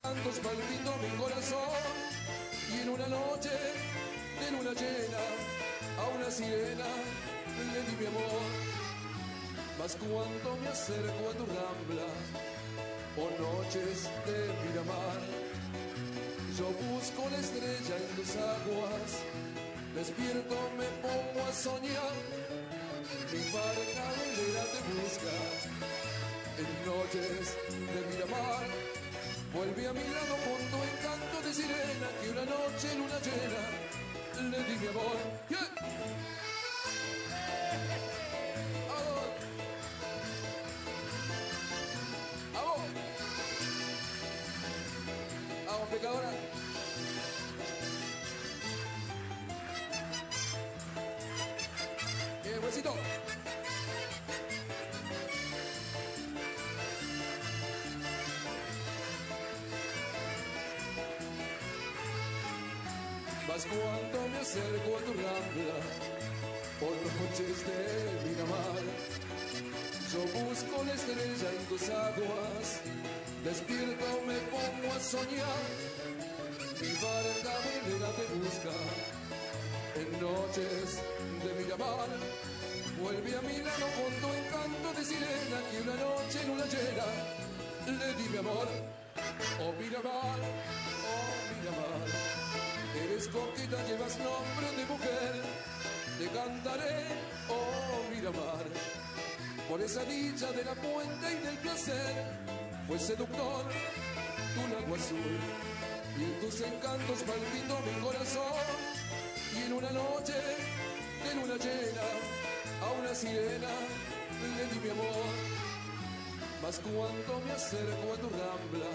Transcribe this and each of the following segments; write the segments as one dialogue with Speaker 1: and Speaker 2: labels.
Speaker 1: Tantos por noches de Miramar, yo busco la estrella en tus aguas, despierto me pongo a soñar, mi barca velera te busca, en noches de Miramar, vuelve a mi lado con tu encanto de sirena, que una noche en una llena, le di mi amor, oh Miramar, oh Miramar. Eres coqueta, llevas nombre de mujer. Te cantaré, oh Miramar, por esa dicha de la puente y del placer. Fue seductor tu lago azul y en tus encantos palpitó mi corazón. Y en una noche de luna llena a una sirena le di mi amor. Mas cuando me acerco a tu rambla,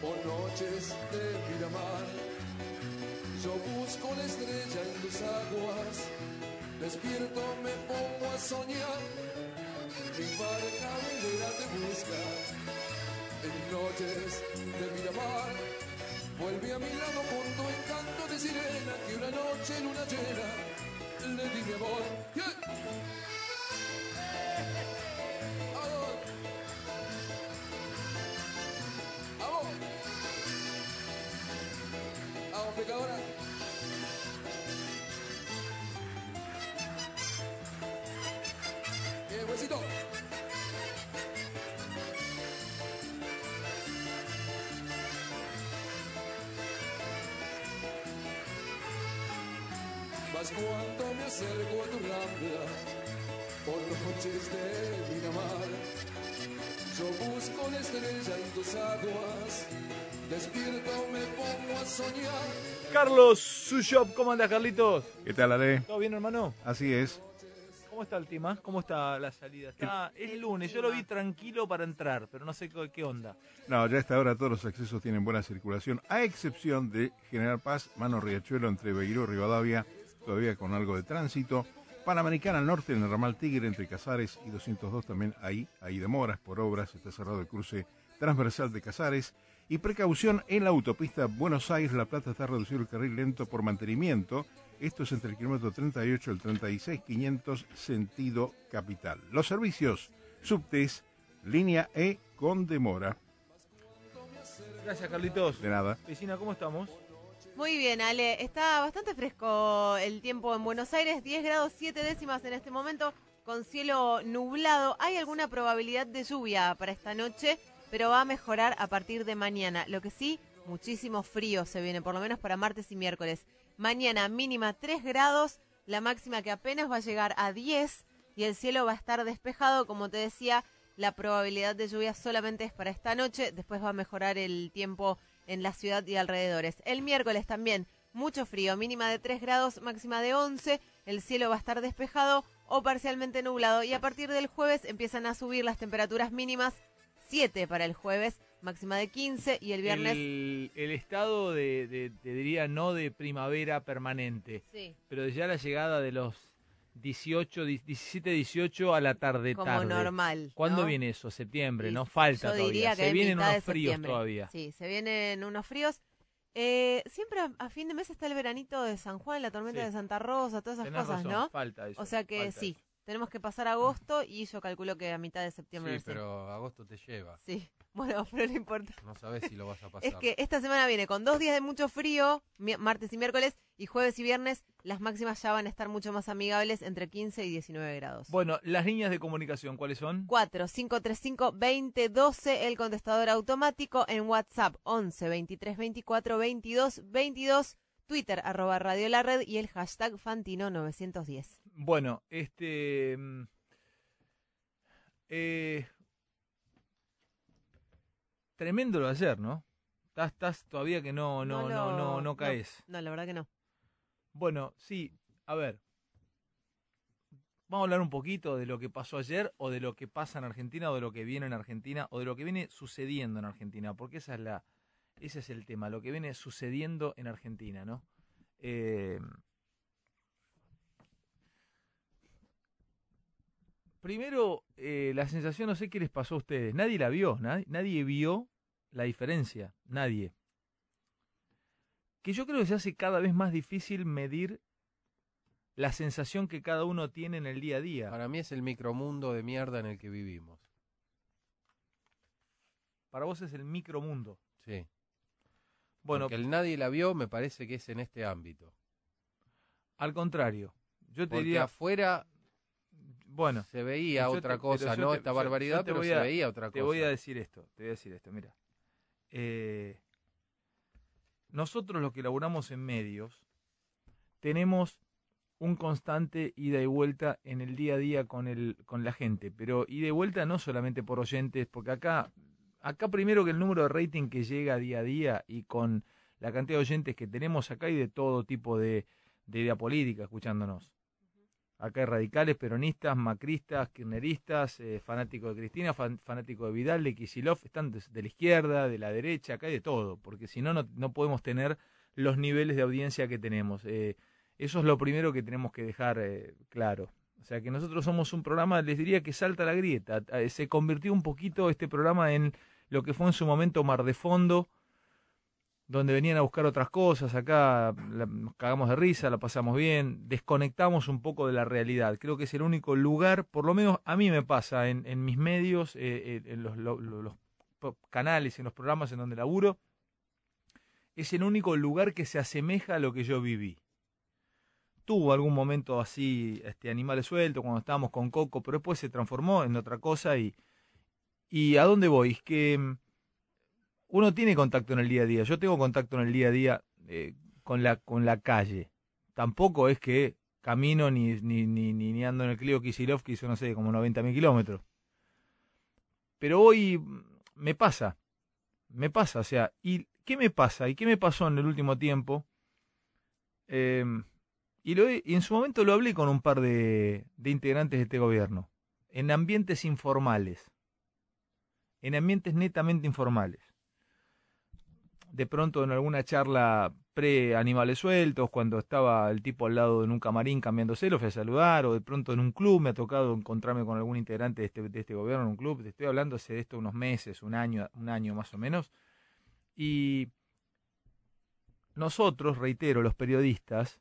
Speaker 1: por noches de Miramar, yo busco la estrella en tus aguas, despierto me pongo a soñar, mi barca velera te busca, en noches de Miramar, vuelve a mi lado con tu encanto de sirena, que una noche luna llena, le di mi amor. Yeah. Mas cuando me acerco a tu rambla, por noches de Miramar, yo busco la estrella en tus aguas, despierto me pongo a soñar.
Speaker 2: Carlos Sushop, ¿cómo andas, Carlitos?
Speaker 3: ¿Qué tal, Ale?
Speaker 2: ¿Todo bien, hermano?
Speaker 3: Así es.
Speaker 2: ¿Cómo está el tema? ¿Cómo está la salida? Está, es lunes, yo lo vi tranquilo para entrar, pero no sé qué, qué onda.
Speaker 3: No, ya a esta hora todos los accesos tienen buena circulación, a excepción de General Paz, Mano Riachuelo entre Beiró y Rivadavia, todavía con algo de tránsito. Panamericana al norte en el ramal Tigre entre Casares y 202 también ahí, hay demoras por obras, está cerrado el cruce transversal de Casares. Y precaución en la autopista Buenos Aires-La Plata está reducido el carril lento por mantenimiento. Esto es entre el kilómetro 38 y el 36, 500 sentido capital. Los servicios, subtes, línea E con demora.
Speaker 2: Gracias, Carlitos.
Speaker 3: De nada.
Speaker 2: Vecina, ¿cómo estamos?
Speaker 4: Muy bien, Ale. Está bastante fresco el tiempo en Buenos Aires, 10 grados 7 décimas en este momento, con cielo nublado. Hay alguna probabilidad de lluvia para esta noche, pero va a mejorar a partir de mañana. Lo que sí, muchísimo frío se viene, por lo menos para martes y miércoles. Mañana mínima 3 grados, la máxima que apenas va a llegar a 10 y el cielo va a estar despejado, como te decía. La probabilidad de lluvia solamente es para esta noche, después va a mejorar el tiempo en la ciudad y alrededores. El miércoles también mucho frío, mínima de 3 grados, máxima de 11, el cielo va a estar despejado o parcialmente nublado. Y a partir del jueves empiezan a subir las temperaturas mínimas, 7 para el jueves, máxima de 15 y el viernes...
Speaker 2: El, el estado de, de- te diría, no de primavera permanente,
Speaker 4: Sí,
Speaker 2: pero ya la llegada de los 18, 17, 18 a la tarde
Speaker 4: como
Speaker 2: tarde.
Speaker 4: normal.
Speaker 2: ¿Cuándo
Speaker 4: ¿no?
Speaker 2: viene eso? Septiembre,
Speaker 4: Sí,
Speaker 2: ¿no? Falta
Speaker 4: Yo
Speaker 2: todavía.
Speaker 4: diría que
Speaker 2: Se
Speaker 4: en
Speaker 2: vienen unos fríos todavía.
Speaker 4: Sí, se vienen unos fríos. Eh, siempre a, a fin de mes está el veranito de San Juan, la tormenta
Speaker 2: Sí.
Speaker 4: de Santa Rosa, todas esas
Speaker 2: Tenés
Speaker 4: cosas,
Speaker 2: razón,
Speaker 4: ¿no?
Speaker 2: Falta eso.
Speaker 4: O sea que sí,
Speaker 2: eso.
Speaker 4: tenemos que pasar agosto y yo calculo que a mitad de septiembre.
Speaker 5: Sí, pero agosto te lleva.
Speaker 4: Sí, bueno, pero no importa.
Speaker 5: No sabes si lo vas a pasar.
Speaker 4: Es que esta semana viene con dos días de mucho frío, martes y miércoles, y jueves y viernes las máximas ya van a estar mucho más amigables, entre 15 y 19 grados.
Speaker 2: Bueno, las líneas de comunicación, ¿cuáles son?
Speaker 4: 4 535 2012 el contestador automático en WhatsApp 11 23 24 22 22 Twitter arroba Radio La Red y el hashtag Fantino 910.
Speaker 2: Bueno, este. mm, eh, tremendo lo de ayer, ¿no? Estás, estás todavía que no, no, no,
Speaker 4: lo-
Speaker 2: no, no caes.
Speaker 4: No, la verdad que no.
Speaker 2: Bueno, sí, a ver. Vamos a hablar un poquito de lo que pasó ayer o de lo que pasa en Argentina o de lo que viene en Argentina o de lo que viene sucediendo en Argentina, porque esa es la, ese es el tema, lo que viene sucediendo en Argentina, ¿no? Eh, primero, eh, la sensación, no sé qué les pasó a ustedes, nadie la vio, nadie, nadie vio la diferencia, nadie. Que yo creo que se hace cada vez más difícil medir la sensación que cada uno tiene en el día a día.
Speaker 5: Para mí es el micromundo de mierda en el que vivimos.
Speaker 2: Para vos es el micromundo.
Speaker 5: Sí.
Speaker 2: Bueno,
Speaker 5: Porque el nadie la vio me parece que es en este ámbito.
Speaker 2: al contrario. Yo te
Speaker 5: Porque
Speaker 2: diría,
Speaker 5: afuera
Speaker 2: bueno,
Speaker 5: se veía
Speaker 2: te-
Speaker 5: otra cosa, no
Speaker 2: te-
Speaker 5: esta
Speaker 2: yo-
Speaker 5: barbaridad,
Speaker 2: yo te
Speaker 5: pero
Speaker 2: voy
Speaker 5: se
Speaker 2: a-
Speaker 5: veía otra
Speaker 2: te
Speaker 5: cosa.
Speaker 2: voy a decir esto, te voy a decir esto, mira. Eh, nosotros los que laburamos en medios tenemos un constante ida y vuelta en el día a día con el con la gente, pero ida y vuelta no solamente por oyentes, porque acá acá primero que el número de rating que llega día a día y con la cantidad de oyentes que tenemos acá y de todo tipo de, de idea política escuchándonos. Acá hay radicales, peronistas, macristas, kirchneristas, eh, fanáticos de Cristina, fan- fanáticos de Vidal, de Kisilov, están de, la izquierda, de la derecha, acá hay de todo, porque si no, no, podemos tener los niveles de audiencia que tenemos. Eh, eso es lo primero que tenemos que dejar eh, claro. O sea, que nosotros somos un programa, les diría que salta la grieta. Se convirtió un poquito este programa en lo que fue en su momento Mar de Fondo, donde venían a buscar otras cosas, acá nos cagamos de risa, la pasamos bien, desconectamos un poco de la realidad. Creo que es el único lugar, por lo menos a mí me pasa en, mis medios, eh, eh, en los, lo- lo- los po- canales, en los programas en donde laburo, es el único lugar que se asemeja a lo que yo viví. Tuvo algún momento así, este, animales sueltos, cuando estábamos con Coco, pero después se transformó en otra cosa y, y ¿a dónde voy? Es que mm, uno tiene contacto en el día a día. Yo tengo contacto en el día a día eh, con, la, con la calle. Tampoco es que camino ni, ni, ni, ni, ando en el Clio Kisilov que hizo, no sé, como 90 mil kilómetros. Pero hoy me pasa. Me pasa, o sea, ¿y qué me pasa? ¿Y qué me pasó en el último tiempo? Eh, y, lo y en su momento lo hablé con un par de integrantes de este gobierno. En ambientes informales. En ambientes netamente informales de pronto en alguna charla pre-animales sueltos, cuando estaba el tipo al lado en un camarín cambiándose, lo fui a saludar, o de pronto en un club me ha tocado encontrarme con algún integrante de este, de este gobierno en un club, te estoy hablando hace de esto unos meses, un año, un año más o menos, y nosotros, reitero, los periodistas,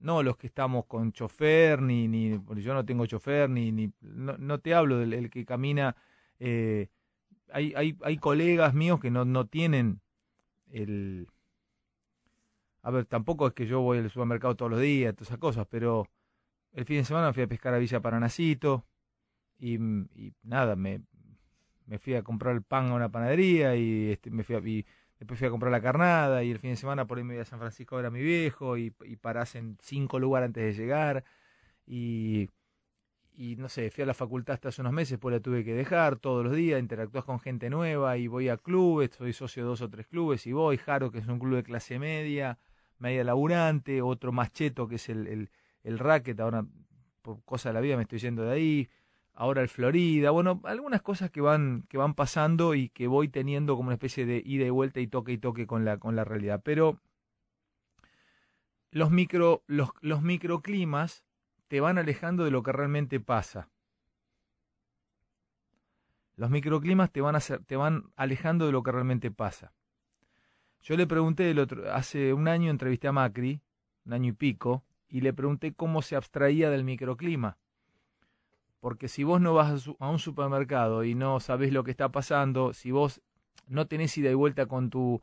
Speaker 2: no los que estamos con chofer, ni, ni yo no tengo chofer, ni, ni no, te hablo del el que camina, eh, hay, hay, hay colegas míos que no, no tienen el... A ver, tampoco es que yo voy al supermercado todos los días, todas esas cosas, pero el fin de semana fui a pescar a Villa Paranacito y, nada, me, me fui a comprar el pan a una panadería y, este, me fui a, y después fui a comprar la carnada y el fin de semana por ahí me voy a San Francisco a ver a mi viejo y, y parás en cinco lugares antes de llegar y, y no sé, fui a la facultad hasta hace unos meses, pues la tuve que dejar todos los días, interactúas con gente nueva y voy a clubes, soy socio de dos o tres clubes y voy, Jaro, que es un club de clase media, media laburante, otro más cheto que es el, el, el racket, ahora por cosa de la vida me estoy yendo de ahí, ahora el Florida, bueno, algunas cosas que van, que van pasando y que voy teniendo como una especie de ida y vuelta y toque y toque con la, con la realidad. Pero los, micro, los, los microclimas te van alejando de lo que realmente pasa. Los microclimas te van, a te van alejando de lo que realmente pasa. Yo le pregunté el otro, hace un año entrevisté a Macri, un año y pico, y le pregunté cómo se abstraía del microclima. Porque si vos no vas a, un supermercado y no sabés lo que está pasando, si vos no tenés ida y vuelta con tu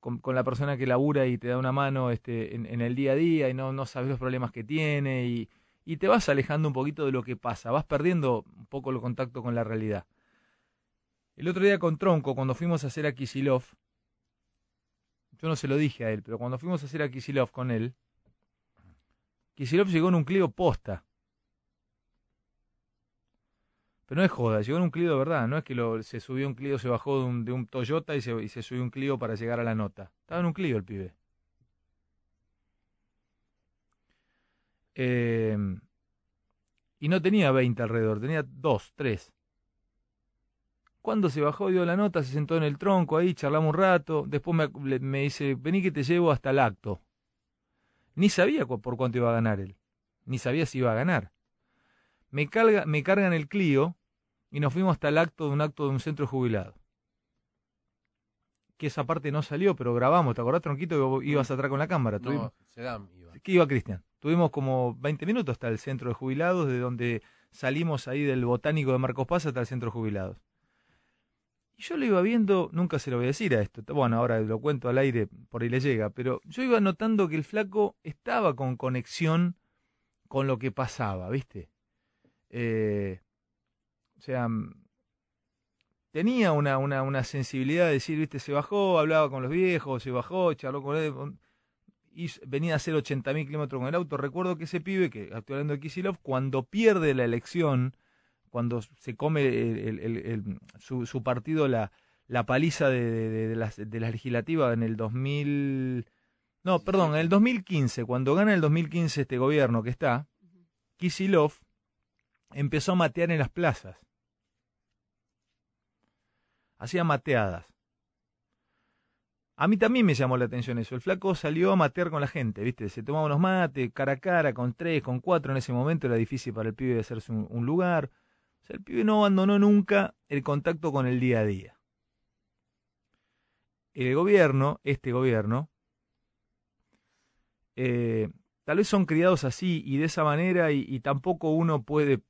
Speaker 2: con, la persona que labura y te da una mano este, en, el día a día y no, no sabes los problemas que tiene y, y te vas alejando un poquito de lo que pasa, vas perdiendo un poco el contacto con la realidad. El otro día con Tronco, cuando fuimos a hacer a Kisilov, yo no se lo dije a él, pero cuando fuimos a hacer a Kisilov con él, Kisilov llegó en un Clio posta. Pero no es joda, llegó en un Clio de verdad, no es que lo, se subió un Clio, se bajó de un, de un Toyota y se, y se subió un Clio para llegar a la nota. Estaba en un Clio el pibe. Eh, y no tenía 20 alrededor, tenía 2, 3. Cuando se bajó, dio la nota, se sentó en el tronco ahí, charlamos un rato. Después me, dice, vení que te llevo hasta el acto. Ni sabía cu- por cuánto iba a ganar él. Ni sabía si iba a ganar. Me, carga, me cargan el Clio y nos fuimos hasta el acto de un acto de un centro jubilado. Que esa parte no salió, pero grabamos. ¿Te acordás, Tronquito, que ibas atrás con la cámara?
Speaker 5: No, Sedam iba.
Speaker 2: ¿Qué iba Cristian? Tuvimos como 20 minutos hasta el centro de jubilados, de donde salimos ahí del botánico de Marcos Paz hasta el centro de jubilados. Y yo lo iba viendo, nunca se lo voy a decir a esto, bueno, ahora lo cuento al aire, por ahí le llega, pero yo iba notando que el flaco estaba con conexión con lo que pasaba, ¿viste? Eh, o sea, mm, tenía una, una, una sensibilidad de decir, ¿viste? Se bajó, hablaba con los viejos, se bajó, charló con él, y venía a hacer 80.000 kilómetros con el auto. Recuerdo que ese pibe, que estoy hablando de Kisilov, cuando pierde la elección, cuando se come el- el- el- el- su, su partido la, la paliza de, de- de las, de las legislativas en el 2000... No, perdón, en el 2015, cuando gana el 2015 este gobierno que está, Kisilov empezó a matear en las plazas. Hacía mateadas. A mí también me llamó la atención eso. El flaco salió a matear con la gente, ¿viste? Se tomaba unos mates, cara a cara, con tres, con cuatro. En ese momento era difícil para el pibe hacerse un, un lugar. O sea, el pibe no abandonó nunca el contacto con el día a día. El gobierno, este gobierno, eh, tal vez son criados así y de esa manera y, y tampoco uno puede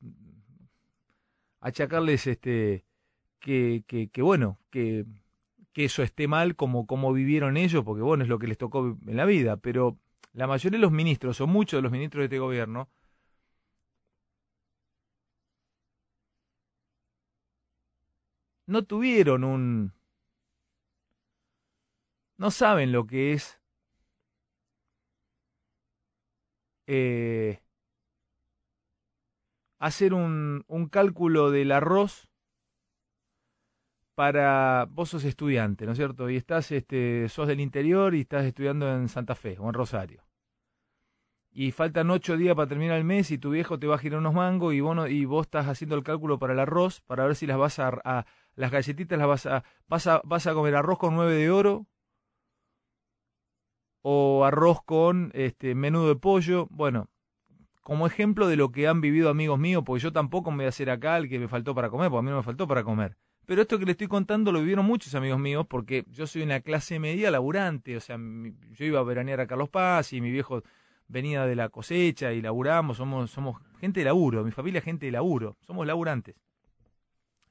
Speaker 2: achacarles este que, que, que bueno, que que eso esté mal como, como vivieron ellos, porque bueno, es lo que les tocó en la vida, pero la mayoría de los ministros, o muchos de los ministros de este gobierno, no tuvieron un... no saben lo que es eh, hacer un, un cálculo del arroz para vos sos estudiante, ¿no es cierto? Y estás, este, sos del interior y estás estudiando en Santa Fe o en Rosario. Y faltan ocho días para terminar el mes y tu viejo te va a girar unos mangos y vos, y vos estás haciendo el cálculo para el arroz para ver si las vas a, a- las galletitas las vas a, vas a, vas a comer arroz con nueve de oro o arroz con este menudo de pollo. Bueno, como ejemplo de lo que han vivido amigos míos, porque yo tampoco me voy a hacer acá el que me faltó para comer, porque a mí no me faltó para comer. Pero esto que le estoy contando lo vivieron muchos amigos míos porque yo soy una clase media laburante, o sea, yo iba a veranear a Carlos Paz y mi viejo venía de la cosecha y laburamos, somos, somos gente de laburo, mi familia gente de laburo, somos laburantes.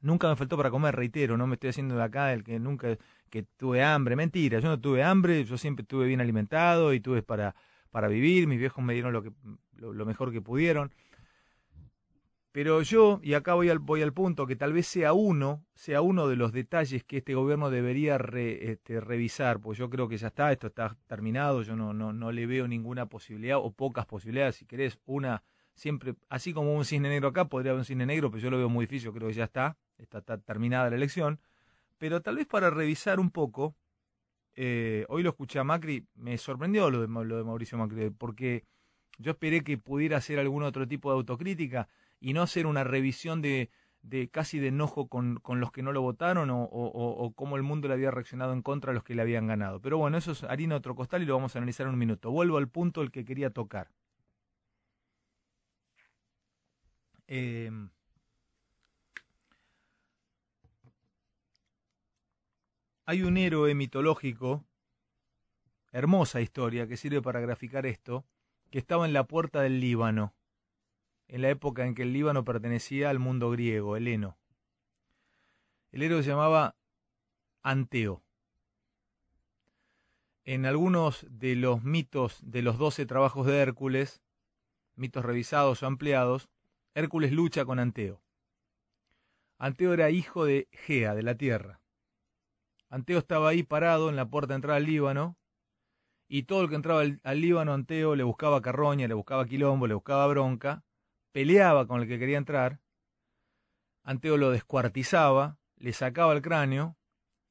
Speaker 2: Nunca me faltó para comer, reitero, no me estoy haciendo de acá el que nunca que tuve hambre, mentira, yo no tuve hambre, yo siempre estuve bien alimentado y tuve para, para vivir, mis viejos me dieron lo, que, lo mejor que pudieron. Pero yo, y acá voy al, voy al punto, que tal vez sea uno, sea uno de los detalles que este gobierno debería este, revisar, pues yo creo que ya está, esto está terminado, yo no, no, no le veo ninguna posibilidad, o pocas posibilidades, si querés, una, siempre, así como un cisne negro acá, podría haber un cisne negro, pero yo lo veo muy difícil, creo que ya está, está, terminada la elección, pero tal vez para revisar un poco, eh, hoy lo escuché a Macri, me sorprendió lo de, lo de Mauricio Macri, porque yo esperé que pudiera hacer algún otro tipo de autocrítica, y no hacer una revisión de, de casi de enojo con, con los que no lo votaron o, o- cómo el mundo le había reaccionado en contra de los que le habían ganado. Pero bueno, eso es harina otro costal y lo vamos a analizar en un minuto. Vuelvo al punto el que quería tocar. Eh, hay un héroe mitológico, hermosa historia que sirve para graficar esto, que estaba en la puerta del Líbano, en la época en que el Líbano pertenecía al mundo griego, heleno. El héroe se llamaba Anteo. En algunos de los mitos de los doce trabajos de Hércules, mitos revisados o ampliados, Hércules lucha con Anteo. Anteo era hijo de Gea, de la tierra. Anteo estaba ahí parado en la puerta de entrada al Líbano, y todo el que entraba al, al Líbano, Anteo le buscaba carroña, le buscaba quilombo, le buscaba bronca, peleaba con el que quería entrar, Anteo lo descuartizaba, le sacaba el cráneo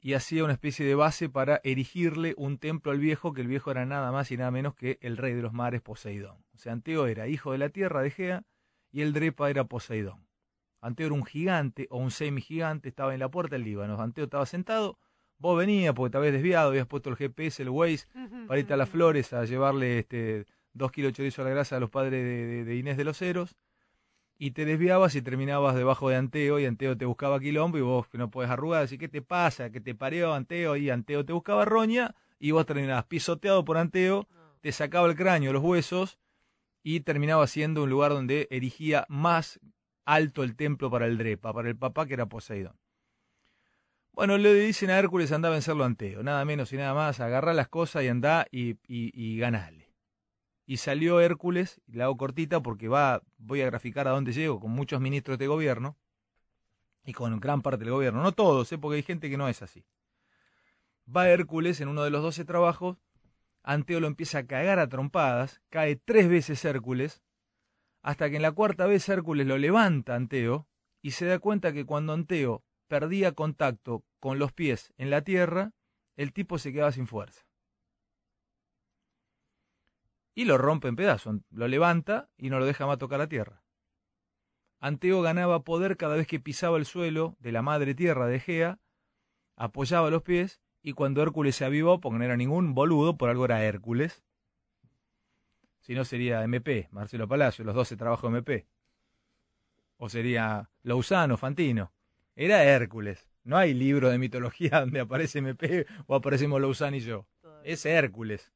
Speaker 2: y hacía una especie de base para erigirle un templo al viejo, que el viejo era nada más y nada menos que el rey de los mares, Poseidón. O sea, Anteo era hijo de la tierra de Gea y el Drepa era Poseidón. Anteo era un gigante o un semigigante, estaba en la puerta del Líbano. Anteo estaba sentado, vos venías porque te habías desviado, habías puesto el GPS, el Waze, para irte a las flores a llevarle este, dos kilos de chorizo a la grasa a los padres de, de- de Inés de los Ceros, y te desviabas y terminabas debajo de Anteo, y Anteo te buscaba quilombo, y vos que no podés arrugar, así, ¿qué te pasa? Que te pareó Anteo, y Anteo te buscaba roña, y vos terminabas pisoteado por Anteo, te sacaba el cráneo, los huesos, y terminaba siendo un lugar donde erigía más alto el templo para el Drepa, para el papá que era Poseidón. Bueno, le dicen a Hércules anda a vencerlo a Anteo, nada menos y nada más, agarra las cosas y anda y, y, y ganale. Y salió Hércules, y la hago cortita porque va, voy a graficar a dónde llego, con muchos ministros de gobierno, y con gran parte del gobierno, no todos, ¿eh? porque hay gente que no es así. Va Hércules en uno de los doce trabajos, Anteo lo empieza a cagar a trompadas, cae tres veces Hércules, hasta que en la cuarta vez Hércules lo levanta Anteo, y se da cuenta que cuando Anteo perdía contacto con los pies en la tierra, el tipo se quedaba sin fuerza. Y lo rompe en pedazos, lo levanta y no lo deja más tocar la tierra. Anteo ganaba poder cada vez que pisaba el suelo de la madre tierra de Gea, apoyaba los pies, y cuando Hércules se avivó, porque no era ningún boludo, por algo era Hércules, si no sería MP, Marcelo Palacio, los 12 trabajos MP. O sería Lausano, Fantino. Era Hércules. No hay libro de mitología donde aparece MP o aparecemos Lausano y yo. Es Hércules.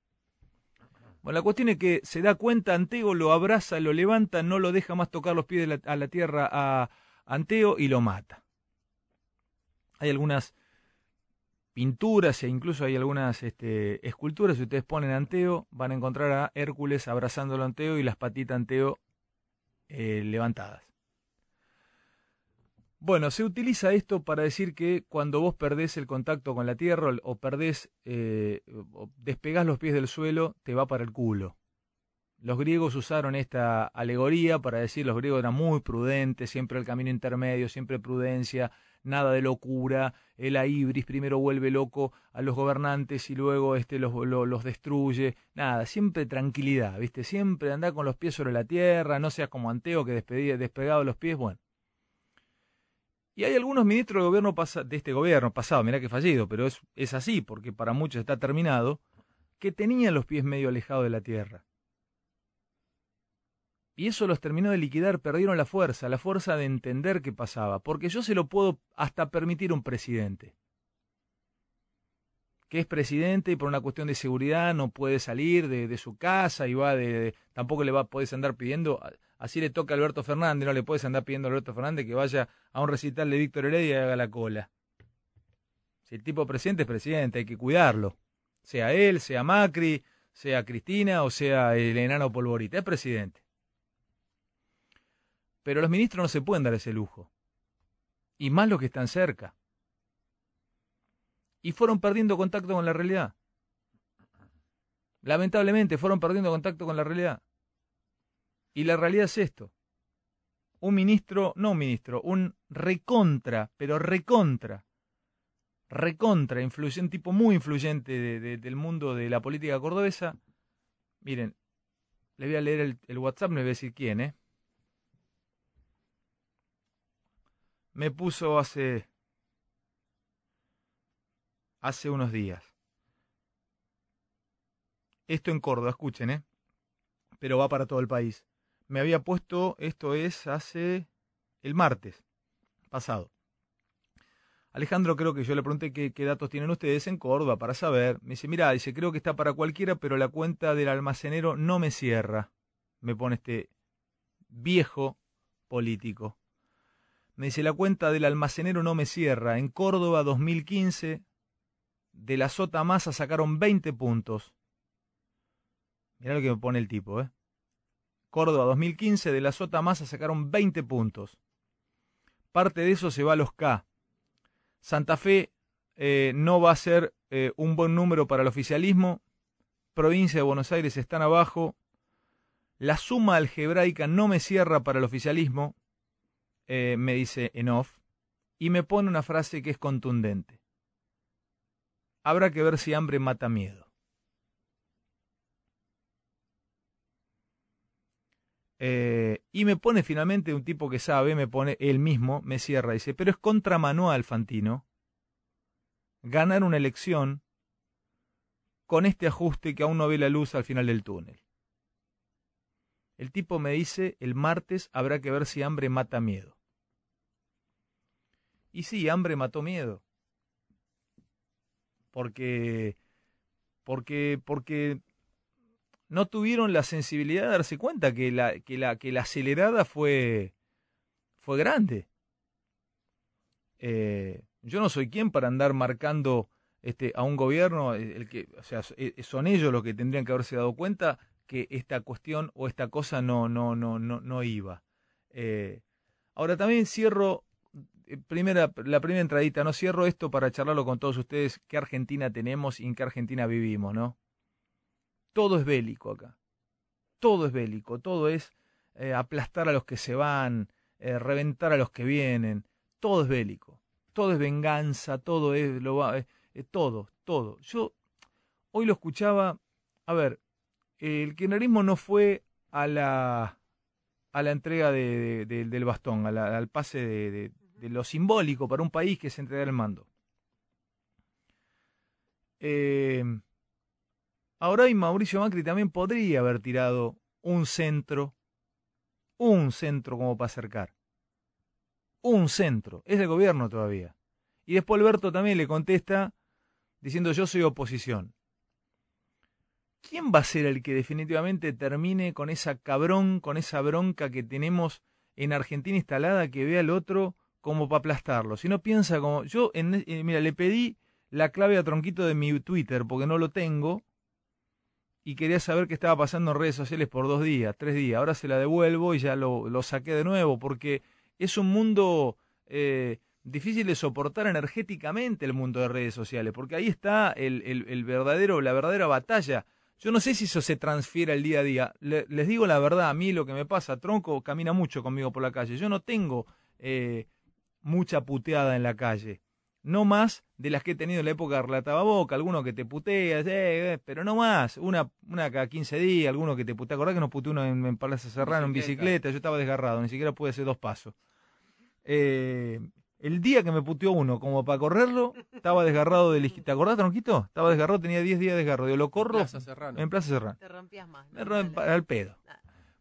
Speaker 2: Bueno, la cuestión es que se da cuenta, Anteo lo abraza, lo levanta, no lo deja más tocar los pies a la tierra a Anteo y lo mata. Hay algunas pinturas e incluso hay algunas este, esculturas. Si ustedes ponen Anteo, van a encontrar a Hércules abrazándolo a Anteo y las patitas Anteo eh, levantadas. Bueno, se utiliza esto para decir que cuando vos perdés el contacto con la tierra o perdés, eh, despegás los pies del suelo, te va para el culo. Los griegos usaron esta alegoría para decir los griegos eran muy prudentes, siempre el camino intermedio, siempre prudencia, nada de locura, el ibris primero vuelve loco a los gobernantes y luego este los, lo- los destruye, nada, siempre tranquilidad, ¿viste? Siempre andar con los pies sobre la tierra, no seas como Anteo que despegaba los pies, bueno. Y hay algunos ministros de gobierno de este gobierno pasado, mirá que fallido, pero es, es así, porque para muchos está terminado, que tenían los pies medio alejados de la tierra. Y eso los terminó de liquidar, perdieron la fuerza, la fuerza de entender qué pasaba, porque yo se lo puedo hasta permitir un presidente, que es presidente y por una cuestión de seguridad no puede salir de, su casa y va de, tampoco le va podés andar pidiendo, así le toca a Alberto Fernández, no le puedes andar pidiendo a Alberto Fernández que vaya a un recital de Víctor Heredia y haga la cola. Si el tipo presidente es presidente, hay que cuidarlo. Sea él, sea Macri, sea Cristina o sea el enano Polvorita, es presidente. Pero los ministros no se pueden dar ese lujo. Y más los que están cerca. Y fueron perdiendo contacto con la realidad. Lamentablemente fueron perdiendo contacto con la realidad. Y la realidad es esto. Un ministro, no un ministro, un recontra, pero recontra, recontra, influyente, tipo muy influyente de- de- del mundo de la política cordobesa. Miren, les voy a leer el, el WhatsApp, no les voy a decir quién, ¿eh? me puso hace hace unos días. Esto en Córdoba, escuchen, ¿eh? Pero va para todo el país. Me había puesto, esto es hace el martes pasado. Alejandro, creo que yo le pregunté qué, datos tienen ustedes en Córdoba para saber. Me dice, mira, dice, creo que está para cualquiera, pero la cuenta del almacenero no me cierra. Me pone este viejo político. Me dice, la cuenta del almacenero no me cierra. En Córdoba 2015, de la Sota Masa sacaron 20 puntos. Mirá lo que me pone el tipo, ¿eh? Córdoba 2015, de la Sota Masa sacaron 20 puntos. Parte de eso se va a los K. Santa Fe eh, no va a ser eh, un buen número para el oficialismo. Provincia de Buenos Aires están abajo. La suma algebraica no me cierra para el oficialismo, eh, me dice en off, y me pone una frase que es contundente. Habrá que ver si hambre mata miedo. Eh, y me pone finalmente un tipo que sabe, me pone él mismo, me cierra, dice, pero es contra Manuel Fantino ganar una elección con este ajuste que aún no ve la luz al final del túnel. El tipo me dice, el martes habrá que ver si hambre mata miedo. Y sí, hambre mató miedo. Porque, porque, porque no tuvieron la sensibilidad de darse cuenta que la, que la, que la acelerada fue, fue grande. Eh, yo no soy quien para andar marcando este, a un gobierno, eh, el que, o sea, eh, son ellos los que tendrían que haberse dado cuenta que esta cuestión o esta cosa no, no, no, no, no iba. Ahora también cierro primera, la primera entradita, no cierro esto para charlarlo con todos ustedes, qué Argentina tenemos y en qué Argentina vivimos, ¿no? Todo es bélico acá. Todo es bélico, todo es eh, aplastar a los que se van, eh, reventar a los que vienen. Todo es bélico. Todo es venganza, todo es lo eh, eh, todo, todo. Yo hoy lo escuchaba, a ver, el kirchnerismo no fue a la a la entrega de, de- de- del bastón, al pase de, de- lo simbólico para un país que es entregar el mando. Eh, ahora hoy Mauricio Macri también podría haber tirado un centro, un centro como para acercar. Un centro, es del gobierno todavía. Y después Alberto también le contesta diciendo yo soy oposición. ¿Quién va a ser el que definitivamente termine con esa cabrón, con esa bronca que tenemos en Argentina instalada, que ve al otro como para aplastarlo? Si no piensa como... Yo, en, eh, mira, le pedí la clave a Tronquito de mi Twitter, porque no lo tengo, y quería saber qué estaba pasando en redes sociales por dos días, tres días. Ahora se la devuelvo y ya lo, lo saqué de nuevo, porque es un mundo... eh, difícil de soportar energéticamente el mundo de redes sociales, porque ahí está el, el- verdadero, la verdadera batalla. Yo no sé si eso se transfiere al día a día. Le- les digo la verdad, a mí lo que me pasa, Tronco camina mucho conmigo por la calle. Yo no tengo eh, mucha puteada en la calle. No más de las que he tenido en la época de Relataba Boca, alguno que te putea, eh, eh, pero no más. Una, una cada 15 días, alguno que te putea. ¿Acordás que nos puteó uno en, en Plaza Serrano en
Speaker 5: Bicicleta.
Speaker 2: Yo estaba desgarrado, ni siquiera pude hacer dos pasos. Eh, el día que me puteó uno, como para correrlo, estaba desgarrado del ¿Te acordás, Tronquito? Estaba desgarrado, tenía 10 días de desgarro. Digo, lo corro
Speaker 5: Plaza Serrano.
Speaker 2: en Plaza Serrano.
Speaker 4: Te rompías más.
Speaker 2: Me romp- al pedo.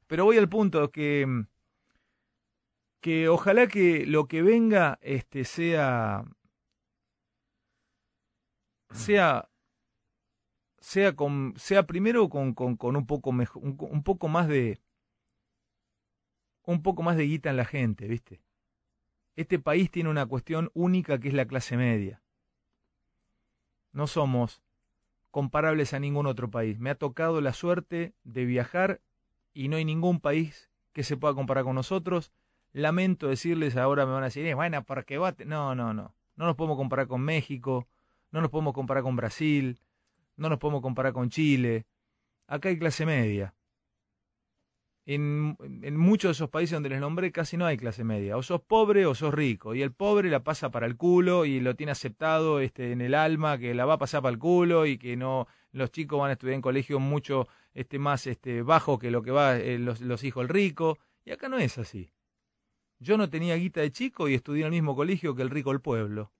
Speaker 2: Pero voy al punto que que ojalá que lo que venga este sea sea sea con sea primero con, con, con un poco mejor un, un poco más de un poco más de guita en la gente, ¿viste? Este país tiene una cuestión única que es la clase media. No somos comparables a ningún otro país. Me ha tocado la suerte de viajar y no hay ningún país que se pueda comparar con nosotros. Lamento decirles, ahora me van a decir, "Eh, bueno, porque vos te-". No, no, no. No nos podemos comparar con México, no nos podemos comparar con Brasil, no nos podemos comparar con Chile. Acá hay clase media. En, en muchos de esos países donde les nombré casi no hay clase media. O sos pobre o sos rico. Y el pobre la pasa para el culo y lo tiene aceptado este, en el alma que la va a pasar para el culo y que no los chicos van a estudiar en colegios mucho este, más este, bajo que lo que va eh, los, los hijos del rico. Y acá no es así. Yo no tenía guita de chico y estudié en el mismo colegio que el rico del pueblo.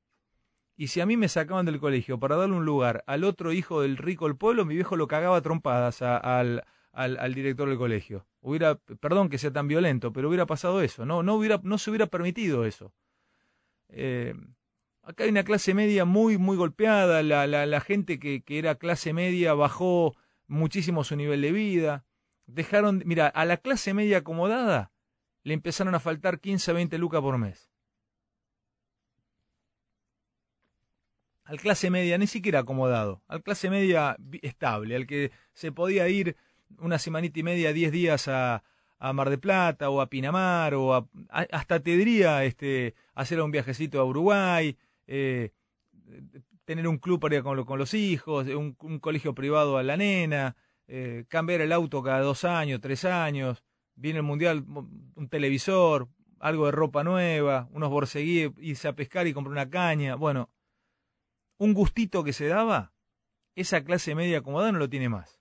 Speaker 2: Y si a mí me sacaban del colegio para darle un lugar al otro hijo del rico del pueblo, mi viejo lo cagaba a trompadas al, al, al director del colegio. Hubiera, perdón que sea tan violento, pero hubiera pasado eso, no, no, hubiera, no se hubiera permitido eso. Eh, acá hay una clase media muy, muy golpeada, la, la, la gente que, que era clase media bajó muchísimo su nivel de vida. Dejaron, mira, a la clase media acomodada le empezaron a faltar 15 a 20 lucas por mes. Al clase media, ni siquiera acomodado, al clase media estable, al que se podía ir una semanita y media, 10 días a, a Mar de Plata o a Pinamar o a- hasta te diría este, hacer un viajecito a Uruguay, eh, tener un club para ir con, con los hijos, un, un colegio privado a la nena, eh, cambiar el auto cada dos años, tres años, viene el mundial, un televisor, algo de ropa nueva, unos borseguíes, irse a pescar y comprar una caña. Bueno, un gustito que se daba, esa clase media acomodada no lo tiene más.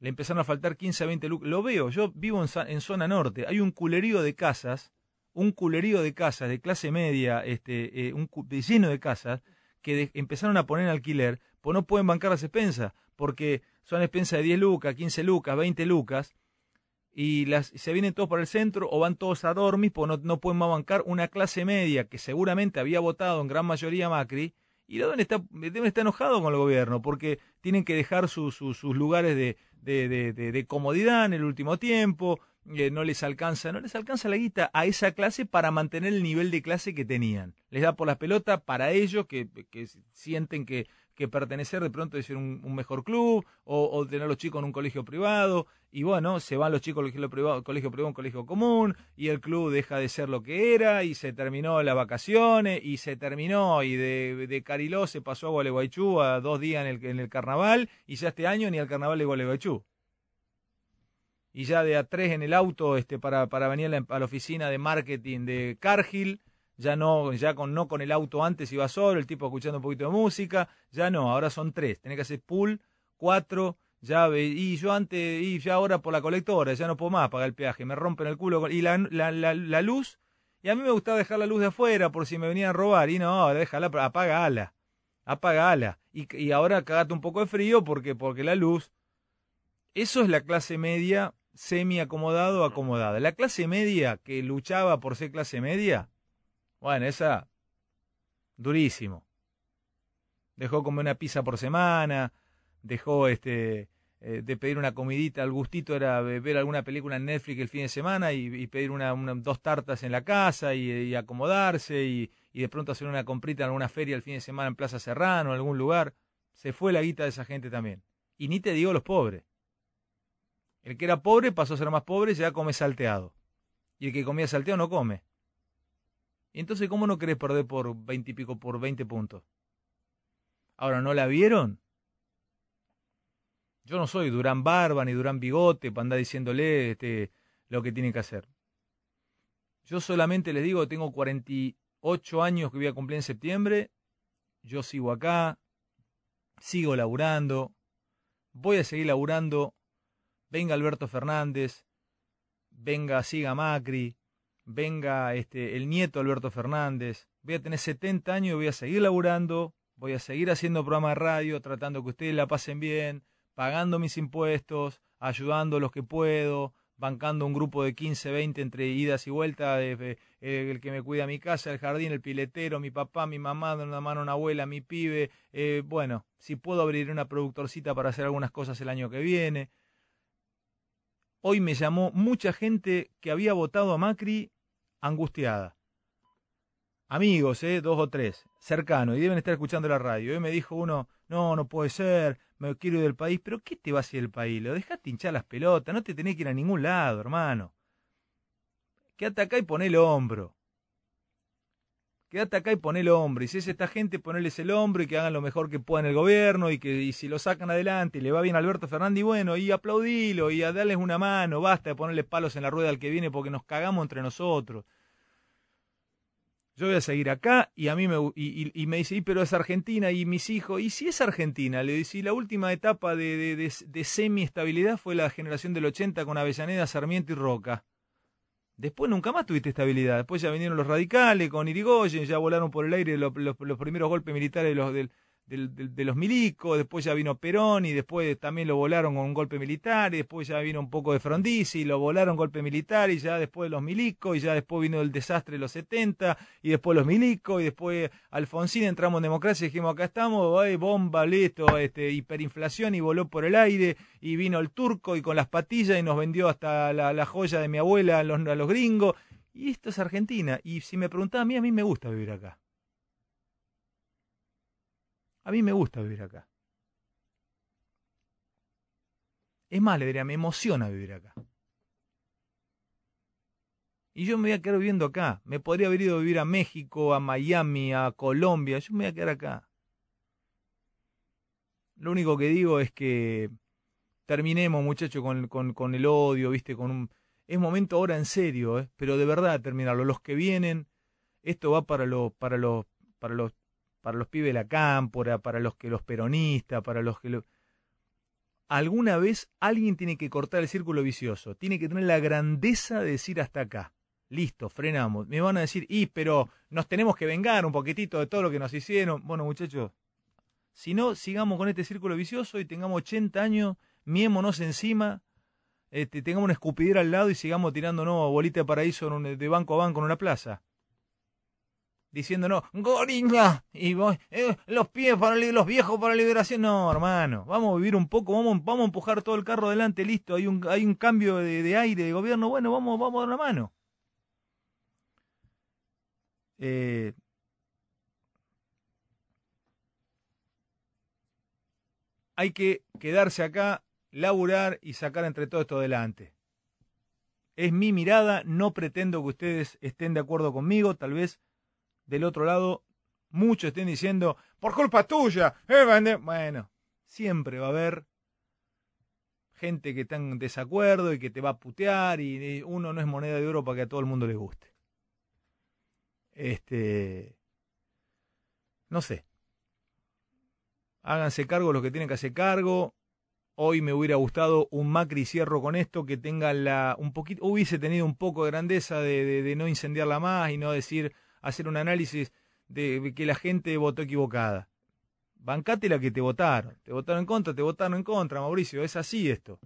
Speaker 2: Le empezaron a faltar 15 a 20 lucas. Lo veo, yo vivo en, zona norte, hay un culerío de casas, un culerío de casas de clase media, este, eh, un cu- lleno de casas, que de- empezaron a poner en alquiler, pues no pueden bancar las expensas, porque son expensas de 10 lucas, 15 lucas, 20 lucas, y las, se vienen todos para el centro o van todos a dormir, pues no, no pueden más bancar una clase media que seguramente había votado en gran mayoría Macri, y deben estar, deben estar enojados con el gobierno, porque tienen que dejar su- su- sus lugares de- de- de comodidad en el último tiempo, eh, no les alcanza, no les alcanza la guita a esa clase para mantener el nivel de clase que tenían. Les da por las pelotas para ellos que, que sienten que, que pertenecer de pronto es un, un mejor club o, o tener los chicos en un colegio privado y bueno, se van los chicos al colegio privado, colegio privado un colegio común y el club deja de ser lo que era y se terminó las vacaciones y se terminó y de, Cariló se pasó a Gualeguaychú a dos días en el, en el carnaval y ya este año ni al carnaval de Gualeguaychú. Y ya de a tres en el auto este para, para venir a la, a la oficina de marketing de Cargill, ya no, ya con no con el auto antes iba solo, el tipo escuchando un poquito de música, ya no, ahora son tres, tenés que hacer pool, cuatro, ya y yo antes, y ya ahora por la colectora, ya no puedo más pagar el peaje, me rompen el culo y la, la, la, la luz, y a mí me gustaba dejar la luz de afuera por si me venían a robar, y no, déjala, apagala, apagala, y, y ahora cagate un poco de frío porque, porque la luz, eso es la clase media semi acomodado o acomodada. La clase media que luchaba por ser clase media, bueno, esa durísimo. Dejó comer una pizza por semana, dejó este eh, de pedir una comidita, el gustito era ve- ver alguna película en Netflix el fin de semana y, pedir una, una- dos tartas en la casa y, acomodarse y, y de pronto hacer una comprita en alguna feria el fin de semana en Plaza Serrano, en algún lugar. Se fue la guita de esa gente también. Y ni te digo los pobres. El que era pobre pasó a ser más pobre y ya come salteado. Y el que comía salteado no come. Entonces, ¿cómo no querés perder por 20 y pico, por 20 puntos? Ahora, ¿no la vieron? Yo no soy Durán Barba ni Durán Bigote para andar diciéndole este, lo que tiene que hacer. Yo solamente les digo, tengo 48 años que voy a cumplir en septiembre. Yo sigo acá, sigo laburando, voy a seguir laburando venga Alberto Fernández, venga siga Macri, venga este el nieto Alberto Fernández, voy a tener 70 años y voy a seguir laburando, voy a seguir haciendo programas de radio, tratando que ustedes la pasen bien, pagando mis impuestos, ayudando a los que puedo, bancando un grupo de 15, 20 entre idas y vueltas, el que me cuida mi casa, el jardín, el piletero, mi papá, mi mamá, una mano una abuela, mi pibe, eh, bueno, si puedo abrir una productorcita para hacer algunas cosas el año que viene. Hoy me llamó mucha gente que había votado a Macri angustiada. Amigos, eh, dos o tres, cercanos, y deben estar escuchando la radio. Y me dijo uno, no, no puede ser, me quiero ir del país. Pero ¿qué te va a hacer el país? Lo dejaste hinchar las pelotas, no te tenés que ir a ningún lado, hermano. Quédate acá y poné el hombro. Quédate acá y poné el hombro. Y si es esta gente, ponerles el hombro y que hagan lo mejor que puedan el gobierno y que y si lo sacan adelante y le va bien a Alberto Fernández, y bueno, y aplaudilo y a darles una mano, basta de ponerle palos en la rueda al que viene porque nos cagamos entre nosotros. Yo voy a seguir acá y a mí me, y, y- y me dice, "Y, pero es Argentina y mis hijos, y si es Argentina, le dice, la última etapa de, de, de, semi-estabilidad fue la generación del 80 con Avellaneda, Sarmiento y Roca. Después nunca más tuviste estabilidad. Después ya vinieron los radicales con Irigoyen, ya volaron por el aire los, los- los primeros golpes militares de los, del- del- de los milicos, después ya vino Perón y después también lo volaron con un golpe militar y después ya vino un poco de Frondizi y lo volaron golpe militar y ya después los milicos y ya después vino el desastre de los 70 y después los milicos y después Alfonsín entramos en democracia y dijimos acá estamos, ay, bomba, listo, este, hiperinflación y voló por el aire y vino el turco y con las patillas y nos vendió hasta la, la joya de mi abuela a los, a los gringos. Y esto es Argentina. Y si me preguntaba a mí, a mí me gusta vivir acá. A mí me gusta vivir acá. Es más, le me emociona vivir acá. Y yo me voy a quedar viviendo acá. Me podría haber ido a vivir a México, a Miami, a Colombia. Yo me voy a quedar acá. Lo único que digo es que terminemos, muchachos, con el odio, ¿viste? Con un... Es momento ahora en serio, ¿eh? pero de verdad terminarlo. Los que vienen, esto va para los, para los, para los, para los pibes de la cámpora, para los que los peronistas, para los que lo... Alguna vez alguien tiene que cortar el círculo vicioso, tiene que tener la grandeza de decir hasta acá. Listo, frenamos. Me van a decir, y pero nos tenemos que vengar un poquitito de todo lo que nos hicieron. Bueno, muchachos, si no, sigamos con este círculo vicioso y tengamos 80 años, miémonos encima, este, tengamos una escupidera al lado y sigamos tirándonos bolita de paraíso de banco a banco en una plaza. Diciéndonos, gorila, y vos, eh, los pies para los viejos para la liberación. No, hermano, vamos a vivir un poco, vamos, vamos a empujar todo el carro adelante, listo, hay un, hay un cambio de, aire, de gobierno, bueno, vamos, vamos a dar una mano. Eh, hay que quedarse acá, laburar y sacar entre todo esto adelante. Es mi mirada, no pretendo que ustedes estén de acuerdo conmigo, tal vez del otro lado muchos estén diciendo, por culpa tuya, eh, Vande-". bueno, siempre va a haber gente que está en desacuerdo y que te va a putear y uno no es moneda de oro para que a todo el mundo le guste. Este, no sé, háganse cargo los que tienen que hacer cargo. Hoy me hubiera gustado un Macri cierro con esto que tenga la un poquito hubiese tenido un poco de grandeza de, de- de no incendiarla más y no decir hacer un análisis de que la gente votó equivocada. Bancate la que te votaron. Te votaron en contra, te votaron en contra, Mauricio. Es así esto.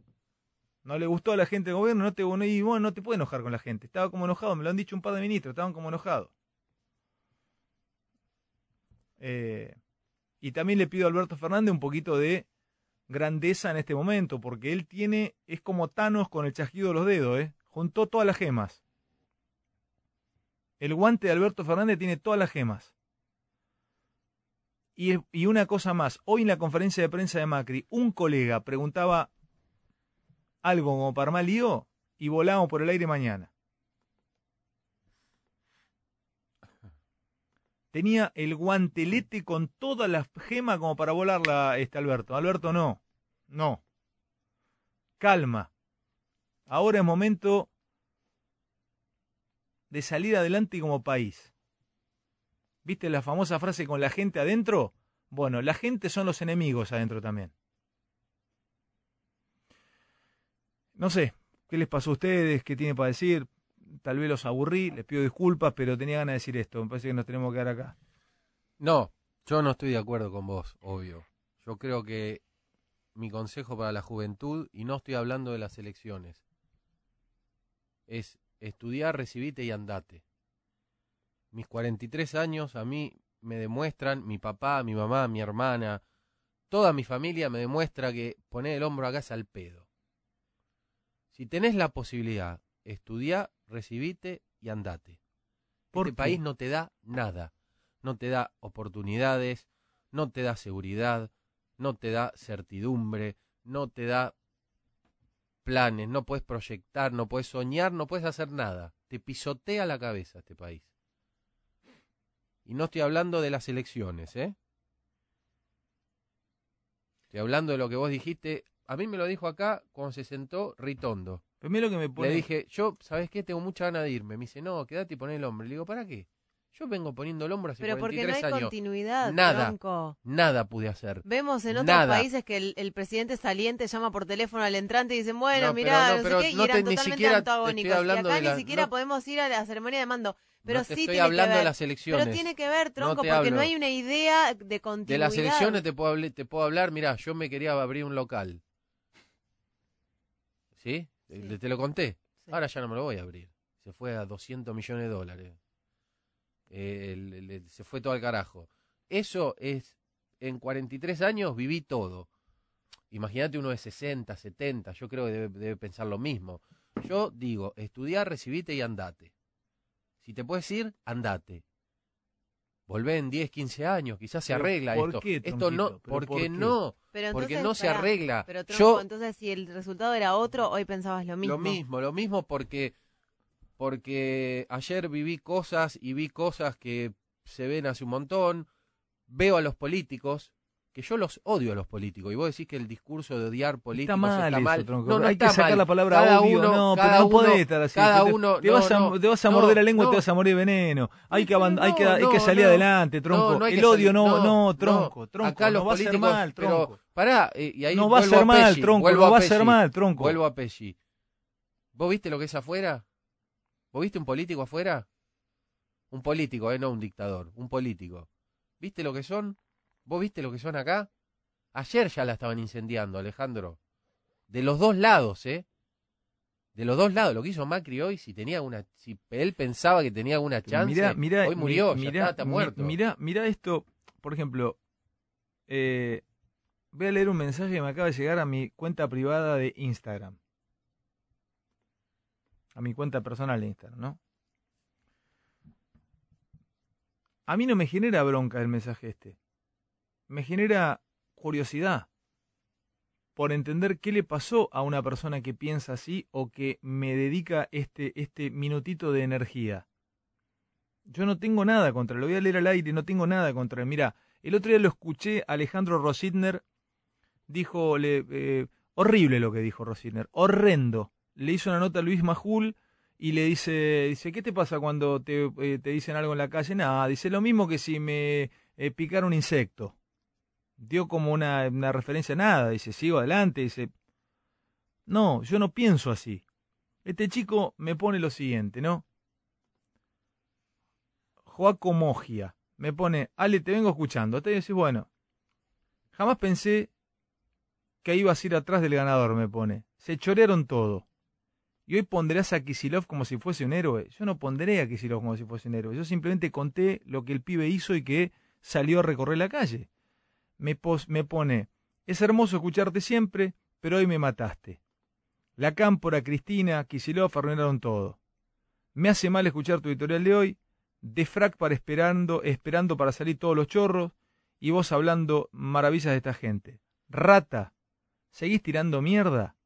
Speaker 2: No le gustó a la gente del gobierno, no te, y bueno, no te puede enojar con la gente. Estaba como enojado, me lo han dicho un par de ministros, estaban como enojados. Eh, y también le pido a Alberto Fernández un poquito de grandeza en este momento, porque él tiene, es como Thanos con el chasquido de los dedos, ¿eh? Juntó todas las gemas. El guante de Alberto Fernández tiene todas las gemas. Y, una cosa más, hoy en la conferencia de prensa de Macri, un colega preguntaba algo como para mal lío y volamos por el aire mañana. Tenía el guantelete con todas las gemas como para volarla este Alberto. Alberto no, no. Calma. Ahora es momento de salir adelante como país. ¿Viste la famosa frase con la gente adentro? Bueno, la gente son los enemigos adentro también. No sé, ¿qué les pasó a ustedes? ¿Qué tienen para decir? Tal vez los aburrí, les pido disculpas, pero tenía ganas de decir esto. Me parece que nos tenemos que quedar acá.
Speaker 5: No, yo no estoy de acuerdo con vos, obvio. Yo creo que mi consejo para la juventud, y no estoy hablando de las elecciones, es estudiar, recibite y andate. Mis 43 años a mí me demuestran, mi papá, mi mamá, mi hermana, toda mi familia me demuestra que poner el hombro acá es al pedo. Si tenés la posibilidad, estudiá, recibite y andate.
Speaker 2: ¿Por
Speaker 5: este país no te da nada. No te da oportunidades, no te da seguridad, no te da certidumbre, no te da planes, no puedes proyectar, no puedes soñar, no puedes hacer nada. Te pisotea la cabeza este país. Y no estoy hablando de las elecciones, ¿eh? Estoy hablando de lo que vos dijiste. A mí me lo dijo acá cuando se sentó Ritondo.
Speaker 2: Primero que me pone...
Speaker 5: Le dije, yo, ¿sabes qué? Tengo mucha ganas de irme. Me dice, no, quédate y poné el hombre. Le digo, ¿para qué? Yo vengo poniendo el hombro hace
Speaker 4: Pero porque no
Speaker 5: 43
Speaker 4: hay
Speaker 5: años.
Speaker 4: continuidad,
Speaker 5: Nada.
Speaker 4: tronco.
Speaker 5: Nada pude hacer.
Speaker 4: Vemos en otros
Speaker 5: Nada.
Speaker 4: países que el, el presidente saliente llama por teléfono al entrante y dicen, bueno,
Speaker 5: No,
Speaker 4: mirá,
Speaker 5: no,
Speaker 4: no, sé qué, y eran
Speaker 5: te-
Speaker 4: totalmente
Speaker 5: siquiera
Speaker 4: antagónicos. Y acá
Speaker 5: de
Speaker 4: ni siquiera podemos ir a la ceremonia de mando. Pero
Speaker 5: no te
Speaker 4: sí
Speaker 5: estoy
Speaker 4: tiene
Speaker 5: hablando
Speaker 4: que ver.
Speaker 5: de las elecciones.
Speaker 4: Pero tiene que ver, tronco, porque no hay una idea de
Speaker 5: De
Speaker 4: continuidad.
Speaker 5: las elecciones te puedo, habl- te puedo hablar, mira, yo me quería abrir un local. ¿Sí? Te- Te lo conté.
Speaker 4: Sí.
Speaker 5: Ahora ya no me lo voy a abrir. Se fue a 200 millones de dólares. Eh, el- el- el- se fue todo al carajo. Eso es, en 43 años viví todo. Imagínate uno de 60, 70, yo creo que debe, debe pensar lo mismo. Yo digo, estudiar, recibite y andate. Si te puedes ir, andate. Volvé en 10, 15 años, quizás se arregla
Speaker 2: ¿por
Speaker 5: esto.
Speaker 2: qué,
Speaker 5: esto no,
Speaker 2: ¿Pero
Speaker 5: porque
Speaker 2: por qué?
Speaker 5: no,
Speaker 4: Pero
Speaker 5: porque
Speaker 4: entonces,
Speaker 5: no se
Speaker 4: pará,
Speaker 5: arregla.
Speaker 4: Pero tronco,
Speaker 5: Yo
Speaker 4: entonces si el resultado era otro, hoy pensabas lo mismo.
Speaker 5: lo mismo, lo mismo porque porque ayer viví cosas y vi cosas que se ven hace un montón. Veo a los políticos que yo los odio a los políticos y vos decís que el discurso de odiar políticos
Speaker 2: Está mal,
Speaker 5: está
Speaker 2: eso,
Speaker 5: mal.
Speaker 2: tronco.
Speaker 5: No, no
Speaker 2: Hay
Speaker 5: está
Speaker 2: que sacar
Speaker 5: mal.
Speaker 2: la palabra
Speaker 5: Cada
Speaker 2: odio.
Speaker 5: uno-
Speaker 2: no,
Speaker 5: cada
Speaker 2: pero no podés estar así.
Speaker 5: cada
Speaker 2: te,
Speaker 5: uno-
Speaker 2: te
Speaker 5: no,
Speaker 2: vas a,
Speaker 5: no,
Speaker 2: te vas a
Speaker 5: no,
Speaker 2: morder la lengua te vas a morir veneno. Hay que, hay que, hay que salir adelante, tronco. El odio no, no, tronco, tronco.
Speaker 5: Acá los
Speaker 2: va a ser mal, tronco.
Speaker 5: Pero, pará, eh, y ahí
Speaker 2: no va a ser mal, tronco. No va a ser mal, tronco.
Speaker 5: Vuelvo a Pesci. ¿Vos viste lo que es afuera? ¿Vos viste un político afuera? Un político, eh, no un dictador, un político. ¿Viste lo que son? ¿Vos viste lo que son acá? Ayer ya la estaban incendiando, Alejandro. De los dos lados, ¿eh? De los dos lados. Lo que hizo Macri hoy, si tenía una, si él pensaba que tenía alguna chance,
Speaker 2: mirá, mirá,
Speaker 5: hoy murió, ya está, muerto.
Speaker 2: Mirá, mirá esto, por ejemplo, eh, voy a leer un mensaje que me acaba de llegar a mi cuenta privada de Instagram. A mi cuenta personal de Instagram, ¿no? A mí no me genera bronca el mensaje este. Me genera curiosidad por entender qué le pasó a una persona que piensa así o que me dedica este, este minutito de energía. Yo no tengo nada contra lo voy a leer al aire, no tengo nada contra. Mira, el otro día lo escuché, Alejandro Rositner dijo, eh, horrible lo que dijo Rositner, horrendo. Le hizo una nota a Luis Majul y le dice, dice, ¿qué te pasa cuando te, eh, te dicen algo en la calle? Nada, dice lo mismo que si me eh, picara un insecto. Dio como una, una referencia a nada, dice, sigo adelante, dice, no, yo no pienso así. Este chico me pone lo siguiente, ¿no? Joaco Mogia me pone, Ale, te vengo escuchando. Te decís, bueno, jamás pensé que ibas a ir atrás del ganador, me pone. Se chorearon todo. Y hoy pondrás a Kisilov como si fuese un héroe. Yo no pondré a Kisilov como si fuese un héroe. Yo simplemente conté lo que el pibe hizo y que salió a recorrer la calle. Me, pone, es hermoso escucharte siempre, pero hoy me mataste. La cámpora, Cristina, Kisilov arruinaron todo. Me hace mal escuchar tu editorial de hoy, de frac para esperando, esperando para salir todos los chorros, y vos hablando maravillas de esta gente. Rata, ¿seguís tirando mierda?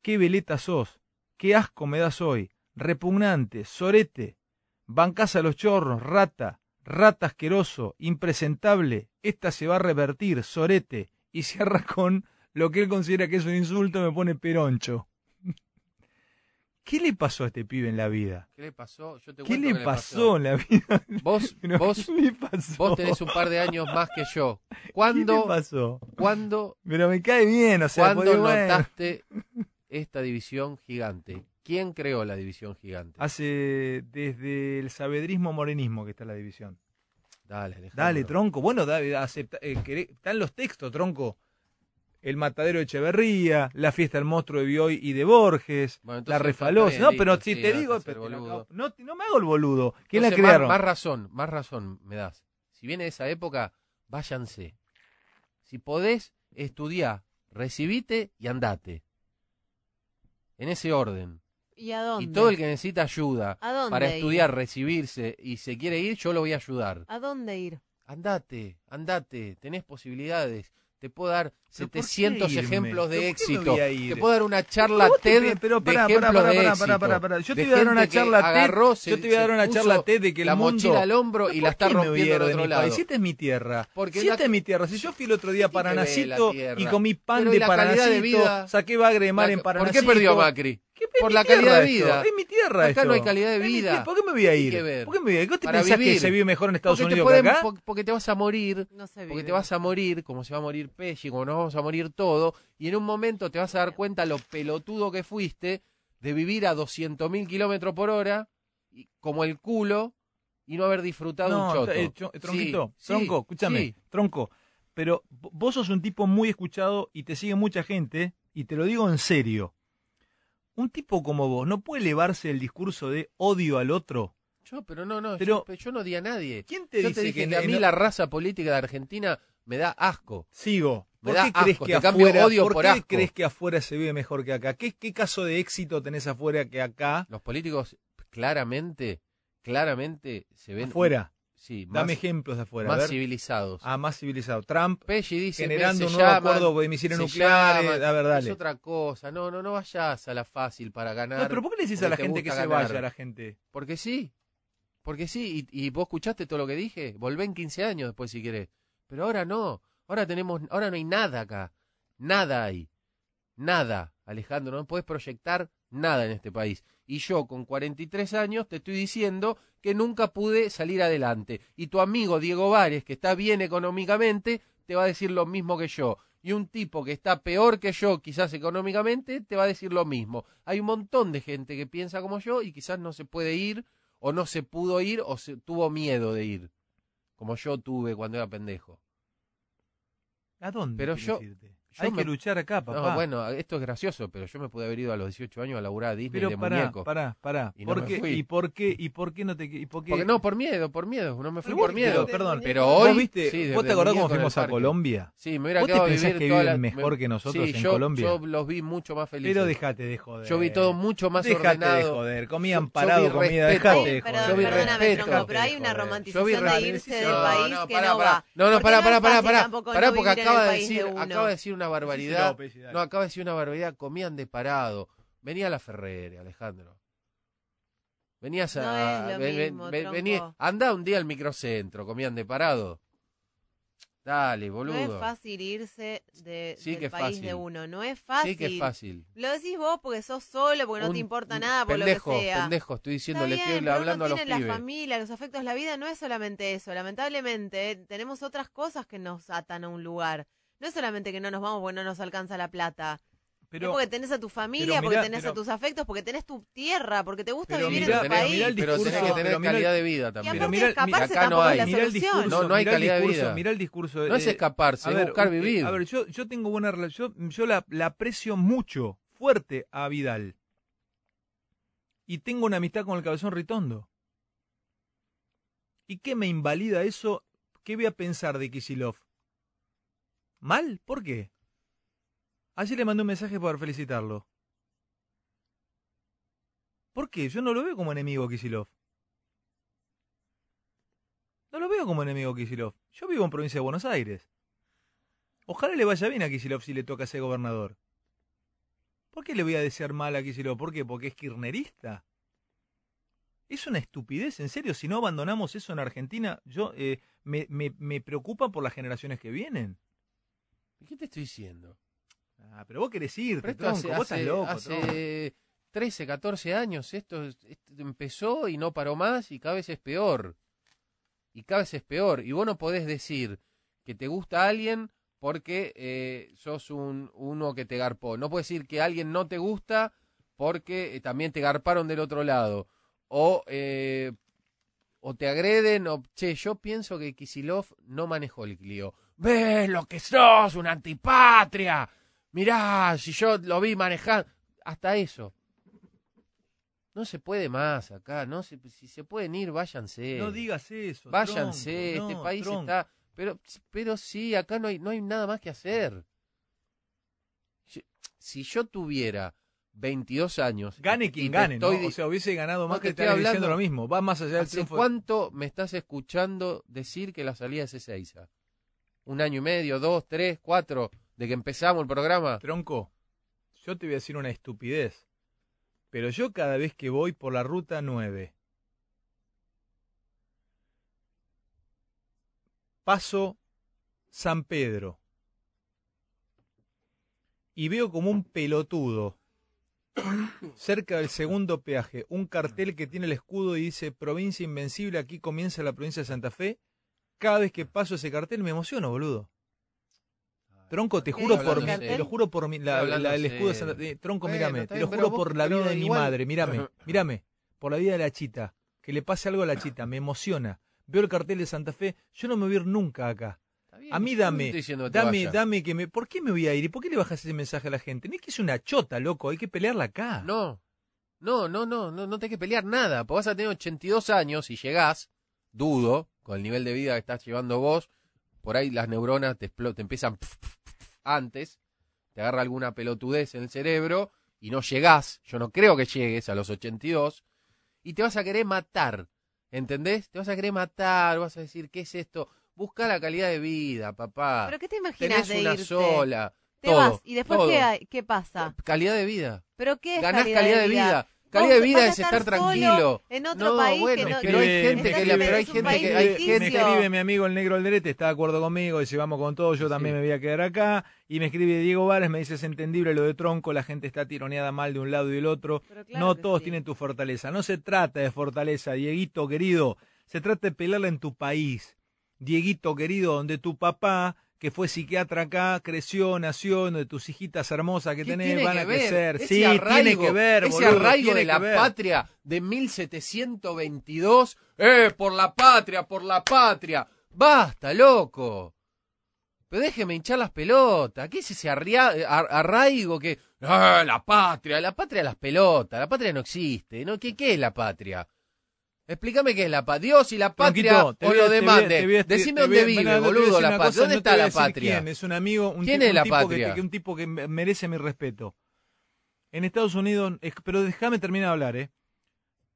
Speaker 2: ¿Qué veleta sos? ¿Qué asco me das hoy? Repugnante, sorete. Bancás a los chorros, rata, rata asqueroso, impresentable. Esta se va a revertir, sorete. Y cierra con lo que él considera que es un insulto, me pone peroncho. ¿Qué le pasó a este pibe en la vida?
Speaker 5: ¿Qué le pasó? Yo te
Speaker 2: ¿Qué le
Speaker 5: qué
Speaker 2: pasó en la vida?
Speaker 5: Vos, vos,
Speaker 2: ¿Qué pasó?
Speaker 5: vos tenés un par de años más que yo.
Speaker 2: ¿Qué le
Speaker 5: ¿Cuándo,
Speaker 2: pasó?
Speaker 5: ¿cuándo,
Speaker 2: Pero me cae bien, o sea,
Speaker 5: cuándo
Speaker 2: porque, bueno,
Speaker 5: notaste esta división gigante? ¿Quién creó la división gigante?
Speaker 2: hace desde el sabedrismo morenismo que está la división.
Speaker 5: Dale, Alejandro.
Speaker 2: Dale, tronco. Bueno, da- acepta- eh, queré- están los textos, tronco. El matadero de Echeverría, la fiesta del monstruo de Bioy y de Borges,
Speaker 5: Bueno,
Speaker 2: la refalosa. No, pero si
Speaker 5: sí,
Speaker 2: te digo, pero no, no me hago el boludo. ¿Quién la
Speaker 5: Entonces, más-
Speaker 2: crearon?
Speaker 5: Más, razón, más razón me das. Si viene de esa época, váyanse. Si podés, estudiá, recibite y andate. En ese orden.
Speaker 4: ¿Y a dónde?
Speaker 5: Y todo el que necesita ayuda
Speaker 4: ¿A dónde
Speaker 5: para
Speaker 4: ir?
Speaker 5: estudiar, recibirse y se quiere ir, yo lo voy a ayudar.
Speaker 4: ¿A dónde ir?
Speaker 5: Andate, andate, tenés posibilidades. Te puedo dar
Speaker 2: ¿Pero por qué
Speaker 5: 700
Speaker 2: irme?
Speaker 5: ejemplos de
Speaker 2: ¿Pero por
Speaker 5: éxito. Te puedo dar una charla TED
Speaker 2: pe- pero
Speaker 5: de
Speaker 2: pará,
Speaker 5: ejemplos
Speaker 2: pará,
Speaker 5: de
Speaker 2: pará,
Speaker 5: éxito.
Speaker 2: Yo te
Speaker 5: de
Speaker 2: voy a dar una charla TED, yo te voy a dar una charla TED de que el
Speaker 5: la
Speaker 2: mundo-
Speaker 5: mochila al hombro y
Speaker 2: ¿Pero
Speaker 5: la
Speaker 2: por
Speaker 5: está rompiendo
Speaker 2: de
Speaker 5: otro lado.
Speaker 2: Si esta es mi tierra.
Speaker 5: Porque
Speaker 2: si esta es mi tierra. Si yo fui el otro día a
Speaker 5: ¿Qué tiene que ver la
Speaker 2: Paranacito y comí pan de
Speaker 5: ¿y la calidad de
Speaker 2: Paranacito, saqué bagre de mar en
Speaker 5: ¿Por
Speaker 2: Paranacito.
Speaker 5: qué perdió Macri?
Speaker 2: ¿Qué
Speaker 5: por la calidad de
Speaker 2: esto,
Speaker 5: vida.
Speaker 2: Es mi tierra
Speaker 5: Acá
Speaker 2: esto.
Speaker 5: no hay calidad de vida.
Speaker 2: ¿Por qué me voy a ir? ¿Por qué me voy a ir? ¿Qué te
Speaker 5: Para
Speaker 2: pensás que se vive mejor en Estados
Speaker 5: porque, te
Speaker 2: Unidos que
Speaker 5: pueden-
Speaker 2: acá?
Speaker 5: po- porque te vas a morir,
Speaker 4: No se
Speaker 5: porque
Speaker 4: vive
Speaker 5: te vas a morir, como se va a morir Pesci, como nos vamos a morir todo, y en un momento te vas a dar cuenta lo pelotudo que fuiste de vivir a 200.000 kilómetros por hora, y- como el culo, y no haber disfrutado
Speaker 2: No,
Speaker 5: un choto.
Speaker 2: eh, cho- tronquito,
Speaker 5: Sí,
Speaker 2: tronco,
Speaker 5: sí,
Speaker 2: escúchame,
Speaker 5: sí.
Speaker 2: tronco. Pero vo- vos sos un tipo muy escuchado y te sigue mucha gente, y te lo digo en serio. Un tipo como vos no puede elevarse el discurso de odio al otro.
Speaker 5: Yo, pero no, no,
Speaker 2: Pero-
Speaker 5: yo, yo no di a nadie.
Speaker 2: ¿Quién te
Speaker 5: yo
Speaker 2: dice
Speaker 5: te dije que,
Speaker 2: que
Speaker 5: a
Speaker 2: no-
Speaker 5: mí la raza política de Argentina me da asco.
Speaker 2: Sigo.
Speaker 5: Me
Speaker 2: ¿Por
Speaker 5: da
Speaker 2: qué crees que afuera,
Speaker 5: odio
Speaker 2: ¿por
Speaker 5: por
Speaker 2: qué
Speaker 5: asco.
Speaker 2: crees que afuera se vive mejor que acá? ¿Qué, qué caso de éxito tenés afuera que acá?
Speaker 5: Los políticos claramente, claramente se ven...
Speaker 2: Afuera.
Speaker 5: Sí, más,
Speaker 2: Dame ejemplos de afuera. a
Speaker 5: más
Speaker 2: ver.
Speaker 5: civilizados.
Speaker 2: Ah, más civilizado. Trump
Speaker 5: Pesci dice
Speaker 2: generando un nuevo
Speaker 5: llaman-
Speaker 2: acuerdo de misiles nucleares.
Speaker 5: llaman,
Speaker 2: a ver, dale.
Speaker 5: Es otra cosa. No, no, no vayas a la fácil para ganar.
Speaker 2: No, pero ¿por qué le decís a la
Speaker 5: te
Speaker 2: gente que se vaya a la gente?
Speaker 5: Porque sí. Porque sí. Y, y vos escuchaste todo lo que dije. Volvé en 15 años después si querés. Pero ahora no. Ahora tenemos, ahora no hay nada acá. Nada hay. Nada, Alejandro. No puedes proyectar nada en este país. Y yo, con 43 años, te estoy diciendo que nunca pude salir adelante. Y tu amigo Diego Vares, que está bien económicamente, te va a decir lo mismo que yo. Y un tipo que está peor que yo, quizás económicamente, te va a decir lo mismo. Hay un montón de gente que piensa como yo y quizás no se puede ir, o no se pudo ir, o se tuvo miedo de ir. Como yo tuve cuando era pendejo.
Speaker 2: ¿A dónde?
Speaker 5: Pero yo-
Speaker 2: irte?
Speaker 5: Yo
Speaker 2: Hay
Speaker 5: me-
Speaker 2: que luchar acá, papá.
Speaker 5: No, bueno, esto es gracioso, pero yo me pude haber ido a los 18 años a laburar a Disney
Speaker 2: Pero
Speaker 5: de
Speaker 2: pará,
Speaker 5: muñeco.
Speaker 2: pará, pará.
Speaker 5: Y no
Speaker 2: ¿Por
Speaker 5: me
Speaker 2: qué,
Speaker 5: fui.
Speaker 2: ¿Y por qué? ¿Y por qué no te y por qué?
Speaker 5: Porque no, por miedo, por miedo. No me fui
Speaker 2: Pero vos-
Speaker 5: por miedo.
Speaker 2: perdón,
Speaker 5: Pero
Speaker 2: ¿Vos
Speaker 5: hoy.
Speaker 2: viste,
Speaker 5: sí, de-
Speaker 2: ¿Vos te acordás cuando fuimos a. Colombia?
Speaker 5: Sí, me hubiera
Speaker 2: ¿Vos te
Speaker 5: quedado a
Speaker 2: pensás
Speaker 5: vivir
Speaker 2: que viven
Speaker 5: la-
Speaker 2: mejor
Speaker 5: me-
Speaker 2: que nosotros
Speaker 5: sí,
Speaker 2: en
Speaker 5: yo,
Speaker 2: Colombia?
Speaker 5: Yo los vi mucho más felices.
Speaker 2: Pero déjate de joder.
Speaker 5: Yo vi todo mucho más
Speaker 2: Déjate
Speaker 5: ordenado.
Speaker 2: de joder. Comían
Speaker 5: yo
Speaker 2: parado comida. Dejate de joder.
Speaker 5: Yo vi
Speaker 4: perdóname,
Speaker 5: respeto.
Speaker 4: tronco, pero hay una romantización de irse del
Speaker 5: No,
Speaker 4: país
Speaker 5: no,
Speaker 4: que no va.
Speaker 5: No, no, pará, pará, pará, pará.
Speaker 4: no
Speaker 5: porque acaba de decir,
Speaker 4: uno.
Speaker 5: Una barbaridad. No, acaba de decir una barbaridad. Comían de parado. Venía a la Ferrere, Alejandro. Venías a.
Speaker 4: No es lo
Speaker 5: ven-
Speaker 4: mismo,
Speaker 5: ven-
Speaker 4: tronco.
Speaker 5: vení- andá un día al microcentro, comían de parado. Dale,
Speaker 4: No
Speaker 5: boludo.
Speaker 4: es fácil irse de,
Speaker 5: Sí
Speaker 4: del
Speaker 5: que
Speaker 4: país
Speaker 5: fácil.
Speaker 4: de uno. No es fácil.
Speaker 5: Sí que es fácil.
Speaker 4: Lo decís vos porque sos solo, porque no te importa nada, por
Speaker 5: pendejo,
Speaker 4: lo que sea.
Speaker 5: Pendejo, estoy diciendo, le estoy
Speaker 4: pero
Speaker 5: hablando a los
Speaker 4: tiene
Speaker 5: pibes.
Speaker 4: la familia, los afectos, la vida, no es solamente eso. Lamentablemente, tenemos otras cosas que nos atan a un lugar. No es solamente que no nos vamos porque no nos alcanza la plata. es
Speaker 2: Pero,
Speaker 4: porque tenés a tu familia, porque tenés a tus afectos, porque tenés tu tierra, porque te gusta
Speaker 2: Pero
Speaker 4: vivir
Speaker 2: mirá,
Speaker 4: en tu país.
Speaker 5: pero tenés que tener calidad de vida
Speaker 4: y
Speaker 5: también.
Speaker 4: Aparte
Speaker 2: mirá-
Speaker 4: escaparse
Speaker 5: acá no hay.
Speaker 4: es la
Speaker 2: mirá el
Speaker 4: solución.
Speaker 2: discurso,
Speaker 5: No, no hay
Speaker 2: mirá el
Speaker 5: calidad de vida.
Speaker 2: Mirá el discurso.
Speaker 5: No es
Speaker 2: eh,
Speaker 5: escaparse, es
Speaker 2: ver,
Speaker 5: buscar
Speaker 2: eh,
Speaker 5: vivir.
Speaker 2: A ver, yo, yo tengo buena relación. Yo, yo la, la aprecio mucho, fuerte a Vidal. Y tengo una amistad con el cabezón Ritondo. ¿Y qué me invalida eso? ¿Qué voy a pensar de Kisilov? ¿Mal? ¿Por qué? Ayer le mandé un mensaje para felicitarlo. ¿Por qué? Yo no lo veo como enemigo Kisilov. No lo veo como enemigo Kisilov. Yo vivo en provincia de Buenos Aires. Ojalá le vaya bien a Kisilov si le toca ser gobernador. ¿Por qué le voy a desear mal a Kisilov? ¿Por qué? ¿Porque es kirchnerista? Es una estupidez, en serio. Si no abandonamos eso en Argentina, yo eh, me, me, me preocupa por las generaciones que vienen.
Speaker 5: ¿Qué te estoy diciendo?
Speaker 2: Ah, pero vos querés irte,
Speaker 5: Pero esto
Speaker 2: tronco.
Speaker 5: hace,
Speaker 2: vos estás
Speaker 5: hace-
Speaker 2: loco,
Speaker 5: hace
Speaker 2: tronco.
Speaker 5: 13, 14 años esto, esto empezó y no paró más y cada vez es peor. Y cada vez es peor. Y vos no podés decir que te gusta alguien porque eh, sos un, uno que te garpó. No puedes decir que alguien no te gusta porque eh, también te garparon del otro lado. O, eh, o te agreden, o che, yo pienso que Kisilov no manejó el Clio. ¿Ves lo que sos? ¡Una antipatria! Mirá, si yo lo vi manejar. Hasta eso. No se puede más acá. no se, Si se pueden ir, váyanse.
Speaker 2: No digas eso.
Speaker 5: Váyanse.
Speaker 2: tronco,
Speaker 5: este país
Speaker 2: tronco.
Speaker 5: está. Pero, pero sí, acá no hay, no hay nada más que hacer. Si- yo tuviera 22 años.
Speaker 2: Gane quien gane, ¿no?
Speaker 5: estoy
Speaker 2: O sea, hubiese ganado más que estar diciendo
Speaker 5: hablando-
Speaker 2: lo mismo. Va más allá del
Speaker 5: ¿Hace
Speaker 2: triunfo.
Speaker 5: cuánto me estás escuchando decir que la salida es Ezeiza? ¿Un año y medio, dos, tres, cuatro, de que empezamos el programa?
Speaker 2: Tronco, yo te voy a decir una estupidez. Pero yo cada vez que voy por la ruta 9, paso San Pedro y veo como un pelotudo cerca del segundo peaje, un cartel que tiene el escudo y dice provincia invencible, aquí comienza la provincia de Santa Fe. Cada vez que paso ese cartel me emociono, boludo. Tronco, te
Speaker 4: ¿Qué
Speaker 2: juro por mi- te lo juro por mi, la- la- el escudo de Fe. Tronco,
Speaker 5: Bueno,
Speaker 2: mírame, te lo juro
Speaker 5: vos-
Speaker 2: por la vida de mi madre, mírame, mírame, por la vida de la chita, que le pase algo a la chita, me emociona. Veo el cartel de Santa Fe, yo no me voy a ir nunca acá.
Speaker 5: Bien,
Speaker 2: A mí dame, dame, dame que me... ¿Por qué me voy a ir? ¿Y por qué le bajas ese mensaje a la gente? No es que es una chota, loco, hay que pelearla acá.
Speaker 5: No, no, no, no, no, no te hay que pelear nada. Porque vas a tener 82 años y llegás, dudo, con el nivel de vida que estás llevando vos, por ahí las neuronas te, te empiezan antes, te agarra alguna pelotudez en el cerebro y no llegás, yo no creo que llegues a los 82, y te vas a querer matar, ¿entendés? Te vas a querer matar, vas a decir, ¿qué es esto? Busca la calidad de vida, papá.
Speaker 4: ¿Pero qué te imaginas
Speaker 5: Tenés
Speaker 4: de
Speaker 5: una
Speaker 4: irte?
Speaker 5: sola.
Speaker 4: Te
Speaker 5: todo,
Speaker 4: vas y después
Speaker 5: todo.
Speaker 4: ¿qué? ¿qué pasa?
Speaker 5: Calidad de vida.
Speaker 4: ¿Pero qué es
Speaker 5: Ganás
Speaker 4: calidad, de vida?
Speaker 5: Calidad de vida es estar tranquilo.
Speaker 4: en otro
Speaker 5: no,
Speaker 4: país
Speaker 5: bueno,
Speaker 4: que no-
Speaker 5: pero hay gente que pero hay gente que hay
Speaker 2: me
Speaker 5: gente
Speaker 2: escribe mi amigo el negro Alderete, está de acuerdo conmigo, dice vamos con todo, yo también
Speaker 5: Sí.
Speaker 2: me voy a quedar acá. Y me escribe Diego Vares, me dice es entendible lo de tronco, la gente está tironeada mal de un lado y del otro.
Speaker 4: Claro
Speaker 2: no todos
Speaker 4: sí.
Speaker 2: tienen tu fortaleza. No se trata de fortaleza, Dieguito querido. Se trata de pelearla en tu país. Dieguito querido, donde tu papá, que fue psiquiatra acá, creció, nació, donde tus hijitas hermosas que
Speaker 5: ¿Qué
Speaker 2: tenés
Speaker 5: tiene
Speaker 2: van
Speaker 5: que
Speaker 2: a
Speaker 5: ver?
Speaker 2: crecer.
Speaker 5: Ese
Speaker 2: Sí, tiene que ver,
Speaker 5: ese
Speaker 2: boludo,
Speaker 5: arraigo de la
Speaker 2: ver.
Speaker 5: patria de 1722. ¡Eh, por la patria, por la patria! ¡Basta, loco! Pero déjeme hinchar las pelotas. ¿Qué es ese arraigo que... ¡Ah, la patria! La patria las pelotas. La patria no existe. ¿no? ¿Qué, qué es la patria? Explícame qué es la patria. Dios y la patria
Speaker 2: Tronquito,
Speaker 5: o lo demande. Decime
Speaker 2: te
Speaker 5: dónde vive, boludo, la patria.
Speaker 2: cosa,
Speaker 5: ¿Dónde
Speaker 2: no
Speaker 5: está la patria?
Speaker 2: quién, Es un amigo, un,
Speaker 5: ¿Quién
Speaker 2: ti-
Speaker 5: es
Speaker 2: un
Speaker 5: la
Speaker 2: tipo que-
Speaker 5: patria?
Speaker 2: Que, un tipo que me- merece mi respeto. En Estados Unidos, es- pero déjame terminar de hablar, ¿eh?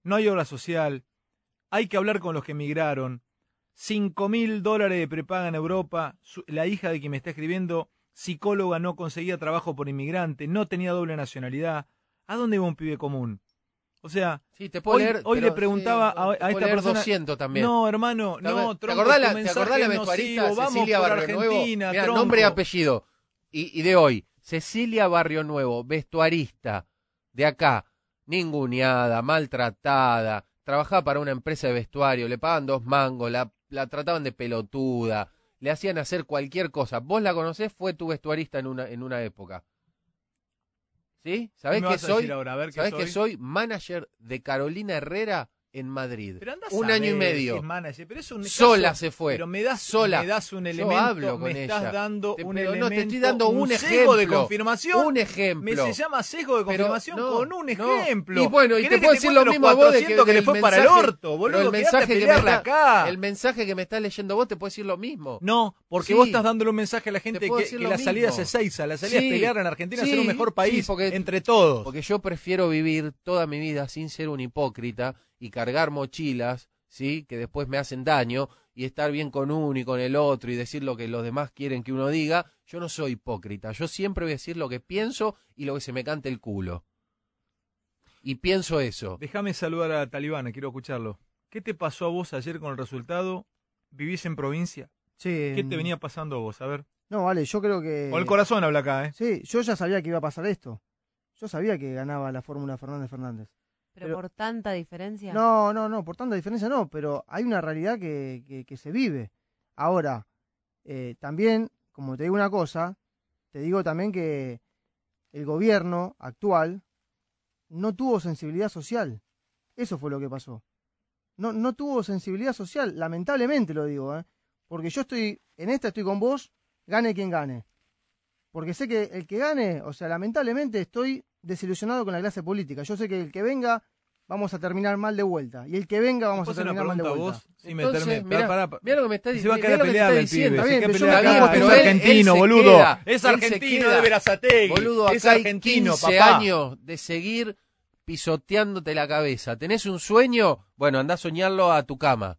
Speaker 2: No hay obra social. Hay que hablar con los que emigraron. Cinco mil dólares de prepaga en Europa. Su- la hija de quien me está escribiendo, psicóloga, no conseguía trabajo por inmigrante, no tenía doble nacionalidad. ¿A dónde va un pibe común? O sea,
Speaker 5: Sí, te puedo
Speaker 2: Hoy-
Speaker 5: leer,
Speaker 2: hoy
Speaker 5: pero
Speaker 2: le preguntaba
Speaker 5: sí,
Speaker 2: a- a
Speaker 5: te puedo
Speaker 2: esta
Speaker 5: leer
Speaker 2: persona-
Speaker 5: 200 también.
Speaker 2: no, hermano, no,
Speaker 5: ¿Te acordás
Speaker 2: tu
Speaker 5: la, ¿te acordás la vestuarista
Speaker 2: nocivo,
Speaker 5: Cecilia Barrio Nuevo?
Speaker 2: Argentina,
Speaker 5: Mirá,
Speaker 2: tronco.
Speaker 5: nombre y apellido. Y, y de hoy, Cecilia Barrio Nuevo, vestuarista de acá, ninguneada, maltratada, trabajaba para una empresa de vestuario, le pagaban dos mangos, la, la trataban de pelotuda, le hacían hacer cualquier cosa. ¿Vos la conocés? Fue tu vestuarista en una, en una época. ¿Sí? ¿Sabés
Speaker 2: ¿Qué me
Speaker 5: que soy?
Speaker 2: ahora? A ver, ¿qué
Speaker 5: ¿Sabés
Speaker 2: soy?
Speaker 5: que soy manager de Carolina Herrera en Madrid?
Speaker 2: Pero andá a
Speaker 5: un
Speaker 2: saber
Speaker 5: año y
Speaker 2: si
Speaker 5: medio.
Speaker 2: manager, pero es un
Speaker 5: Sola
Speaker 2: caso-
Speaker 5: se fue.
Speaker 2: Pero me das,
Speaker 5: sola.
Speaker 2: me das un
Speaker 5: Yo
Speaker 2: elemento,
Speaker 5: hablo con
Speaker 2: me estás
Speaker 5: ella.
Speaker 2: dando
Speaker 5: Te-
Speaker 2: un elemento,
Speaker 5: no, te estoy dando un,
Speaker 2: sesgo
Speaker 5: ejemplo.
Speaker 2: de confirmación.
Speaker 5: Un ejemplo.
Speaker 2: Me se llama sesgo de confirmación
Speaker 5: no,
Speaker 2: con un
Speaker 5: no.
Speaker 2: ejemplo.
Speaker 5: Y bueno, y
Speaker 2: ¿Querés
Speaker 5: te puedo decir lo mismo a vos de que,
Speaker 2: 400 que le fue para el
Speaker 5: mensaje-
Speaker 2: orto, boludo.
Speaker 5: el mensaje
Speaker 2: a
Speaker 5: que me está-
Speaker 2: acá.
Speaker 5: El mensaje que me estás leyendo vos te puedo decir lo mismo.
Speaker 2: No, porque
Speaker 5: Sí.
Speaker 2: vos estás dándole un mensaje a la gente que, la salida
Speaker 5: mismo.
Speaker 2: es Ezeiza, la salida es pelear en Argentina, ser un mejor país entre todos.
Speaker 5: Porque yo prefiero vivir toda mi vida sin ser un hipócrita y cargar mochilas, ¿sí? Que después me hacen daño y estar bien con uno y con el otro y decir lo que los demás quieren que uno diga. Yo no soy hipócrita. Yo siempre voy a decir lo que pienso y lo que se me cante el culo. Y pienso eso.
Speaker 2: Déjame saludar a Talibán, quiero escucharlo. ¿Qué te pasó a vos ayer con el resultado? ¿Vivís en provincia?
Speaker 6: Sí,
Speaker 2: ¿Qué te venía pasando a vos? A ver.
Speaker 6: No, vale, yo creo que...
Speaker 2: Con el corazón habla acá, ¿eh?
Speaker 6: Sí, yo ya sabía que iba a pasar esto. Yo sabía que ganaba la fórmula Fernández Fernández.
Speaker 4: Pero,
Speaker 6: Pero-
Speaker 4: por tanta diferencia.
Speaker 6: No, no, no, por tanta diferencia no, pero hay una realidad que, que- que se vive. Ahora, eh, también, como te digo una cosa, te digo también que el gobierno actual no tuvo sensibilidad social. Eso fue lo que pasó. No, no tuvo sensibilidad social, lamentablemente lo digo, ¿eh? porque yo estoy, en esta estoy con vos, gane quien gane. Porque sé que el que gane, o sea, lamentablemente estoy desilusionado con la clase política. Yo sé que el que venga vamos a terminar mal de vuelta. Y el que venga vamos a
Speaker 2: Después
Speaker 6: terminar mal de vuelta.
Speaker 2: vos. Me
Speaker 5: Entonces,
Speaker 2: terminé-
Speaker 5: mirá,
Speaker 2: pará, pará.
Speaker 5: mirá lo que me está
Speaker 2: Se va a quedar peleado
Speaker 5: está
Speaker 2: el pibe.
Speaker 5: diciendo.
Speaker 6: Está
Speaker 2: se
Speaker 6: bien, pero
Speaker 2: acá
Speaker 6: pero
Speaker 2: es
Speaker 6: él- él
Speaker 2: argentino,
Speaker 5: se
Speaker 2: boludo.
Speaker 5: queda,
Speaker 2: es
Speaker 5: él
Speaker 2: argentino de Verazategui.
Speaker 5: Boludo,
Speaker 2: es
Speaker 5: hay
Speaker 2: argentino,
Speaker 5: 15
Speaker 2: papá.
Speaker 5: años de seguir pisoteándote la cabeza. ¿Tenés un sueño? Bueno, andá a soñarlo a tu cama.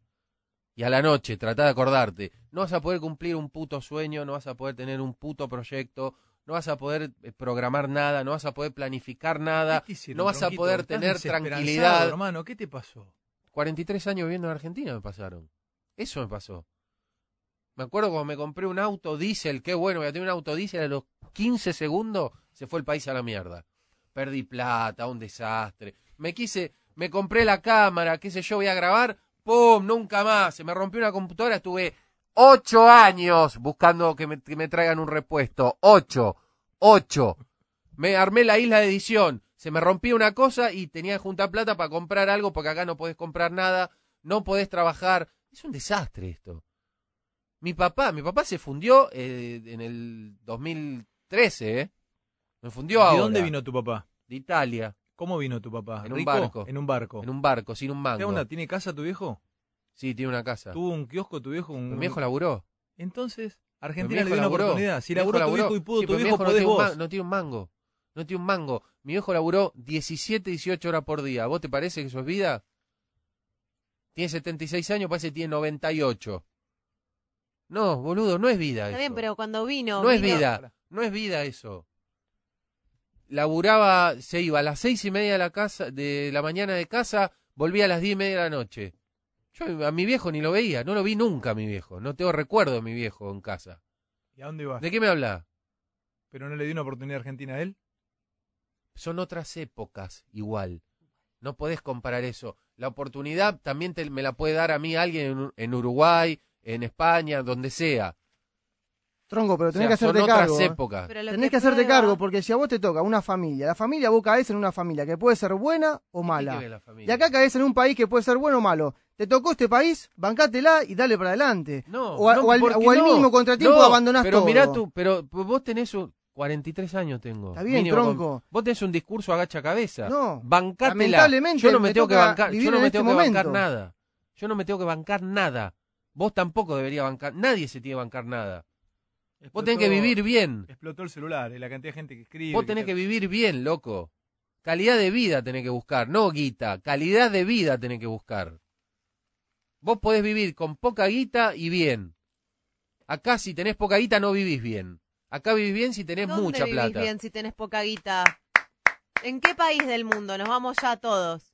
Speaker 5: Y a la noche, tratá de acordarte. No vas a poder cumplir un puto sueño, no vas a poder tener un puto proyecto, no vas a poder eh, programar nada, no vas a poder planificar nada,
Speaker 2: ¿Qué te hicieron,
Speaker 5: no vas a poder tener tranquilidad.
Speaker 2: hermano, ¿qué te pasó?
Speaker 5: 43 años viviendo en Argentina me pasaron. Eso me pasó. Me acuerdo cuando me compré un auto diésel, qué bueno, voy a tener un auto diésel, a los 15 segundos se fue el país a la mierda. perdí plata, un desastre. Me quise, me compré la cámara, qué sé yo, voy a grabar, ¡pum! Nunca más. Se me rompió una computadora, estuve ocho años buscando que me, que me traigan un repuesto. Ocho, ocho. Me armé la isla de edición. Se me rompía una cosa y tenía que juntar plata para comprar algo porque acá no podés comprar nada, no podés trabajar. Es un desastre esto. Mi papá, mi papá se fundió eh, en el 2013, ¿eh? Me fundió ahora.
Speaker 2: ¿De dónde vino tu papá?
Speaker 5: De Italia,
Speaker 2: ¿Cómo vino tu papá?
Speaker 5: En un barco.
Speaker 2: En un barco.
Speaker 5: en un barco, sin un
Speaker 2: ¿Qué
Speaker 5: mango.
Speaker 2: onda? ¿Tiene casa tu viejo?
Speaker 5: Sí, tiene una casa.
Speaker 2: ¿Tuvo un kiosco tu viejo? Un...
Speaker 5: Mi viejo laburó.
Speaker 2: Entonces, Argentina le dio una
Speaker 5: laburó.
Speaker 2: oportunidad. Si
Speaker 5: viejo
Speaker 2: laburó tu
Speaker 5: laburó.
Speaker 2: viejo y pudo
Speaker 5: Sí,
Speaker 2: tu viejo,
Speaker 5: no
Speaker 2: podés
Speaker 5: tiene un
Speaker 2: vos.
Speaker 5: no tiene un mango. No tiene un mango. Mi viejo laburó 17, 18 horas por día. ¿Vos te parece que eso es vida? Tiene 76 años, parece que tiene 98. No, boludo, no es vida
Speaker 4: Está
Speaker 5: eso.
Speaker 4: bien, pero cuando vino.
Speaker 5: No es vida, no es vida eso. Laburaba, se iba a las seis y media de la casa, de la mañana de casa, volvía a las diez y media de la noche. Yo a mi viejo ni lo veía, no lo vi nunca a mi viejo, no tengo recuerdo de mi viejo en casa.
Speaker 2: ¿Y a dónde vas?
Speaker 5: ¿De qué me habla?
Speaker 2: ¿Pero no le dio una oportunidad a Argentina a él?
Speaker 5: Son otras épocas, igual. No podés comparar eso. La oportunidad también te- me la puede dar a mí alguien en, en Uruguay, en España, donde sea.
Speaker 6: Tronco, pero
Speaker 5: O
Speaker 6: tenés
Speaker 5: sea,
Speaker 6: que hacerte
Speaker 5: son otras
Speaker 6: cargo. ¿eh?
Speaker 5: épocas.
Speaker 4: Pero
Speaker 6: Tenés que hacerte
Speaker 4: prueba-
Speaker 6: cargo, porque si a vos te toca una familia, la familia vos caes en una familia que puede ser buena o
Speaker 5: ¿Qué
Speaker 6: mala. Y acá caes en un país que puede ser bueno o malo. Te tocó este país, bancátela y dale para adelante.
Speaker 5: No,
Speaker 6: o, a-
Speaker 5: no,
Speaker 6: o al,
Speaker 5: porque
Speaker 6: o al
Speaker 5: no.
Speaker 6: contratiempo
Speaker 5: No,
Speaker 6: abandonás
Speaker 5: pero
Speaker 6: todo.
Speaker 5: mirá tú, pero vos tenés un 43 años tengo.
Speaker 6: Está bien,
Speaker 5: mínimo
Speaker 6: tronco.
Speaker 5: con- vos tenés un discurso agacha cabeza.
Speaker 6: No,
Speaker 5: Bancátela.
Speaker 6: lamentablemente
Speaker 5: Yo no me,
Speaker 6: me
Speaker 5: tengo que bancar,
Speaker 6: vivir
Speaker 5: yo no
Speaker 6: en
Speaker 5: me
Speaker 6: este
Speaker 5: tengo que bancar
Speaker 6: momento.
Speaker 5: nada. Yo no me tengo que bancar nada. Vos tampoco deberías bancar, nadie se tiene que bancar nada. Vos tenés que vivir bien.
Speaker 2: Explotó el celular, eh, la cantidad de gente que escribe.
Speaker 5: Vos tenés
Speaker 2: te-
Speaker 5: que vivir bien, loco. Calidad de vida tenés que buscar, no guita. Calidad de vida tenés que buscar. Vos podés vivir con poca guita y bien. Acá si tenés poca guita no vivís bien. Acá vivís bien si tenés
Speaker 4: ¿Dónde
Speaker 5: mucha
Speaker 4: vivís
Speaker 5: plata.
Speaker 4: bien si tenés poca guita? ¿En qué país del mundo? Nos vamos ya todos.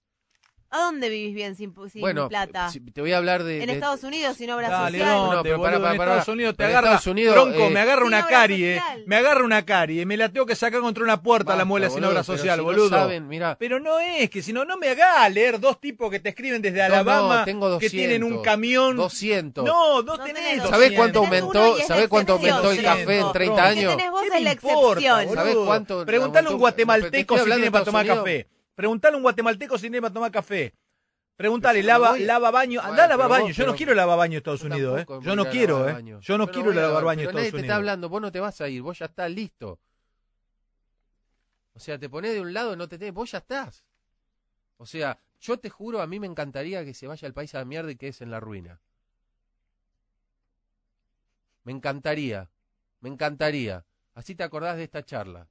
Speaker 4: ¿A dónde vivís bien sin, sin
Speaker 5: bueno,
Speaker 4: plata?
Speaker 5: si- te voy a hablar de...
Speaker 4: en
Speaker 5: de-
Speaker 4: Estados Unidos sin obra
Speaker 2: Dale,
Speaker 4: social.
Speaker 5: no,
Speaker 2: ¿dónde,
Speaker 5: pero pará,
Speaker 2: boludo?
Speaker 5: pará,
Speaker 2: en. Estados Unidos te agarra,
Speaker 5: Estados Unidos,
Speaker 2: tronco,
Speaker 5: eh,
Speaker 2: me agarra
Speaker 4: Sin
Speaker 2: una
Speaker 4: obra
Speaker 2: carie,
Speaker 4: social.
Speaker 2: me agarra una carie, me la tengo que sacar contra una puerta la
Speaker 5: Basta,
Speaker 2: muela sin
Speaker 5: boludo,
Speaker 2: obra
Speaker 5: pero
Speaker 2: social,
Speaker 5: si no
Speaker 2: boludo.
Speaker 5: saben, mirá,
Speaker 2: Pero no es, que si no, no me hagas leer dos tipos que te escriben desde
Speaker 5: No, no,
Speaker 2: Alabama
Speaker 5: tengo
Speaker 2: que
Speaker 5: 200,
Speaker 2: tienen un camión.
Speaker 5: 200.
Speaker 2: No, no,
Speaker 4: No
Speaker 2: tenés
Speaker 4: tenés
Speaker 2: 200.
Speaker 5: ¿Sabés cuánto aumentó?
Speaker 4: es
Speaker 5: ¿Sabés
Speaker 4: la
Speaker 5: cuánto aumentó el café en 30
Speaker 2: Tronco.
Speaker 4: ¿Qué
Speaker 5: años?
Speaker 4: tenés vos
Speaker 2: ¿Qué
Speaker 4: de
Speaker 2: me
Speaker 4: la excepción?
Speaker 2: boludo?
Speaker 5: ¿Sabés cuánto
Speaker 2: Preguntale a un guatemalteco si
Speaker 5: hablando
Speaker 2: tiene
Speaker 5: de
Speaker 2: para tomar café. Preguntale a un guatemalteco si tiene para tomar café. Preguntale,
Speaker 5: no
Speaker 2: lava, lava baño.
Speaker 5: Bueno,
Speaker 2: Anda a lavar baño.
Speaker 5: vos-
Speaker 2: Yo no quiero lavar baño en Estados Unidos, ¿eh? Yo no
Speaker 5: a a
Speaker 2: quiero, ¿eh?
Speaker 5: baño.
Speaker 2: Yo no quiero a
Speaker 5: a
Speaker 2: lavar baño
Speaker 5: nadie
Speaker 2: Estados
Speaker 5: te
Speaker 2: Unidos.
Speaker 5: está hablando, vos no te vas a ir, vos ya estás listo. O sea, te pones de un lado, no te tenés, vos ya estás. O sea, yo te juro, a mí me encantaría que se vaya el país a la mierda y que es en la ruina. Me encantaría, me encantaría. Así te acordás de esta charla.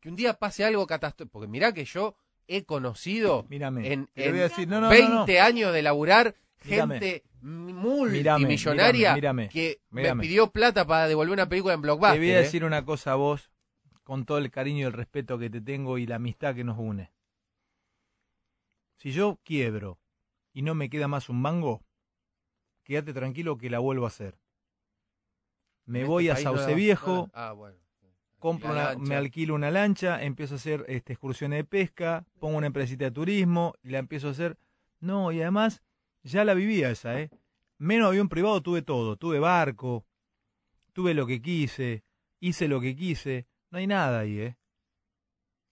Speaker 5: Que un día pase algo catastrófico. Porque mirá que yo he conocido
Speaker 2: Mírame.
Speaker 5: en,
Speaker 2: voy
Speaker 5: en
Speaker 2: a decir. No, no, no,
Speaker 5: 20
Speaker 2: no.
Speaker 5: años de laburar
Speaker 2: Mírame.
Speaker 5: gente multimillonaria
Speaker 2: Mírame,
Speaker 5: que me pidió plata para devolver una película en Blockbuster.
Speaker 2: Te voy a
Speaker 5: ¿eh?
Speaker 2: decir una cosa a vos, con todo el cariño y el respeto que te tengo y la amistad que nos une. Si yo quiebro y no me queda más un mango, quédate tranquilo que la vuelvo a hacer. Me
Speaker 5: En este
Speaker 2: voy a Sauce Viejo,
Speaker 5: ah, bueno.
Speaker 2: Compro una, me alquilo una lancha, empiezo a hacer este, excursiones de pesca, pongo una empresita de turismo y la empiezo a hacer. No, y además ya la vivía esa, ¿eh? Menos avión privado tuve todo, tuve barco, tuve lo que quise, hice lo que quise, no hay nada ahí, ¿eh?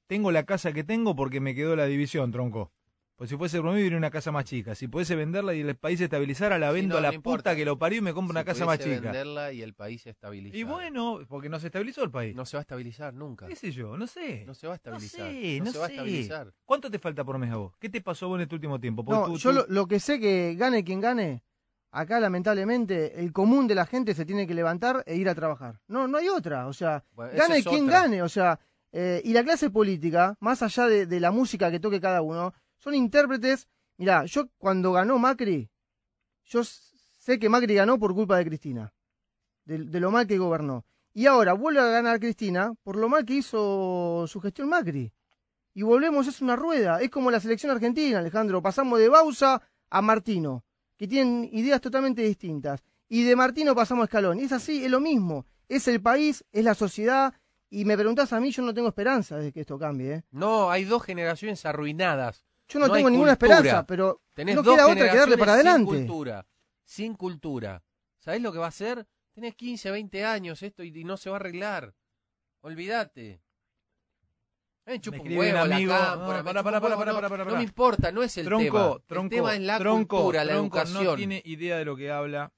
Speaker 2: Tengo la casa que tengo porque me quedó la división, tronco. Pues si fuese por mí, iría una casa más chica. Si pudiese venderla y el país se estabilizara, la
Speaker 5: Sí,
Speaker 2: vendo
Speaker 5: no,
Speaker 2: a la
Speaker 5: no importa.
Speaker 2: puta que lo parió y me compro una casa más chica.
Speaker 5: venderla y el país se estabilizara.
Speaker 2: Y bueno, porque no se estabilizó el país.
Speaker 5: No se va a estabilizar nunca.
Speaker 2: ¿Qué sé yo? No sé.
Speaker 5: No se va a estabilizar.
Speaker 2: sé, no
Speaker 5: se va a
Speaker 2: sé.
Speaker 5: estabilizar.
Speaker 2: ¿Cuánto te falta por mes a vos? ¿Qué te pasó vos en este último tiempo? Porque
Speaker 6: No,
Speaker 2: tú-
Speaker 6: yo
Speaker 2: tú-
Speaker 6: lo, lo que sé que gane quien gane, acá lamentablemente el común de la gente se tiene que levantar e ir a trabajar. No, no hay otra. O sea,
Speaker 5: Bueno,
Speaker 6: gane quien
Speaker 5: otra.
Speaker 6: gane. O sea, eh, y la clase política, más allá de, de la música que toque cada uno, son intérpretes. Mirá, yo cuando ganó Macri, yo sé que Macri ganó por culpa de Cristina, de, lo mal que gobernó. Y ahora vuelve a ganar Cristina por lo mal que hizo su gestión Macri. Y volvemos, es una rueda. Es como la selección argentina, Alejandro. Pasamos de Bausa a Martino, que tienen ideas totalmente distintas. Y de Martino pasamos a Escalón. Es así, es lo mismo. Es el país, es la sociedad. Y me preguntás a mí, yo no tengo esperanza de que esto cambie. ¿eh?
Speaker 5: No, hay dos generaciones arruinadas.
Speaker 6: Yo no, tengo ninguna
Speaker 5: cultura.
Speaker 6: esperanza, pero
Speaker 5: Tenés
Speaker 6: no queda otra que darle para
Speaker 5: Sin
Speaker 6: adelante.
Speaker 5: cultura. Sin cultura. ¿Sabés lo que va a hacer? Tenés 15, 20 años esto y, y no se va a arreglar. Olvídate. Me chupa un
Speaker 2: escribe
Speaker 5: huevo
Speaker 2: un
Speaker 5: la
Speaker 2: amigo-
Speaker 5: cámpora,
Speaker 2: no,
Speaker 5: me no, importa, no es el
Speaker 2: tronco,
Speaker 5: tema.
Speaker 2: tronco,
Speaker 5: el tema es la
Speaker 2: tronco,
Speaker 5: cultura, la
Speaker 2: tronco,
Speaker 5: educación.
Speaker 2: No tiene idea de lo que habla.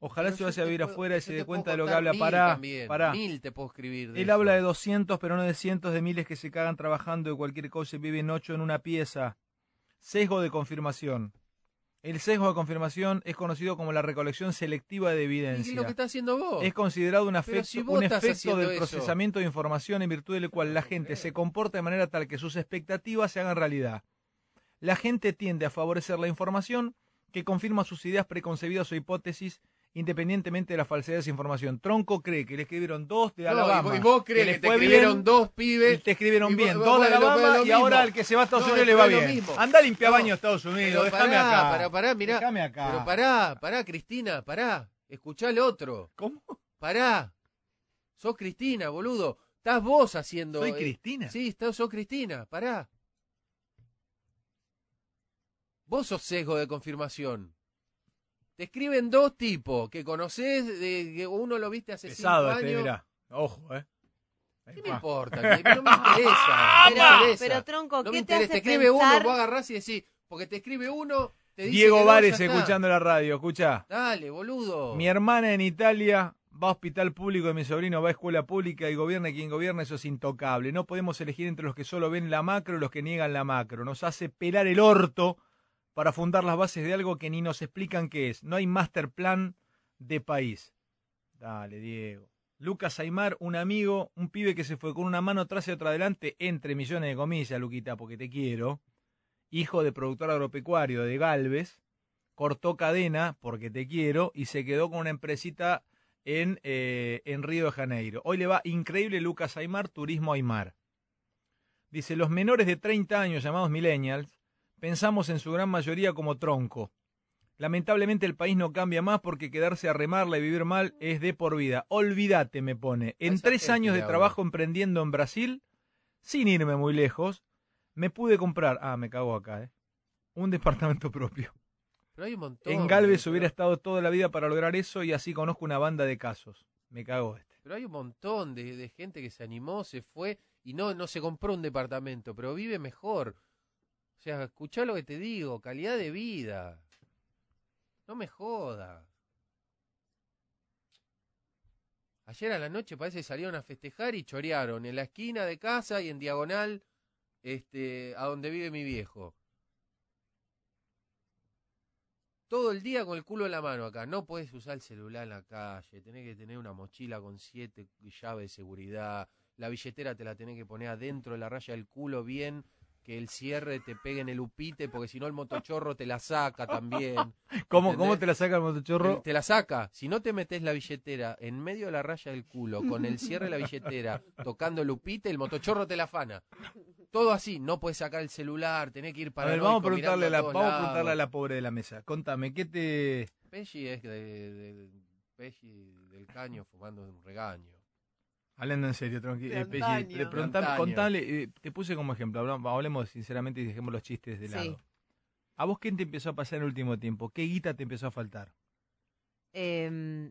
Speaker 2: Ojalá
Speaker 5: Pero
Speaker 2: se vaya a vivir
Speaker 5: puedo-
Speaker 2: afuera y se dé cuenta de lo que habla.
Speaker 5: mil
Speaker 2: Pará,
Speaker 5: también,
Speaker 2: pará.
Speaker 5: Mil te puedo escribir de
Speaker 2: Él
Speaker 5: eso.
Speaker 2: habla de 200, pero no de cientos de miles que se cagan trabajando de cualquier cosa y viven ocho en una pieza. Sesgo de confirmación. El sesgo de confirmación es conocido como la recolección selectiva de
Speaker 5: ¿Y
Speaker 2: evidencia.
Speaker 5: es lo que está haciendo vos?
Speaker 2: Es considerado un, afecto-
Speaker 5: si
Speaker 2: un efecto del
Speaker 5: eso.
Speaker 2: procesamiento de información en virtud del cual la gente se comporta de manera tal que sus expectativas se hagan realidad. La gente tiende a favorecer la información que confirma sus ideas preconcebidas o hipótesis independientemente de la falsedad de esa información. Tronco cree que le escribieron dos de
Speaker 5: No, y
Speaker 2: Alabama.
Speaker 5: vos- y vos crees que,
Speaker 2: le
Speaker 5: te escribieron
Speaker 2: bien,
Speaker 5: dos
Speaker 2: y
Speaker 5: pibes.
Speaker 2: te escribieron
Speaker 5: y
Speaker 2: bien,
Speaker 5: vos-
Speaker 2: dos de Alabama y ahora el que se va a Estados
Speaker 5: No,
Speaker 2: Unidos le va bien. Anda a limpiar
Speaker 5: No,
Speaker 2: baño a Estados Unidos, déjame acá.
Speaker 5: Pará, pará, mirá.
Speaker 2: Déjame acá.
Speaker 5: Pero pará, pará, Cristina, pará. Escuchá al otro.
Speaker 2: ¿Cómo?
Speaker 5: Pará. Sos Cristina, boludo. Estás vos haciendo.
Speaker 2: ¿Soy
Speaker 5: eh,
Speaker 2: Cristina?
Speaker 5: Sí, estás, sos Cristina, pará. Vos sos sesgo de confirmación. Te escriben dos tipos que conocés, de, que uno lo viste hace
Speaker 2: Pesado
Speaker 5: cinco
Speaker 2: este,
Speaker 5: años.
Speaker 2: mirá. Ojo, eh.
Speaker 5: ¿Qué me importa? Que- no me interesa. no me
Speaker 4: Pero,
Speaker 5: interesa.
Speaker 4: pero tronco,
Speaker 5: No me
Speaker 4: ¿qué te
Speaker 5: interesa.
Speaker 4: hace
Speaker 5: Te escribe uno, vos agarrás y decís, porque te escribe uno, te dice
Speaker 2: Diego Vares escuchando la radio, escucha.
Speaker 5: Dale, boludo.
Speaker 2: Mi hermana en Italia va a hospital público y mi sobrino va a escuela pública y gobierna quien gobierna, eso es intocable. No podemos elegir entre los que solo ven la macro y los que niegan la macro. Nos hace pelar el orto para fundar las bases de algo que ni nos explican qué es. No hay master plan de país. Dale, Diego. Lucas Aymar, un amigo, un pibe que se fue con una mano atrás y otra adelante, entre millones de comillas, Luquita, porque te quiero. Hijo de productor agropecuario de Galvez, cortó cadena, porque te quiero, y se quedó con una empresita en, eh, en Río de Janeiro. Hoy le va increíble Lucas Aymar, Turismo Aymar. Dice, los menores de 30 años, llamados millennials, pensamos en su gran mayoría como tronco. Lamentablemente el país no cambia más porque quedarse a remarla y vivir mal es de por vida. Olvídate, me pone. En tres años de trabajo emprendiendo en Brasil, sin irme muy lejos, me pude comprar, ah, me cago acá, eh, un departamento propio.
Speaker 5: Pero hay un montón.
Speaker 2: En Galvez
Speaker 5: pero-
Speaker 2: hubiera estado toda la vida para lograr eso y así conozco una banda de casos. Me cago este.
Speaker 5: Pero hay un montón de, de gente que se animó, se fue y no, no se compró un departamento, pero vive mejor. O sea, escuchá lo que te digo, calidad de vida. No me joda. Ayer a la noche parece que salieron a festejar y chorearon en la esquina de casa y en diagonal este, a donde vive mi viejo. Todo el día con el culo en la mano acá. No puedes usar el celular en la calle. Tenés que tener una mochila con siete llaves de seguridad. La billetera te la tenés que poner adentro de la raya del culo bien. Que el cierre te pegue en el upite, porque si no el motochorro te la saca también.
Speaker 2: ¿Cómo,
Speaker 5: ¿Entendés?
Speaker 2: ¿Cómo te la saca el motochorro?
Speaker 5: Te, te la saca. Si no te metes la billetera en medio de la raya del culo, con el cierre de la billetera, tocando el upite, el motochorro te la afana. Todo así, no puedes sacar el celular, tenés que ir para
Speaker 2: ver, vamos a preguntarle a la, vamos a preguntarle a la pobre de la mesa. Contame, ¿qué te,
Speaker 5: Pesci es de, de- Pesci del caño fumando un regaño.
Speaker 2: Hablando en serio, tranqui-
Speaker 4: De
Speaker 2: eh, contale, eh, te puse como ejemplo, hablemos sinceramente y dejemos los chistes de
Speaker 4: Sí.
Speaker 2: lado. ¿A vos qué te empezó a pasar en el último tiempo? ¿Qué guita te empezó a faltar?
Speaker 4: Eh,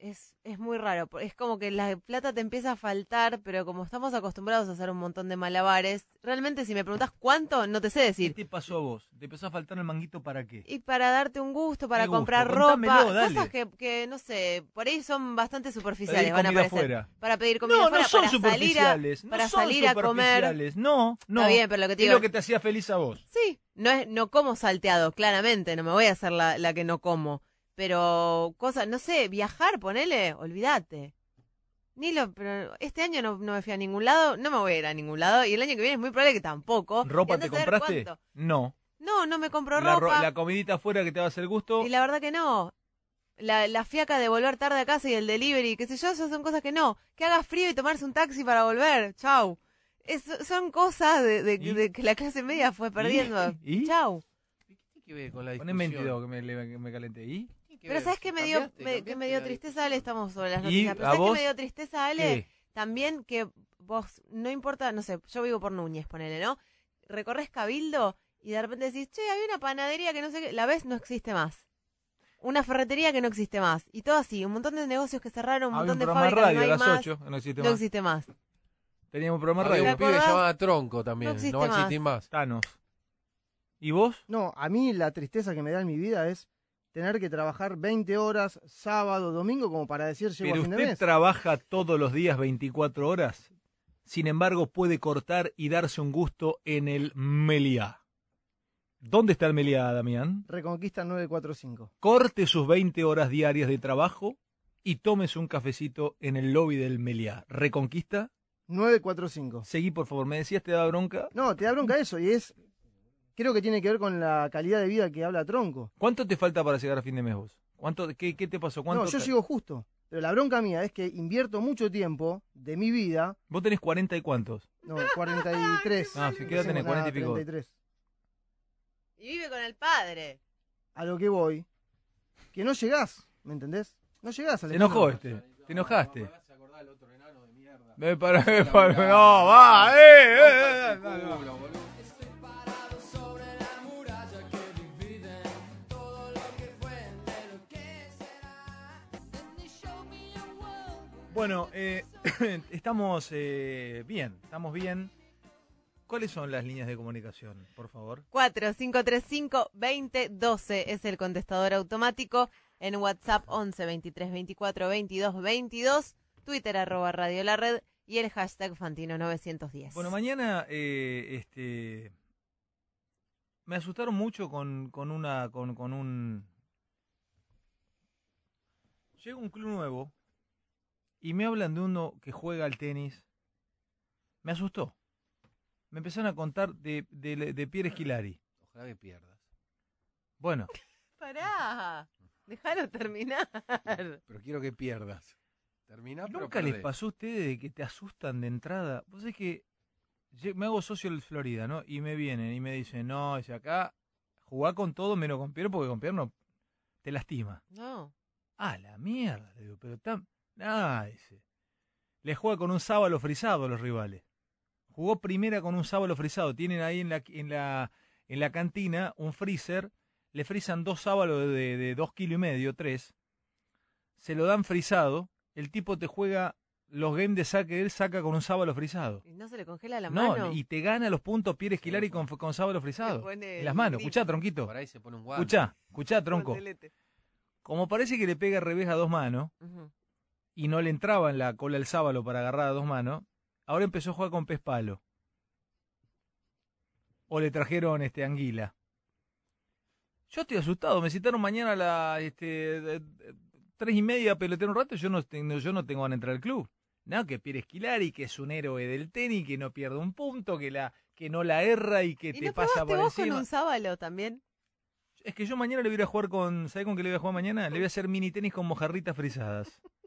Speaker 4: es, es muy raro. Es como que la plata te empieza a faltar, pero como estamos acostumbrados a hacer un montón de malabares, realmente si me preguntas cuánto, no te sé
Speaker 2: ¿Qué
Speaker 4: decir.
Speaker 2: te pasó a vos? ¿Te empezó a faltar el manguito para qué?
Speaker 4: Y para darte un gusto, para
Speaker 2: ¿Qué gusto?
Speaker 4: comprar
Speaker 2: Contámelo,
Speaker 4: ropa,
Speaker 2: dale.
Speaker 4: cosas que, que, no sé, por ahí son bastante superficiales, van a aparecer. Para pedir comida
Speaker 2: No, son
Speaker 4: para salir a,
Speaker 2: superficiales. no
Speaker 4: para
Speaker 2: son
Speaker 4: salir a comer.
Speaker 2: superficiales. No, no.
Speaker 4: Está bien, pero lo que te
Speaker 2: es lo que te hacía feliz a vos.
Speaker 4: Sí, no es, no como salteado, claramente, no me voy a hacer la, la que no como. Pero cosas, no sé, viajar, ponele, olvídate. Ni lo, pero este año no, no me fui a ningún lado, no me voy a ir a ningún lado, y el año que viene es muy probable que tampoco.
Speaker 2: ¿Ropa
Speaker 4: Y
Speaker 2: te compraste? No.
Speaker 4: No, no me compro
Speaker 2: La, ro-
Speaker 4: ropa.
Speaker 2: la comidita afuera que te va a hacer gusto.
Speaker 4: Y la verdad que no. La, la fiaca de volver tarde a casa y el delivery, qué sé yo, esas son cosas que no. Que haga frío y tomarse un taxi para volver. Chau. Es- son cosas de, de-
Speaker 2: ¿Y?
Speaker 4: de que la clase media fue perdiendo.
Speaker 2: ¿Y?
Speaker 4: Chau.
Speaker 5: ¿Qué tiene que ver con la
Speaker 2: Poné
Speaker 5: discusión?
Speaker 2: 22 que me, me calenté. ¿Y?
Speaker 5: ¿Qué tiene que
Speaker 4: Pero
Speaker 5: ver?
Speaker 4: ¿sabes qué me dio,
Speaker 5: ¿Cambiaste?
Speaker 4: me, que me dio
Speaker 5: ¿Cambiaste la
Speaker 4: tristeza, Ale? Estamos sobre las
Speaker 2: ¿Y
Speaker 4: noticias. Pero
Speaker 2: a
Speaker 4: ¿sabes qué
Speaker 2: vos?
Speaker 4: me dio tristeza, Ale?
Speaker 2: ¿Qué?
Speaker 4: también que vos, no importa, no sé, yo vivo por Núñez, ponele, ¿no? Recorres Cabildo y de repente decís, che, había una panadería que no sé qué, la ves, no existe más. Una ferretería que no existe más. Y todo así, un montón de negocios que cerraron, un
Speaker 2: Había
Speaker 4: montón
Speaker 2: un
Speaker 4: de fábricas que
Speaker 2: radio
Speaker 4: no
Speaker 2: a
Speaker 4: hay
Speaker 2: las
Speaker 4: más.
Speaker 2: 8, no existe
Speaker 4: No
Speaker 2: más.
Speaker 4: existe más.
Speaker 2: Teníamos un programa radio.
Speaker 5: un pibe que llamaba Tronco también.
Speaker 4: No
Speaker 5: No va a existir
Speaker 4: más.
Speaker 5: más.
Speaker 2: Thanos. ¿Y vos?
Speaker 6: No, a mí la tristeza que me da en mi vida es tener que trabajar 20 horas sábado, domingo, como para decir llego
Speaker 2: Pero
Speaker 6: a fin de
Speaker 2: usted
Speaker 6: mes.
Speaker 2: trabaja todos los días 24 horas. Sin embargo, puede cortar y darse un gusto en el Meliá. ¿Dónde está el Meliá, Damián?
Speaker 6: Reconquista 945.
Speaker 2: Corte sus 20 horas diarias de trabajo y tómese un cafecito en el lobby del Meliá. ¿Reconquista?
Speaker 6: 945.
Speaker 2: Seguí, por favor. Me decías, te da bronca.
Speaker 6: No, te da bronca eso y es. Creo que tiene que ver con la calidad de vida que habla Tronco.
Speaker 2: ¿Cuánto te falta para llegar a fin de mes vos? ¿Cuánto, qué, qué te pasó? ¿Cuánto
Speaker 6: No, yo
Speaker 2: te-
Speaker 6: sigo justo. Pero la bronca mía es que invierto mucho tiempo de mi vida.
Speaker 2: ¿Vos tenés 40 y cuántos?
Speaker 6: No, 43.
Speaker 2: Ah, sí, ¿qué edad tenés?
Speaker 6: Nada,
Speaker 2: 40 y pico.
Speaker 6: 33.
Speaker 4: Y vive con el padre.
Speaker 6: A lo que voy. Que no llegás, ¿me entendés? No llegás al
Speaker 2: Se enojó este. Te enojaste. Me para, me para- no, va, eh, eh, Bueno, eh, estamos eh, bien, estamos bien. ¿Cuáles son las líneas de comunicación, por favor?
Speaker 4: 4535-2012 es el contestador automático. En WhatsApp 11 23 24 22 22. Twitter arroba Radio La Red y el hashtag Fantino 910.
Speaker 2: Bueno, mañana eh, este me asustaron mucho con, con una con, con un llega un club nuevo y me hablan de uno que juega al tenis. Me asustó. Me empezaron a contar de, de, de Pierre Esquilari.
Speaker 5: Ojalá que pierdas.
Speaker 2: Bueno,
Speaker 4: Pará, déjalo terminar.
Speaker 5: Pero quiero que pierdas. Termina, pero
Speaker 2: ¿nunca les pasó a ustedes de que te asustan de entrada? Vos es que me hago socio del Florida, ¿no? Y me vienen y me dicen, no, dice acá, jugá con todo menos con Pierre porque con Pierre no te lastima.
Speaker 4: No.
Speaker 2: Ah, la mierda, le digo, pero tan... Ah, dice. Le juega con un sábalo frisado a los rivales. Jugó primera con un sábalo frisado. Tienen ahí en la, en la, en la cantina un freezer. Le frisan dos sábalos de, de dos kilos y medio, tres. Se lo dan frisado. El tipo te juega los games de saque. Él saca con un sábalo frisado.
Speaker 4: ¿Y no se le congela la
Speaker 2: No,
Speaker 4: mano?
Speaker 2: y te gana los puntos Pierre Esquilari con, con sábalo frisado. En las manos. Escuchá, tronquito.
Speaker 5: Por ahí se pone un guante.
Speaker 2: Escuchá, escuchá, tronco.
Speaker 4: Guantelete.
Speaker 2: Como parece que le pega al revés a dos manos. Y no le entraba en la cola el sábalo para agarrar a dos manos, ahora empezó a jugar con pez palo. O le trajeron este anguila. Yo estoy asustado, me citaron mañana a las este, tres y media a pelotear un rato, yo no tengo, yo no tengo ganas de entrar al club. No, que Pierre Esquilari, que es un héroe del tenis, que no pierde un punto, que la, que no la erra y que
Speaker 4: ¿Y
Speaker 2: te
Speaker 4: no
Speaker 2: pasa por
Speaker 4: vos
Speaker 2: encima.
Speaker 4: con un sábalo también?
Speaker 2: Es que yo mañana le voy a jugar con. ¿Sabés con qué le voy a jugar mañana? Le voy a hacer mini tenis con mojarritas frisadas.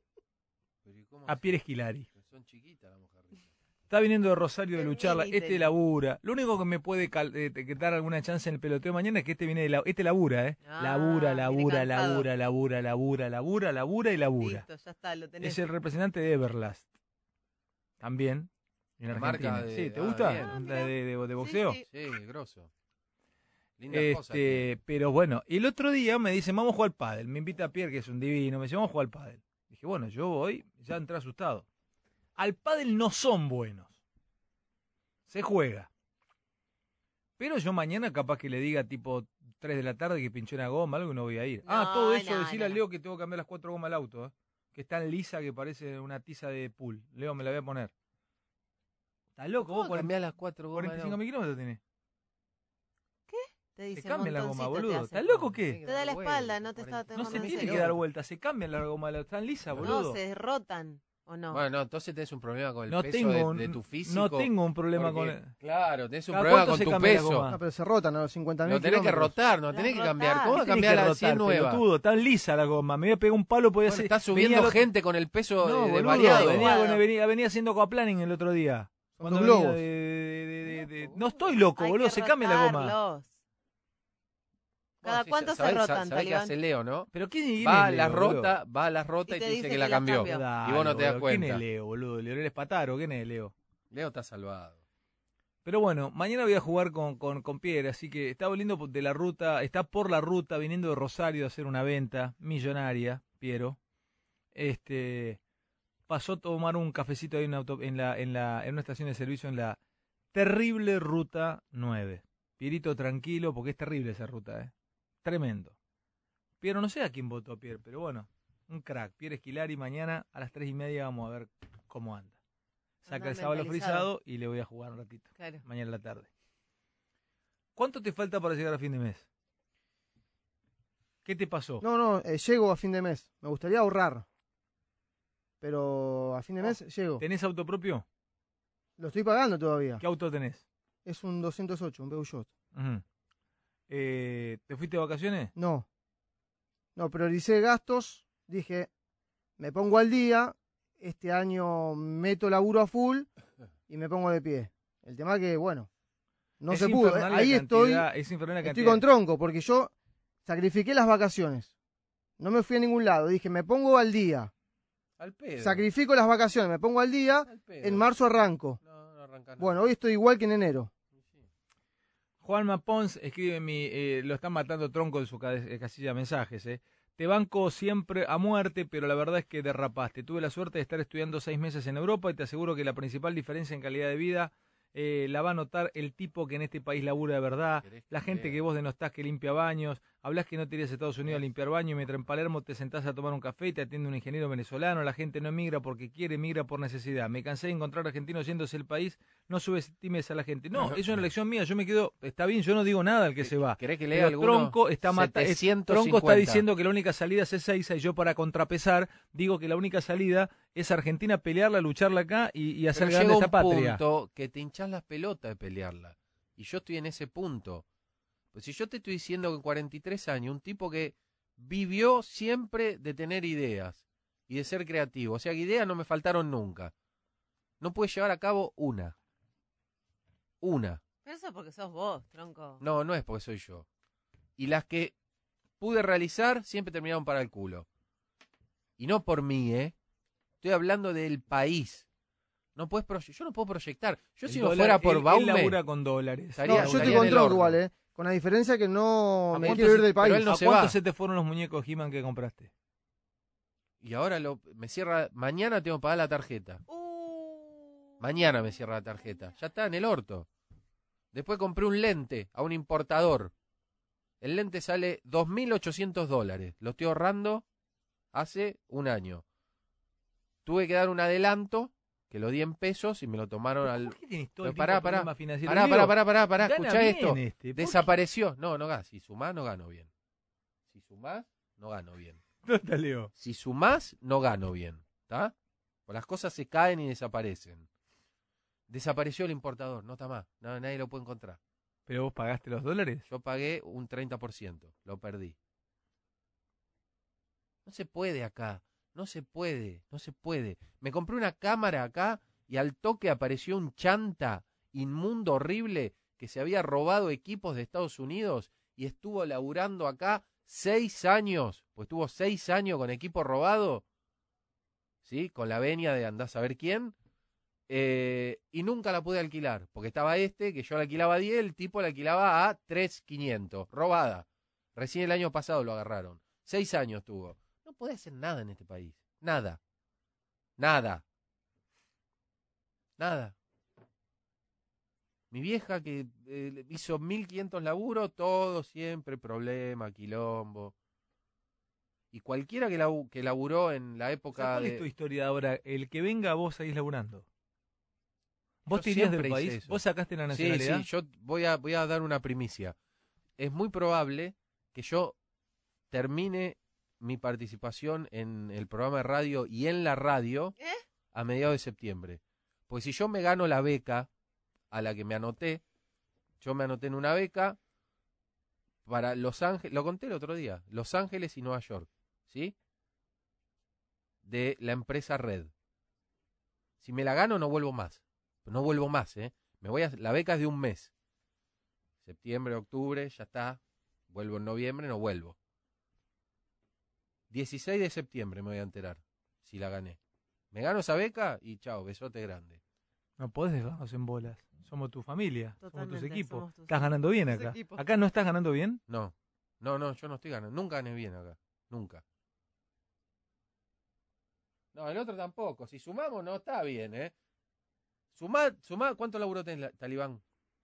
Speaker 5: Pero ¿y cómo
Speaker 2: A? Pierre Esquilari.
Speaker 5: Son chiquitas las mojarritas.
Speaker 2: Está viniendo de Rosario de lucharla. Este labura. Lo único que me puede eh, que dar alguna chance en el peloteo mañana es que este viene de la, este labura, ¿eh?
Speaker 4: Ah,
Speaker 2: labura, labura, labura, labura, labura, labura, labura y labura.
Speaker 4: Listo, ya está, lo tenés.
Speaker 2: Es el representante de Everlast. También. En
Speaker 5: La
Speaker 2: Argentina.
Speaker 5: marca de-
Speaker 2: sí, ¿te
Speaker 5: ah,
Speaker 2: gusta?
Speaker 4: Ah,
Speaker 2: de,
Speaker 4: mira.
Speaker 2: de- de- de
Speaker 4: Sí,
Speaker 2: boxeo.
Speaker 4: sí.
Speaker 5: Sí, grosso. Cosas.
Speaker 2: Este, pero bueno, el otro día me dicen, vamos a jugar al pádel. Me invita Pierre, que es un divino, me dice, vamos a jugar al pádel. Dije, bueno, yo voy, ya entré asustado. Al pádel no son buenos. Se juega. Pero yo mañana capaz que le diga tipo 3 de la tarde que pinché una goma, algo y no voy a ir. ah, todo eso,
Speaker 4: no,
Speaker 2: decirle a. Leo que tengo que cambiar las cuatro gomas al auto, ¿eh? que es tan lisa que parece una tiza de pool. Leo, me la voy a poner. ¿Estás loco? Vos
Speaker 5: ¿Cómo cambiás las cuatro gomas?
Speaker 2: 45 mil kilómetros tenés.
Speaker 4: Te
Speaker 2: Se
Speaker 4: dice
Speaker 2: cambia la goma, boludo. ¿Estás loco o qué?
Speaker 4: Te da la espalda, no te está
Speaker 2: No se
Speaker 4: en
Speaker 2: tiene que dar vuelta, se cambian la goma, están lisa, boludo.
Speaker 4: No, se derrotan, ¿o no?
Speaker 5: Bueno, no, entonces tenés un problema con el
Speaker 2: no
Speaker 5: peso
Speaker 2: tengo,
Speaker 5: de,
Speaker 2: un-
Speaker 5: de tu físico.
Speaker 2: no tengo un problema
Speaker 5: porque,
Speaker 2: con el...
Speaker 5: Claro, tenés un
Speaker 2: ¿Cada
Speaker 5: problema con
Speaker 2: se
Speaker 5: tu
Speaker 2: cambia
Speaker 5: peso.
Speaker 6: No, pero se rotan a los 50
Speaker 5: Lo tenés que rotar, no tenés que cambiar. ¿Cómo vas a
Speaker 2: Tenés
Speaker 5: cambiar la
Speaker 2: rotar,
Speaker 5: 100 nueva?
Speaker 2: pelotudo, tan lisa la goma. Me voy a pegar un palo, podía
Speaker 5: Bueno,
Speaker 2: venía
Speaker 5: subiendo
Speaker 2: lo-
Speaker 5: gente con el peso
Speaker 2: No,
Speaker 5: de,
Speaker 2: boludo,
Speaker 5: variado.
Speaker 2: venía, con- venía, venía haciendo aquaplaning el otro día. Cuando de- de- de- de- de- No estoy loco,
Speaker 4: Hay
Speaker 2: boludo, se cambia la goma.
Speaker 4: ¿Cada cuánto se
Speaker 5: sabés-
Speaker 4: rotan, Talibán?
Speaker 5: hace Leo, ¿no?
Speaker 2: Pero ¿quién
Speaker 5: Va a
Speaker 2: es
Speaker 5: la rota, va a la rota y, te dice que la cambió. Y vos no te das
Speaker 2: boludo, ¿Quién
Speaker 5: cuenta.
Speaker 2: es Leo, boludo? ¿Leonel Espataro? ¿Quién es Leo?
Speaker 5: Leo está salvado.
Speaker 2: Pero bueno, mañana voy a jugar con, con, con Pierre, así que está volviendo de la ruta, está por la ruta, viniendo de Rosario a hacer una venta millonaria, Piero. Este pasó a tomar un cafecito ahí en, auto- en, la, en, la, en una estación de servicio en la terrible ruta 9. Pierito tranquilo, porque es terrible esa ruta, ¿eh? Tremendo. Piero, no sé a quién votó Pierre, pero bueno, un crack. Pierre Esquilari, mañana a las tres y media vamos a ver cómo anda. Saca
Speaker 4: Anda
Speaker 2: el sábado frisado y le voy a jugar un ratito
Speaker 4: Claro.
Speaker 2: mañana en la tarde. ¿Cuánto te falta para llegar a fin de mes? ¿Qué te pasó?
Speaker 6: No, no, eh, llego a fin de mes. Me gustaría ahorrar. Pero a fin de
Speaker 2: Oh.
Speaker 6: mes llego.
Speaker 2: ¿Tenés auto propio?
Speaker 6: Lo estoy pagando todavía.
Speaker 2: ¿Qué auto tenés?
Speaker 6: Es un 208, un Peugeot.
Speaker 2: Eh, ¿Te fuiste de vacaciones?
Speaker 6: No. No, prioricé gastos. Dije, me pongo al día. Este año meto laburo a full y me pongo de pie. El tema que, bueno, no
Speaker 2: Es
Speaker 6: se pudo. Ahí estoy,
Speaker 2: es infernal la
Speaker 6: estoy con tronco porque yo sacrifiqué las vacaciones. No me fui a ningún lado. Dije, me pongo al día.
Speaker 5: Al pedo.
Speaker 6: Sacrifico las vacaciones, me pongo al día.
Speaker 5: Al pedo.
Speaker 6: En marzo arranco.
Speaker 5: No, no arranca nada.
Speaker 6: Bueno, hoy estoy igual que en enero.
Speaker 2: Juanma Pons escribe mi, eh, lo están matando tronco en su eh, casilla de mensajes. Eh. Te banco siempre a muerte, pero la verdad es que derrapaste. Tuve la suerte de estar estudiando seis meses en Europa y te aseguro que la principal diferencia en calidad de vida eh, la va a notar el tipo que en este país labura de verdad,
Speaker 5: ¿Querés
Speaker 2: la gente que vos denostás que limpia baños, hablas que no te irías a Estados Unidos a limpiar baños y mientras en Palermo te sentás a tomar un café y te atiende un ingeniero venezolano, la gente no emigra porque quiere, emigra por necesidad. Me cansé de encontrar argentinos yéndose el país, no subestimes a la gente. No, es una elección mía, yo me quedo, está bien, yo no digo nada al que se va.
Speaker 5: ¿Querés que lea
Speaker 2: Pero? Tronco está mata- es-
Speaker 5: 750.
Speaker 2: Tronco está diciendo que la única salida es Ezeiza y yo para contrapesar digo que la única salida es Argentina pelearla, lucharla acá y, y hacer
Speaker 5: Pero
Speaker 2: grande
Speaker 5: llega
Speaker 2: esta patria.
Speaker 5: punto que te hinchas las pelotas de pelearla. Y yo estoy en ese punto. Pues si yo te estoy diciendo que en 43 años, un tipo que vivió siempre de tener ideas y de ser creativo, o sea que ideas no me faltaron nunca, no puede llevar a cabo una. Una.
Speaker 4: Pero eso porque sos vos, tronco.
Speaker 5: No, no es porque soy yo. Y las que pude realizar siempre terminaron para el culo. Y no por mí, ¿eh? Estoy hablando del país. No puedes yo no puedo proyectar. Yo
Speaker 2: El
Speaker 5: si no
Speaker 2: dólar-
Speaker 5: fuera por
Speaker 2: él- él
Speaker 5: Baume,
Speaker 2: labura con dólares.
Speaker 5: Estaría-
Speaker 6: No, yo
Speaker 5: estaría
Speaker 6: estoy
Speaker 5: en
Speaker 6: con
Speaker 5: el
Speaker 6: tronco
Speaker 5: horno.
Speaker 6: igual, ¿eh? Con la diferencia que no
Speaker 2: ¿A
Speaker 6: me quiero
Speaker 2: se-
Speaker 6: ir del
Speaker 5: pero
Speaker 6: país.
Speaker 5: él no
Speaker 2: ¿A
Speaker 5: se
Speaker 2: cuánto
Speaker 5: va.
Speaker 2: se te fueron los muñecos He-Man que compraste?
Speaker 5: y ahora lo, me cierra, mañana tengo que pagar la tarjeta.
Speaker 4: Uh.
Speaker 5: Mañana me cierra la tarjeta. Ya está en el orto. Después compré un lente a un importador. El lente sale 2.800 dólares. Lo estoy ahorrando hace un año. Tuve que dar un adelanto, que lo di en pesos y me lo tomaron al...
Speaker 2: ¿Por qué tienes todo el
Speaker 5: pará, pará. Pará, pará, pará, pará, pará,
Speaker 2: gana
Speaker 5: escuchá esto.
Speaker 2: este.
Speaker 5: Desapareció. No, no gano. Si sumás, no gano bien. Si sumás, no gano bien.
Speaker 2: ¿Dónde Leo?
Speaker 5: Si sumás, no gano bien. ¿Está? Pues las cosas se caen y desaparecen. Desapareció el importador, no está más. No, nadie lo puede encontrar.
Speaker 2: ¿Pero vos pagaste los dólares?
Speaker 5: Yo pagué un 30%, lo perdí. No se puede acá, no se puede, no se puede. Me compré una cámara acá y al toque apareció un chanta inmundo horrible que se había robado equipos de Estados Unidos y estuvo laburando acá seis años, pues tuvo seis años con equipo robado, ¿sí? Con la venia de andás a ver quién. Eh, y nunca la pude alquilar, porque estaba este, que yo la alquilaba a 10, el tipo la alquilaba a 3.500, robada. Recién el año pasado lo agarraron. Seis años tuvo. No podés hacer nada en este país. Nada. Nada. Nada. Mi vieja que eh, hizo 1500 laburos, todo siempre problema, quilombo. Y cualquiera que, labu- que laburó en la
Speaker 2: O sea,
Speaker 5: época
Speaker 2: ¿Cuál
Speaker 5: de...
Speaker 2: es tu historia ahora? El que venga, vos seguís laburando. ¿Vos
Speaker 5: Yo
Speaker 2: te irías del país?
Speaker 5: eso.
Speaker 2: ¿Vos sacaste la
Speaker 5: Sí,
Speaker 2: nacionalidad?
Speaker 5: sí, yo voy a, voy a dar una primicia. Es muy probable que yo termine mi participación en el programa de radio y en la radio
Speaker 4: ¿Eh?
Speaker 5: a mediados de septiembre. Pues si yo me gano la beca a la que me anoté, yo me anoté en una beca para Los Ángeles, lo conté el otro día, Los Ángeles y Nueva York, ¿sí? De la empresa Red. Si me la gano no vuelvo más. No vuelvo más, ¿eh? Me voy a, la beca es de un mes. Septiembre, octubre, ya está. Vuelvo en noviembre, no vuelvo. 16 de septiembre me voy a enterar si la gané. Me gano esa beca y chao, besote grande.
Speaker 2: No podés dejarnos en bolas. Somos tu familia, somos
Speaker 4: Totalmente,
Speaker 2: tus equipos.
Speaker 4: somos tus
Speaker 2: Estás ganando bien acá.
Speaker 4: equipos.
Speaker 2: ¿Acá no estás ganando bien?
Speaker 5: No, no, no, yo no estoy ganando. Nunca gané bien acá. Nunca. No, el otro tampoco. Si sumamos, no está bien, ¿eh? Sumá, sumá, ¿cuánto laburo tenés, Talibán?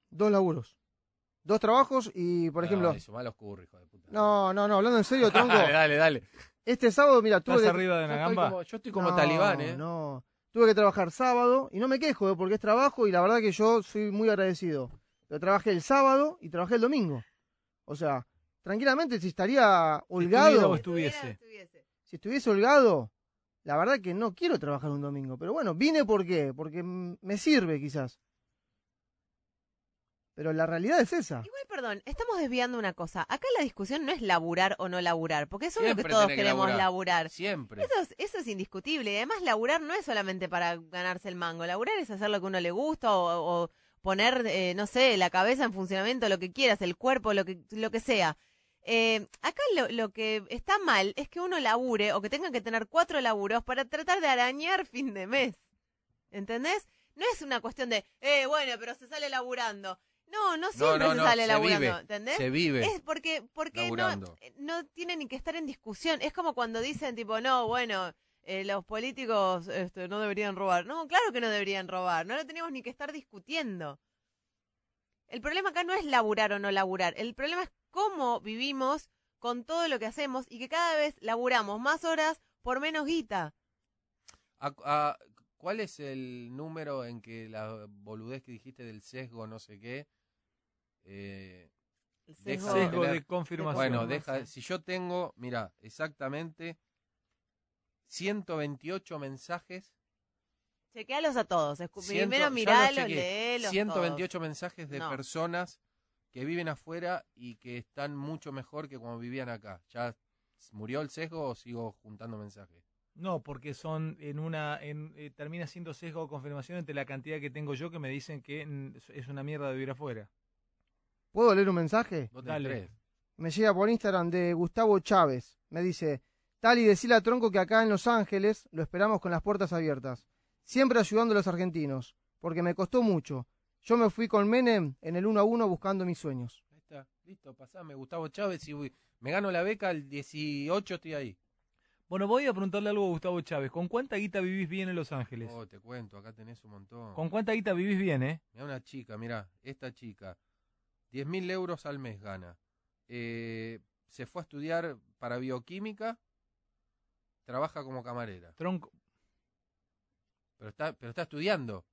Speaker 6: Dos laburos. Dos trabajos y, por ejemplo...
Speaker 5: Dale, sumá los curros, hijo de puta.
Speaker 6: No, no, no, hablando en serio, tronco.
Speaker 5: dale, dale, dale.
Speaker 6: Este sábado, mira, tuve
Speaker 2: ¿Estás
Speaker 6: que...
Speaker 2: arriba de
Speaker 5: Yo
Speaker 2: una
Speaker 5: estoy
Speaker 2: gamba?
Speaker 5: como, yo estoy como
Speaker 6: No,
Speaker 5: talibán, ¿eh?
Speaker 6: No, tuve que trabajar sábado y no me quejo, ¿eh? porque es trabajo y la verdad que yo soy muy agradecido. Pero trabajé el sábado y trabajé el domingo. O sea, tranquilamente si estaría holgado,
Speaker 2: o estuviese.
Speaker 6: si estuviese holgado, la verdad que no quiero trabajar un domingo. Pero bueno, vine porque mm, me sirve quizás. Pero la realidad es esa.
Speaker 4: Igual, perdón, estamos desviando una cosa. Acá la discusión no es laburar o no laburar, porque eso es lo que todos
Speaker 5: que
Speaker 4: queremos
Speaker 5: laburar.
Speaker 4: laburar.
Speaker 5: Siempre.
Speaker 4: Eso es, eso es indiscutible. Y además, laburar no es solamente para ganarse el mango. Laburar es hacer lo que a uno le gusta o, o poner, eh, no sé, la cabeza en funcionamiento, lo que quieras, el cuerpo, lo que, lo que sea. Eh, acá lo, lo que está mal es que uno labure o que tenga que tener cuatro laburos para tratar de arañar fin de mes. ¿Entendés? No es una cuestión de, eh, bueno, pero se sale laburando. No, no siempre
Speaker 5: no,
Speaker 4: se
Speaker 5: no,
Speaker 4: sale
Speaker 5: se
Speaker 4: laburando,
Speaker 5: vive,
Speaker 4: ¿entendés?
Speaker 5: Se vive.
Speaker 4: Es porque, porque no,
Speaker 5: laburando.
Speaker 4: no tiene ni que estar en discusión. Es como cuando dicen, tipo, no, bueno, eh, los políticos este, no deberían robar. No, claro que no deberían robar. No lo tenemos ni que estar discutiendo. El problema acá no es laburar o no laburar. El problema es cómo vivimos con todo lo que hacemos y que cada vez laburamos más horas por menos guita.
Speaker 5: A- a- ¿Cuál es el número en que la boludez que dijiste del sesgo, no sé qué? Eh,
Speaker 4: El
Speaker 5: Deja
Speaker 4: sesgo-
Speaker 5: de tener-
Speaker 2: de confirmación.
Speaker 5: bueno, deja, si yo tengo, mira, exactamente 128 mensajes,
Speaker 4: Chequealos a todos. Escu-
Speaker 5: Ciento-
Speaker 4: Primero miralos,
Speaker 5: chequeé.
Speaker 4: léelos.
Speaker 5: 128 mensajes de
Speaker 4: No.
Speaker 5: personas que viven afuera y que están mucho mejor que cuando vivían acá. ¿Ya murió el sesgo o sigo juntando mensajes?
Speaker 2: No, porque son en una, en, eh, termina siendo sesgo o confirmación entre la cantidad que tengo yo que me dicen que es una mierda vivir afuera.
Speaker 6: ¿Puedo leer un mensaje?
Speaker 2: Dale.
Speaker 6: me llega por Instagram de Gustavo Chávez. Me dice, tal y decirle a Tronco que acá en Los Ángeles lo esperamos con las puertas abiertas. Siempre ayudando a los argentinos, porque me costó mucho. Yo me fui con Menem en el 1 a 1 buscando mis sueños.
Speaker 5: Ahí está, listo, pasame Gustavo Chávez y voy- me gano la beca, el 18 estoy ahí.
Speaker 2: Bueno, voy a preguntarle algo a Gustavo Chávez. ¿Con cuánta guita vivís bien en Los Ángeles?
Speaker 5: Oh, te cuento, acá tenés un montón.
Speaker 2: ¿Con cuánta guita vivís bien, eh?
Speaker 5: Mira una chica, mira, esta chica, 10 mil euros al mes gana. Eh, se fue a estudiar para bioquímica, trabaja como camarera,
Speaker 2: Tronco.
Speaker 5: pero está, pero está estudiando.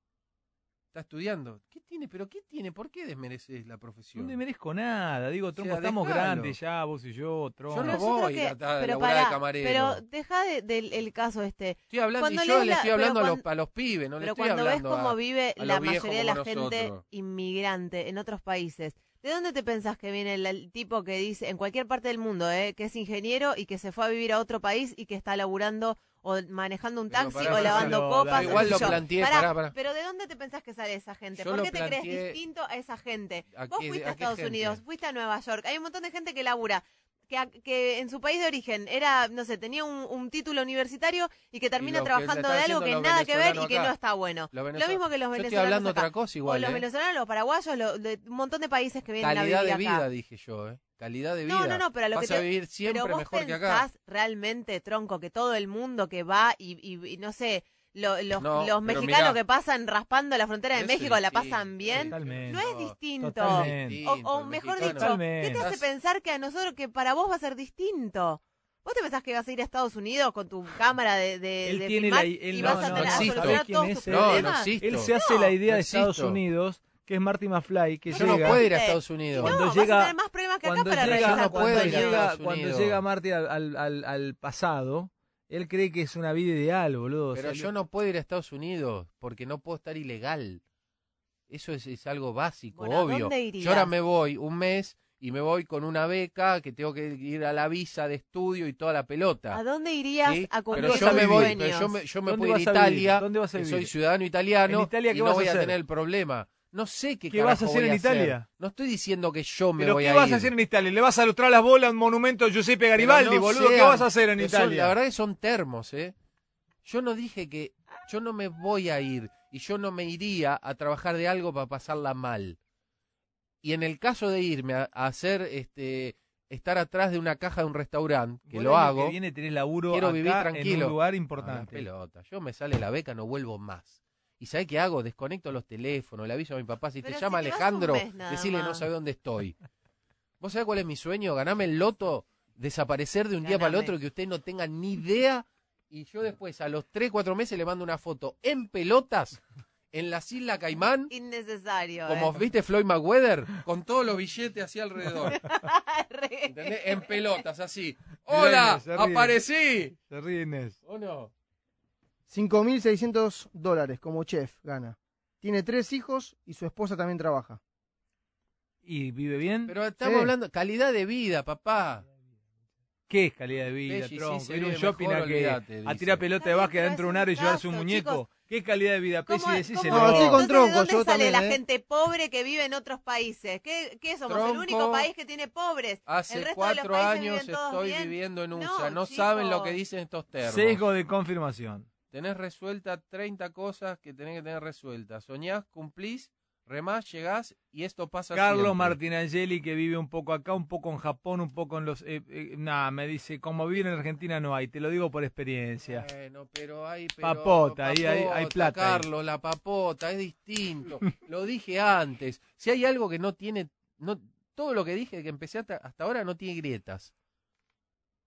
Speaker 5: Está estudiando. ¿Qué tiene? ¿Pero qué tiene? ¿Por qué desmereces la
Speaker 2: No
Speaker 5: profesión?
Speaker 2: te merezco nada. Digo, Tronco,
Speaker 5: sea,
Speaker 2: estamos
Speaker 5: dejalo.
Speaker 2: grandes ya, vos y yo, Tronco.
Speaker 5: Yo no
Speaker 4: Pero yo
Speaker 5: voy
Speaker 4: creo
Speaker 5: a a
Speaker 4: pero
Speaker 5: laburar de camarero.
Speaker 4: Pero deja de- del el caso este.
Speaker 5: Estoy hablando
Speaker 4: Cuando
Speaker 5: y yo le
Speaker 4: la-
Speaker 5: estoy
Speaker 4: pero
Speaker 5: hablando a, los, a los pibes, no le
Speaker 4: pero
Speaker 5: estoy
Speaker 4: cuando ves
Speaker 5: hablando
Speaker 4: cómo
Speaker 5: a-
Speaker 4: vive
Speaker 5: a
Speaker 4: la mayoría de la gente
Speaker 5: nosotros.
Speaker 4: inmigrante en otros países, ¿de dónde te pensás que viene el, el tipo que dice, en cualquier parte del mundo, eh, que es ingeniero y que se fue a vivir a otro país y que está laburando o manejando un taxi
Speaker 5: pará,
Speaker 4: o lavando copas?
Speaker 5: Igual lo planteé,
Speaker 4: Pará,
Speaker 5: pará, pará.
Speaker 4: Pero ¿de dónde te pensás que sale esa gente?
Speaker 5: Yo
Speaker 4: ¿Por qué te crees distinto a esa gente?
Speaker 5: ¿A
Speaker 4: Vos fuiste
Speaker 5: a
Speaker 4: Estados
Speaker 5: gente?
Speaker 4: Unidos, fuiste a Nueva York, hay un montón de gente que labura. Que, a- que en su país de origen era, no sé, tenía un, un título universitario y que termina trabajando de algo que nada que ver y que no está bueno. Lo mismo que los
Speaker 5: Yo
Speaker 4: venezolanos.
Speaker 5: estoy hablando
Speaker 4: acá.
Speaker 5: otra cosa igual,
Speaker 4: o los
Speaker 5: ¿eh?
Speaker 4: venezolanos, los paraguayos, de un montón de países que vienen
Speaker 5: Calidad
Speaker 4: a
Speaker 5: de
Speaker 4: vivir acá.
Speaker 5: vida, dije yo, ¿eh? Calidad de vida.
Speaker 4: No, no, no, pero a lo
Speaker 5: Vas
Speaker 4: que
Speaker 5: a
Speaker 4: te-
Speaker 5: vivir siempre
Speaker 4: Pero vos
Speaker 5: mejor que acá.
Speaker 4: realmente, tronco, que todo el mundo que va y, y- y no sé, lo- los,
Speaker 5: No,
Speaker 4: los
Speaker 5: pero
Speaker 4: mexicanos
Speaker 5: mirá.
Speaker 4: que pasan raspando la frontera de México la pasan bien.
Speaker 2: Totalmente.
Speaker 4: No es distinto.
Speaker 2: Totalmente.
Speaker 4: O, mejor dicho,
Speaker 2: Totalmente.
Speaker 4: ¿qué te hace pensar que a nosotros, que para vos va a ser distinto? ¿Vos te pensás que vas a ir a Estados Unidos con tu cámara de, de,
Speaker 2: Él
Speaker 4: de
Speaker 2: tiene
Speaker 4: filmar
Speaker 2: la- él
Speaker 4: y
Speaker 2: no,
Speaker 4: vas a
Speaker 2: no,
Speaker 4: tener
Speaker 5: no
Speaker 4: a solucionar
Speaker 2: ¿Sabe
Speaker 4: todos tus?
Speaker 5: No,
Speaker 4: problemas?
Speaker 2: Él se hace la idea
Speaker 5: no
Speaker 2: de Estados. Unidos, que es Marty McFly, que
Speaker 5: Yo
Speaker 2: llega...
Speaker 5: no puedo ir a Estados Unidos.
Speaker 4: no,
Speaker 2: Cuando
Speaker 4: vas
Speaker 2: llega-
Speaker 4: a tener más problemas que acá
Speaker 2: cuando
Speaker 4: para
Speaker 2: llega,
Speaker 4: regresar
Speaker 5: no
Speaker 2: cuando llega, cuando llega Marty al, al- al- al pasado, él cree que es una vida ideal, boludo.
Speaker 5: Pero
Speaker 2: O sea,
Speaker 5: yo no puedo ir a Estados Unidos porque no puedo estar ilegal. Eso es, es algo básico,
Speaker 4: Bueno, ¿a
Speaker 5: obvio.
Speaker 4: dónde irías?
Speaker 5: Yo ahora me voy un mes y me voy con una beca que tengo que ir a la visa de estudio y toda la pelota.
Speaker 4: ¿A dónde irías
Speaker 5: ¿sí?
Speaker 4: a cumplir
Speaker 5: Pero yo me voy, pero yo me, yo me
Speaker 2: ¿Dónde
Speaker 5: voy a ir
Speaker 2: vas
Speaker 5: a? Italia,
Speaker 2: ¿Dónde vas a
Speaker 5: que
Speaker 2: vivir?
Speaker 5: soy ciudadano italiano
Speaker 2: ¿En Italia
Speaker 5: y no
Speaker 2: a
Speaker 5: voy a tener el problema. No sé qué
Speaker 2: ¿Qué vas a hacer en Italia?
Speaker 5: No estoy diciendo que yo me
Speaker 2: ¿Pero
Speaker 5: voy
Speaker 2: qué
Speaker 5: a
Speaker 2: vas
Speaker 5: ir.
Speaker 2: a hacer en Italia? ¿Le vas a ilustrar las bolas a un monumento a Giuseppe Garibaldi,
Speaker 5: no
Speaker 2: boludo? ¿Qué vas a hacer en
Speaker 5: son-
Speaker 2: Italia?
Speaker 5: la verdad que son termos, ¿eh? Yo no dije que yo no me voy a ir y yo no me iría a trabajar de algo para pasarla mal. Y en el caso de irme a, a hacer este estar atrás de una caja de un restaurante, que lo hago,
Speaker 2: Que viene tenés laburo
Speaker 5: quiero
Speaker 2: acá
Speaker 5: vivir
Speaker 2: en
Speaker 5: tranquilo.
Speaker 2: un lugar
Speaker 5: a la
Speaker 2: importante.
Speaker 5: pelota. Yo me sale la beca, no vuelvo más. ¿Y sabés qué hago? Desconecto los teléfonos, le aviso a mi papá, si
Speaker 4: Pero
Speaker 5: te
Speaker 4: si
Speaker 5: llama Alejandro, decirle no sabe dónde estoy. ¿Vos sabés cuál es mi sueño? Ganarme el loto, desaparecer de un día para el otro, que usted no tenga ni idea. Y yo después, a los 3, 4 meses, le mando una foto en pelotas en las Islas Caimán,
Speaker 4: Innecesario.
Speaker 5: como
Speaker 4: eh.
Speaker 5: viste Floyd Mayweather, con todos los billetes así alrededor.
Speaker 4: Re-
Speaker 5: ¿Entendés? En pelotas, así. ¡Hola! ¡Aparecí!
Speaker 2: Se ríe Inés.
Speaker 5: ¿O no?
Speaker 6: 5.600 dólares como chef gana. Tiene tres hijos y su esposa también trabaja.
Speaker 2: ¿Y vive bien?
Speaker 5: Pero estamos
Speaker 6: Sí.
Speaker 5: hablando calidad de vida, papá.
Speaker 2: ¿Qué es calidad de vida,
Speaker 5: sí,
Speaker 2: tronco? Ir a un shopping
Speaker 5: mejor,
Speaker 2: a, que,
Speaker 5: olvídate,
Speaker 2: a tirar pelota de básquet dentro de un aro y llevarse un muñeco.
Speaker 4: chicos.
Speaker 2: ¿Qué calidad de vida, Pesci?
Speaker 4: ¿Cómo-
Speaker 2: Decíselo.
Speaker 4: cómo-
Speaker 6: No, estoy con
Speaker 4: entonces,
Speaker 6: tronco,
Speaker 4: ¿de dónde
Speaker 6: yo
Speaker 4: sale
Speaker 6: también,
Speaker 4: la
Speaker 6: eh?
Speaker 4: gente pobre que vive en otros países? ¿Qué, qué somos?
Speaker 5: Tronco.
Speaker 4: el único país que tiene pobres.
Speaker 5: Hace
Speaker 4: el resto de los
Speaker 5: cuatro años estoy
Speaker 4: bien.
Speaker 5: viviendo en
Speaker 4: No,
Speaker 5: USA. No,
Speaker 4: chicos.
Speaker 5: saben lo que dicen estos termos.
Speaker 2: Sesgo de confirmación.
Speaker 5: Tenés resuelta 30 cosas que tenés que tener resueltas. Soñás, cumplís, remás, llegás y esto pasa
Speaker 2: Carlos. Martinangeli, que vive un poco acá, un poco en Japón, un poco en los... Eh, eh, nada, me dice, como vivir en Argentina no hay, te lo digo por experiencia.
Speaker 5: Bueno, pero hay... pero-
Speaker 2: Papota, ahí hay- plata ahí.
Speaker 5: Carlos, la papota, es distinto. lo dije antes. Si hay algo que no tiene... no Todo lo que dije que empecé hasta, hasta ahora no tiene grietas.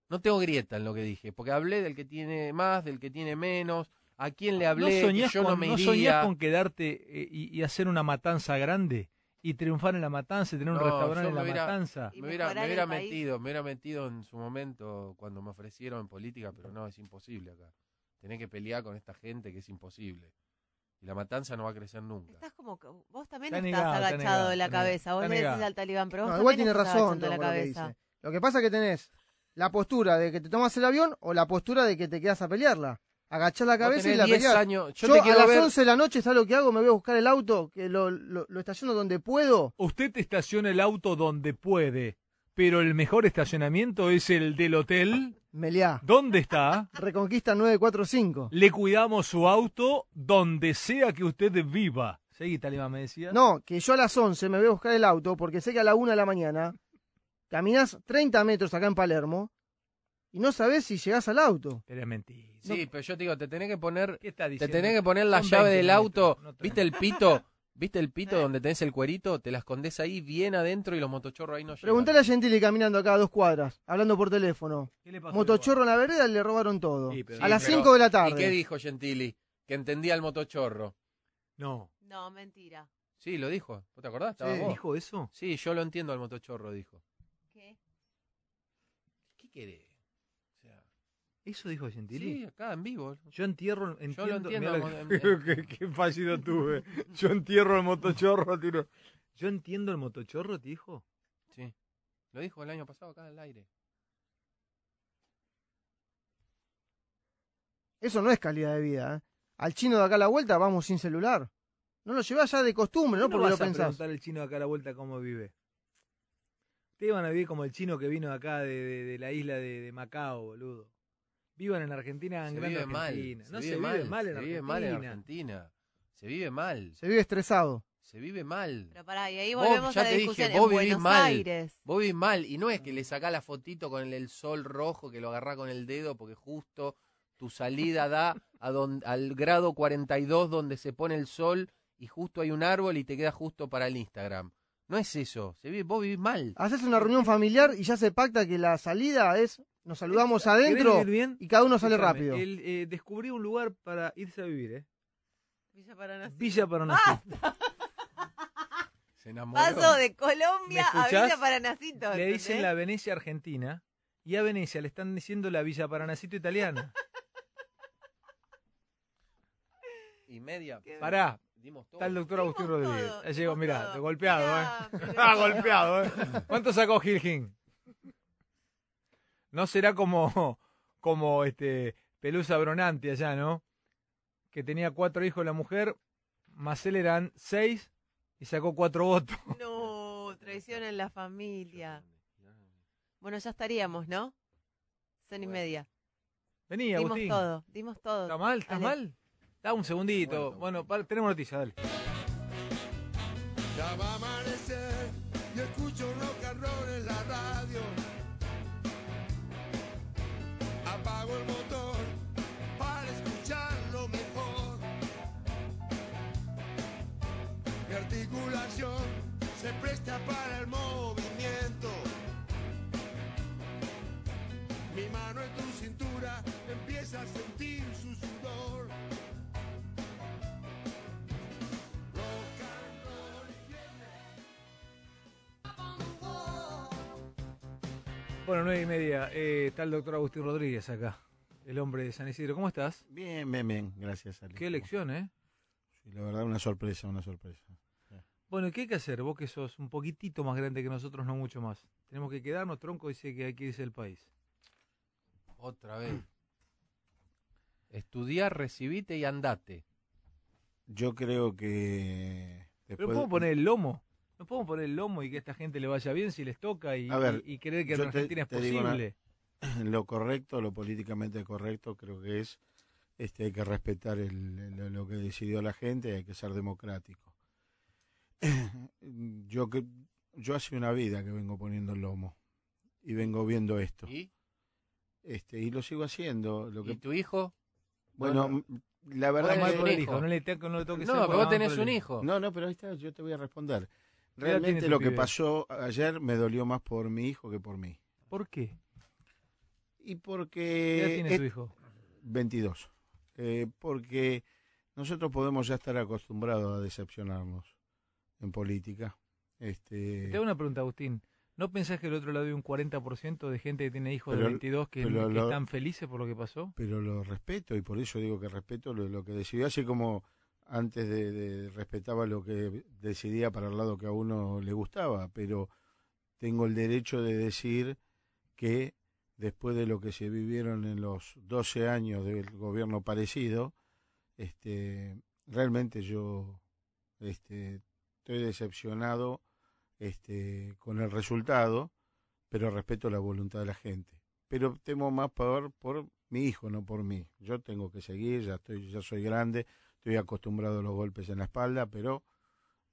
Speaker 5: No tengo grieta en lo que dije, porque hablé del que tiene más, del que tiene menos, a quién le hablé,
Speaker 2: ¿No
Speaker 5: que
Speaker 2: soñás,
Speaker 5: yo
Speaker 2: con,
Speaker 5: no me
Speaker 2: ¿no
Speaker 5: iría.
Speaker 2: soñás con quedarte eh, y, y hacer una matanza grande? Y triunfar en la matanza, y tener un
Speaker 5: No,
Speaker 2: restaurante en la
Speaker 5: hubiera-
Speaker 2: matanza.
Speaker 5: Me hubiera, me
Speaker 4: país.
Speaker 5: metido, me hubiera metido en su momento cuando me ofrecieron en política, pero no, es imposible acá. Tenés que pelear con esta gente que es imposible. Y la matanza no va a crecer nunca.
Speaker 4: Estás como que vos también
Speaker 2: Está
Speaker 4: estás
Speaker 2: negado, está
Speaker 4: agachado
Speaker 2: negado,
Speaker 4: de la cabeza. Vos le decís al talibán, pero vos
Speaker 6: No, igual
Speaker 4: también
Speaker 6: tiene
Speaker 4: estás
Speaker 6: razón
Speaker 4: agachando la
Speaker 6: Tronco, lo que
Speaker 4: cabeza.
Speaker 6: dice. Lo que pasa es que tenés la postura de que te tomas el avión o la postura de que te quedas a pelearla. Agachás la cabeza y la
Speaker 5: 10
Speaker 6: peleás.
Speaker 5: años. Yo,
Speaker 6: Yo,
Speaker 5: te
Speaker 6: a las
Speaker 5: ver.
Speaker 6: 11 de la noche, ¿sabes lo que hago? Me voy a buscar el auto, que lo, lo, lo estaciono donde puedo.
Speaker 2: Usted estaciona el auto donde puede, pero el mejor estacionamiento es el del hotel.
Speaker 6: Meliá.
Speaker 2: ¿Dónde está?
Speaker 6: Reconquista 945.
Speaker 2: Le cuidamos su auto donde sea que usted viva. Seguí, Talibán, me decía.
Speaker 6: No, que yo a las 11 me voy a buscar el auto porque sé que a la 1 de la mañana caminás 30 metros acá en Palermo y no sabés si llegás al auto.
Speaker 2: Pero es mentira.
Speaker 5: Sí, pero yo te digo, te tenés que poner,
Speaker 2: ¿Qué está
Speaker 5: te tenés que poner la
Speaker 2: Son
Speaker 5: llave
Speaker 2: 20
Speaker 5: del auto.
Speaker 2: metros, no
Speaker 5: ¿Viste el pito? ¿Viste el pito donde tenés el cuerito? Te la escondés ahí bien adentro y los motochorros ahí no llegan.
Speaker 6: Preguntale a Gentili caminando acá a dos cuadras, hablando por teléfono.
Speaker 2: ¿Qué le pasó?
Speaker 6: Motochorro en la vereda le robaron todo.
Speaker 2: Sí, pero-
Speaker 6: a las
Speaker 5: pero-
Speaker 6: 5 de la
Speaker 5: ¿Y qué
Speaker 6: tarde.
Speaker 5: dijo Gentili? Que entendía el motochorro.
Speaker 2: No.
Speaker 4: No, mentira.
Speaker 5: Sí, lo dijo. ¿Vos te acordás?
Speaker 6: Sí.
Speaker 5: vos.
Speaker 2: ¿Dijo eso?
Speaker 5: Sí, yo lo entiendo al motochorro, dijo.
Speaker 4: ¿Qué?
Speaker 5: ¿Qué querés? O sea,
Speaker 2: ¿Eso dijo Gentili?
Speaker 5: sí, acá en vivo.
Speaker 2: Yo entierro, entiendo,
Speaker 5: entiendo,
Speaker 2: mirá
Speaker 5: mo-
Speaker 2: lo que- qué, qué fallido tuve. Yo entierro el motochorro, tiro. Yo entiendo el motochorro, te dijo.
Speaker 5: Sí. Lo dijo el año pasado acá al aire.
Speaker 6: Eso no es calidad de vida. ¿eh? Al chino de acá a la vuelta vamos sin celular. No lo llevás ya de costumbre, ¿no?
Speaker 2: ¿Por qué
Speaker 6: Porque lo
Speaker 2: vas a
Speaker 6: pensás.
Speaker 2: preguntar al chino de acá a la vuelta cómo vive? Ustedes van a vivir como el chino que vino acá de, de- de la isla de, de Macao, boludo. Vivan en Argentina, en
Speaker 5: Se vive mal.
Speaker 2: Argentina.
Speaker 5: Se
Speaker 2: no
Speaker 5: vive
Speaker 2: se
Speaker 5: mal.
Speaker 2: vive mal en
Speaker 5: se vive
Speaker 2: Argentina.
Speaker 5: mal en Argentina. Se vive mal.
Speaker 6: Se vive estresado.
Speaker 5: Se vive mal.
Speaker 4: Pero pará, y ahí
Speaker 5: Vos,
Speaker 4: volvemos
Speaker 5: ya
Speaker 4: a la
Speaker 5: te dije, vos
Speaker 4: en
Speaker 5: vivís
Speaker 4: Buenos
Speaker 5: mal.
Speaker 4: Aires.
Speaker 5: Vos vivís mal. Y no es que le sacás la fotito con el, el sol rojo que lo agarrás con el dedo porque justo tu salida da a don- al grado 42 donde se pone el sol y justo hay un árbol y te queda justo para el Instagram. No es eso. Se vive, vos vivís mal.
Speaker 6: Haces una reunión familiar y ya se pacta que la salida es nos saludamos
Speaker 2: ¿Querés
Speaker 6: adentro
Speaker 2: bien?
Speaker 6: y cada uno sale rápido.
Speaker 2: el, eh, descubrí un lugar para irse a vivir, ¿eh?
Speaker 4: Villa Paraná.
Speaker 2: Villa Paranacito.
Speaker 5: Se enamoró.
Speaker 4: Paso de Colombia
Speaker 2: ¿Me
Speaker 4: a? Villa Paranacito.
Speaker 2: Le dicen la Venecia Argentina y a Venecia le están diciendo la Villa Paranacito italiana.
Speaker 5: Y media.
Speaker 4: Qué-
Speaker 2: Pará,
Speaker 5: Dimos todo.
Speaker 2: está el doctor Agustín
Speaker 4: Dimos
Speaker 2: Rodríguez.
Speaker 4: todo,
Speaker 2: Ya llegó,
Speaker 4: dimos
Speaker 2: mirá,
Speaker 4: todo.
Speaker 2: golpeado,
Speaker 4: Mirá,
Speaker 2: ¿eh?
Speaker 4: pero-
Speaker 2: Ah, golpeado, ¿eh? ¿Cuánto sacó Gilgin? No será como, como este Pelusa Bronante allá, ¿no? Que tenía cuatro hijos la mujer, más él eran seis Y sacó cuatro votos.
Speaker 4: No, traición en la familia. Bueno, ya estaríamos, ¿no? Cena y media.
Speaker 2: Vení,
Speaker 4: Dimos
Speaker 2: Agustín.
Speaker 4: todo, dimos todo.
Speaker 2: ¿Está mal? ¿Está mal? Da un segundito. Bueno, para- tenemos noticias, dale.
Speaker 1: Ya va a amanecer y escucho rock and roll en la radio. Apago el motor para escucharlo mejor. Mi articulación se presta para el movimiento. Mi mano en tu cintura empieza a sentir
Speaker 2: Bueno, nueve y media. Eh, está el doctor Agustín Rodríguez acá, el hombre de San Isidro. ¿Cómo estás?
Speaker 3: Bien, bien, bien. Gracias, Ale.
Speaker 2: Qué elección, ¿eh?
Speaker 3: Sí, la verdad, una sorpresa, una sorpresa.
Speaker 2: Bueno, ¿qué hay que hacer? Vos que sos un poquitito más grande que nosotros, no mucho más. Tenemos que quedarnos, tronco dice que hay que irse del país.
Speaker 5: Otra vez. Estudiar, recibite y andate.
Speaker 3: Yo creo que...
Speaker 2: Pero podemos poner el lomo. No podemos poner el lomo y que a esta gente le vaya bien si les toca y,
Speaker 3: ver,
Speaker 2: y- y creer que en
Speaker 3: te-
Speaker 2: Argentina
Speaker 3: te
Speaker 2: es
Speaker 3: una-
Speaker 2: posible.
Speaker 3: lo correcto, lo políticamente correcto, creo que es este hay que respetar el- lo, lo que decidió la gente, hay que ser democrático. yo que yo hace una vida que vengo poniendo el lomo y vengo viendo esto.
Speaker 5: ¿Y?
Speaker 3: Este y lo sigo haciendo, lo
Speaker 5: ¿Y
Speaker 3: que
Speaker 5: tu hijo?
Speaker 3: bueno,
Speaker 5: no.
Speaker 3: la verdad
Speaker 5: hijo.
Speaker 2: hijo, no le, te- no le toques
Speaker 5: No, pero vos tenés un
Speaker 2: hijo.
Speaker 3: No, no, pero ahí está, yo te voy a responder.
Speaker 2: ¿Qué
Speaker 3: Realmente lo que pasó ayer me dolió más por mi hijo que por mí.
Speaker 2: ¿Por qué?
Speaker 3: Y
Speaker 2: ¿Qué
Speaker 3: porque
Speaker 2: edad tiene tu hijo?
Speaker 3: 22. Eh, porque nosotros podemos ya estar acostumbrados a decepcionarnos en política. Este,
Speaker 2: Te hago una pregunta, Agustín. ¿No pensás que del otro lado hay un 40% de gente que tiene hijos de
Speaker 3: Pero-
Speaker 2: 22 que,
Speaker 3: pero
Speaker 2: que
Speaker 3: lo-
Speaker 2: están felices por lo que pasó?
Speaker 3: pero lo respeto y por eso digo que respeto lo, lo que decidió, así como antes de, respetaba lo que decidía para el lado que a uno le gustaba, pero tengo el derecho de decir que después de lo que se vivieron en los 12 años del gobierno parecido, este, realmente yo este, estoy decepcionado este, con el resultado, pero respeto la voluntad de la gente. Pero temo más por, por mi hijo, no por mí. Yo tengo que seguir, ya estoy, ya soy grande, estoy acostumbrado a los golpes en la espalda, pero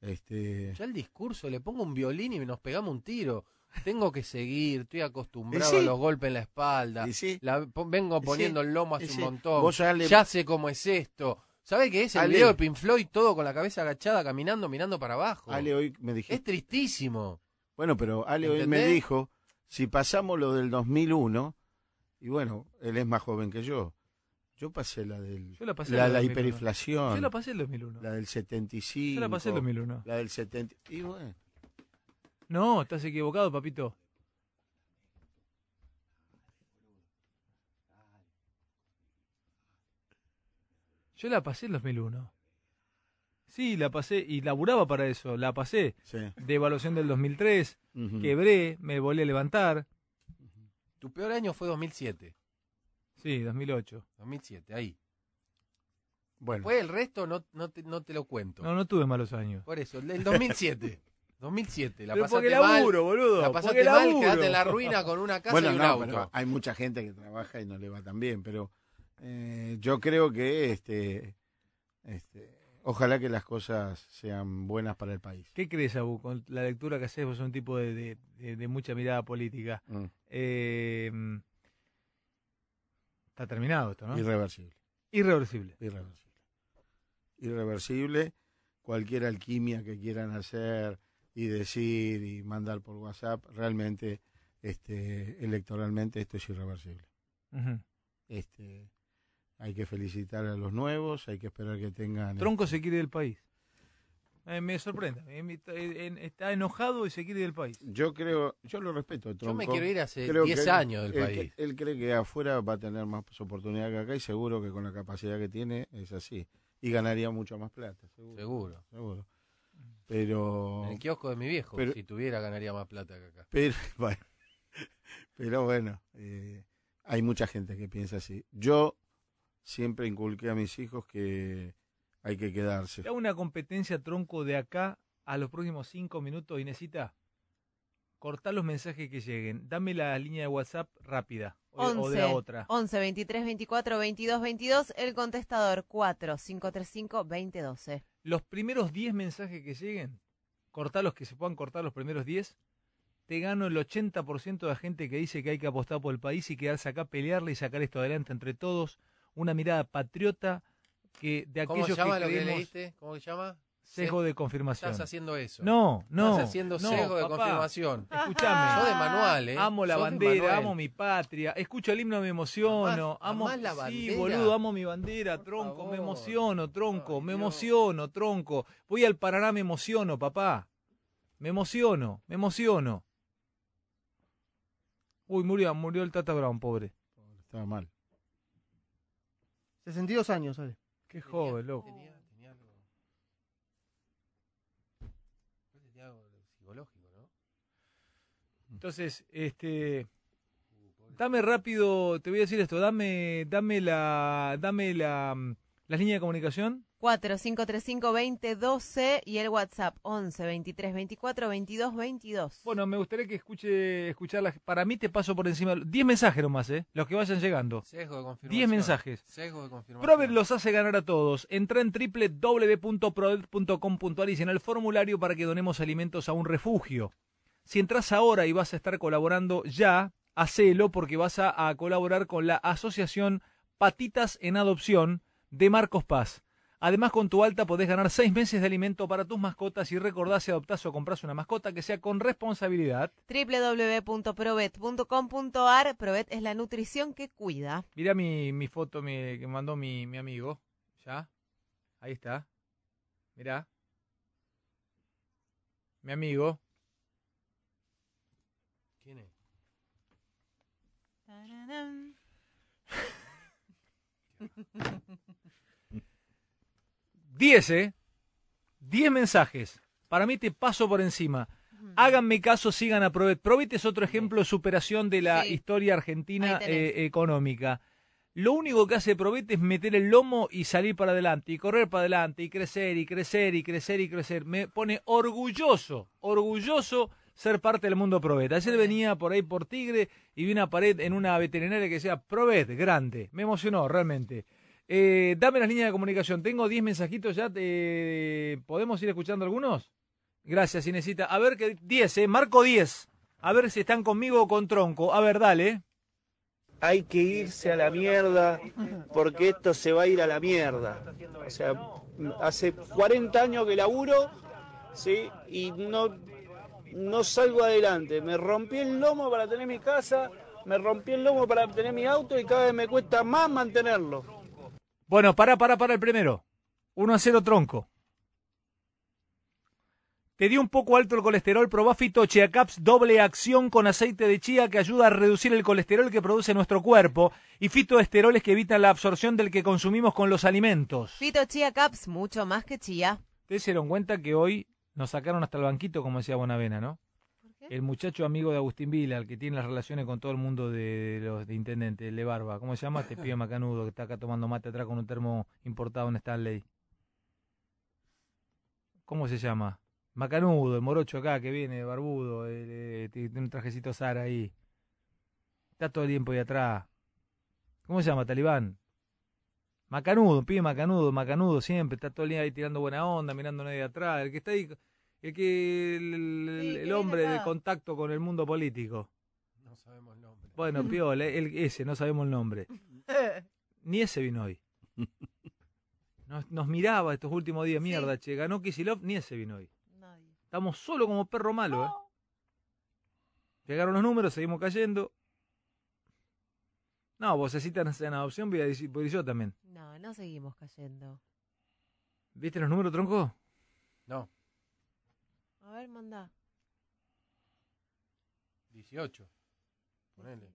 Speaker 3: este,
Speaker 5: Ya el discurso, le pongo un violín y nos pegamos un tiro. Tengo que seguir, estoy acostumbrado
Speaker 3: sí.
Speaker 5: a los golpes en la espalda.
Speaker 3: sí,
Speaker 5: La- vengo poniendo
Speaker 3: sí,
Speaker 5: el lomo hace un montón.
Speaker 3: Ale-
Speaker 5: Ya sé cómo es esto. ¿Sabe qué es el
Speaker 3: Ale-
Speaker 5: video de Pink Floyd todo con la cabeza agachada, caminando, mirando para abajo?
Speaker 3: Ale hoy me
Speaker 5: Es
Speaker 3: dijiste,
Speaker 5: tristísimo.
Speaker 3: bueno, pero Ale hoy me dijo, si pasamos lo del 2001, y bueno, él es más joven que yo, yo pasé la del,
Speaker 2: Yo la pasé
Speaker 3: la,
Speaker 2: el
Speaker 3: la
Speaker 2: 2001.
Speaker 3: hiperinflación,
Speaker 2: Yo la pasé en el 2001.
Speaker 3: la del 75,
Speaker 2: Yo la pasé en el 2001.
Speaker 3: la del 70, y bueno,
Speaker 2: No, estás equivocado, papito. Yo la pasé en 2001. Sí, la pasé y laburaba para eso. La pasé
Speaker 3: sí.
Speaker 2: de evaluación del 2003.
Speaker 3: ujú.
Speaker 2: Quebré, me volví a levantar.
Speaker 5: Tu peor año fue 2007.
Speaker 2: Sí, 2008.
Speaker 5: 2007, ahí.
Speaker 3: Bueno,
Speaker 5: Después el resto no, no, te, no te lo cuento.
Speaker 2: No, no tuve malos años.
Speaker 5: Por eso, el 2007. 2007, la
Speaker 2: Pero porque
Speaker 5: pasaste mal.
Speaker 2: laburo, boludo.
Speaker 5: La pasaste mal,
Speaker 2: laburo.
Speaker 5: quedaste en la ruina con una casa
Speaker 3: bueno,
Speaker 5: y un
Speaker 3: no,
Speaker 5: auto.
Speaker 3: pero hay mucha gente que trabaja y no le va tan bien, pero eh, yo creo que este, este, ojalá que las cosas sean buenas para el país.
Speaker 2: ¿Qué crees, Abu, con la lectura que haces? Vos sos un tipo de, de- de- de mucha mirada política.
Speaker 3: Mm,
Speaker 2: Eh, está terminado esto, ¿no?
Speaker 3: Irreversible,
Speaker 2: Irreversible.
Speaker 3: irreversible. Irreversible, cualquier alquimia que quieran hacer y decir y mandar por WhatsApp, realmente este, electoralmente esto es irreversible. Este, hay que felicitar a los nuevos, hay que esperar que tengan...
Speaker 2: Tronco se quiere del país. Eh, me sorprende. Eh, eh, Está enojado y se quiere del país.
Speaker 3: Yo creo, yo lo respeto.
Speaker 5: Yo me
Speaker 3: Tronco.
Speaker 5: quiero ir hace
Speaker 3: Creo
Speaker 5: 10
Speaker 3: que
Speaker 5: años del
Speaker 3: él,
Speaker 5: país.
Speaker 3: Él cree que afuera va a tener más oportunidad que acá y seguro que con la capacidad que tiene es así. Y ganaría mucha más plata, seguro.
Speaker 5: Seguro.
Speaker 3: seguro. Pero,
Speaker 5: En el kiosco de mi viejo,
Speaker 3: Pero-
Speaker 5: si tuviera, ganaría más plata que acá.
Speaker 3: pero bueno, pero bueno eh, hay mucha gente que piensa así. Yo siempre inculqué a mis hijos que hay que quedarse.
Speaker 2: Te hago una competencia tronco de acá a los próximos cinco minutos, Inesita, cortá los mensajes que lleguen. Dame la línea de WhatsApp rápida. O, o de la
Speaker 4: 11,
Speaker 2: otra.
Speaker 4: 11 23 24 22 22, el contestador 4 535 2012.
Speaker 2: Los primeros 10 mensajes que lleguen, cortá los que se puedan cortar los primeros 10. Te gano el 80% de la gente que dice que hay que apostar por el país y quedarse acá, pelearle y sacar esto adelante entre todos. Una mirada patriota que de
Speaker 5: ¿Cómo
Speaker 2: aquellos
Speaker 5: se llama
Speaker 2: que
Speaker 5: lo que leíste? ¿Cómo se llama?
Speaker 2: sesgo de confirmación.
Speaker 5: Estás haciendo eso.
Speaker 2: No, no.
Speaker 5: Estás haciendo
Speaker 2: no,
Speaker 5: sesgo de
Speaker 2: papá.
Speaker 5: confirmación.
Speaker 2: Escuchame.
Speaker 5: Sos de manual, ¿eh?
Speaker 2: Amo la bandera, amo mi patria. Escucho el himno, me emociono.
Speaker 5: Amás-
Speaker 2: amo,
Speaker 5: amás la
Speaker 2: Sí,
Speaker 5: bandera.
Speaker 2: boludo, amo mi bandera,
Speaker 5: Por
Speaker 2: tronco. Me
Speaker 5: favor.
Speaker 2: emociono, tronco.
Speaker 5: Ay,
Speaker 2: me
Speaker 5: Dios.
Speaker 2: emociono, tronco. Voy al Paraná, me emociono, papá. Me emociono, me emociono. Uy, murió, murió el Tata Brown, pobre.
Speaker 3: Estaba mal.
Speaker 6: 62 años, Ale.
Speaker 2: Qué joven, loco.
Speaker 5: Tenía, tenía algo. Tenía algo psicológico, ¿no?
Speaker 2: Entonces, este. Dame rápido, te voy a decir esto, dame, dame la, dame la, mm, la línea de comunicación.
Speaker 4: 4 535 2012 y el WhatsApp 11 23 24 22 22.
Speaker 2: Bueno, me gustaría que escuche, escucharlas. Para mí te paso por encima. 10 mensajes nomás, ¿eh? Los que vayan llegando.
Speaker 5: Sesgo de confirmación.
Speaker 2: 10 mensajes.
Speaker 5: Sesgo de confirmación.
Speaker 2: Provet los hace ganar a todos. Entra en www.provet.com.ar y llena el formulario para que donemos alimentos a un refugio. Si entras ahora y vas a estar colaborando ya, hacelo porque vas a, a colaborar con la Asociación Patitas en Adopción de Marcos Paz. Además, con tu alta podés ganar seis meses de alimento para tus mascotas y recordá si adoptás o compras una mascota que sea con responsabilidad.
Speaker 4: www.provet.com.ar Provet es la nutrición que cuida.
Speaker 2: Mira mi, mi foto mi- que mandó mi, mi amigo. ¿Ya? Ahí está. Mira. Mi amigo.
Speaker 5: ¿Quién es?
Speaker 2: 10, ¿eh? 10 mensajes. Para mí te paso por encima. Háganme caso, sigan a Provet. Provet es otro ejemplo de superación de la
Speaker 4: Sí.
Speaker 2: historia argentina eh, económica. Lo único que hace Provet es meter el lomo y salir para adelante, y correr para adelante, y crecer, y crecer, y crecer, y crecer. Me pone orgulloso, orgulloso ser parte del mundo Provet. Ayer venía por ahí por Tigre y vi una pared en una veterinaria que decía Provet, grande. Me emocionó, realmente. Eh, dame las líneas de comunicación. Tengo 10 mensajitos ya. ¿Podemos ir escuchando algunos? Gracias, Inesita. A ver, que 10, ¿eh? Marco 10. A ver si están conmigo o con tronco. A ver, dale.
Speaker 7: hay que irse a la mierda porque esto se va a ir a la mierda. O sea, hace 40 años que laburo, ¿sí? Y no, no salgo adelante. Me rompí el lomo para tener mi casa, me rompí el lomo para tener mi auto y cada vez me cuesta más mantenerlo.
Speaker 2: Bueno, para, para, para el primero. 1 a 0 tronco. Te dio un poco alto el colesterol, probá Fito Chia Caps doble acción con aceite de chía que ayuda a reducir el colesterol que produce nuestro cuerpo y fitoesteroles que evitan la absorción del que consumimos con los alimentos.
Speaker 4: Fito Chía Caps, mucho más que chía.
Speaker 2: Ustedes se dieron cuenta que hoy nos sacaron hasta el banquito, como decía Bonavena, ¿no?
Speaker 4: ¿Por qué?
Speaker 2: El muchacho amigo de Agustín Vila, el que tiene las relaciones con todo el mundo de, los de intendente, el de Barba. ¿Cómo se llama? Este pibe macanudo que está acá tomando mate atrás con un termo importado en Stanley. ¿Cómo se llama? Macanudo, el morocho acá que viene, barbudo, el, eh, tiene un trajecito Sara ahí. Está todo el tiempo ahí atrás. ¿Cómo se llama, Talibán? Macanudo, pibe macanudo, macanudo siempre, está todo el día ahí tirando buena onda, mirando nadie de atrás. El que está ahí, el que el,
Speaker 4: Sí,
Speaker 2: hombre de contacto con el mundo político.
Speaker 5: No sabemos el nombre.
Speaker 2: Bueno, piola, el, ese, no sabemos el nombre. Ni ese vino hoy. Nos, nos miraba estos últimos días, mierda, che, ganó Kisilov, ni ese vino hoy.
Speaker 4: Nadie.
Speaker 2: Estamos solo como perro malo, ¿eh? Llegaron los números, seguimos cayendo. No, vos necesitas en adopción, voy a decir, voy a yo también.
Speaker 4: No, no seguimos cayendo.
Speaker 2: ¿Viste los números, tronco?
Speaker 5: No,
Speaker 4: A ver, manda.
Speaker 5: 18. Ponele.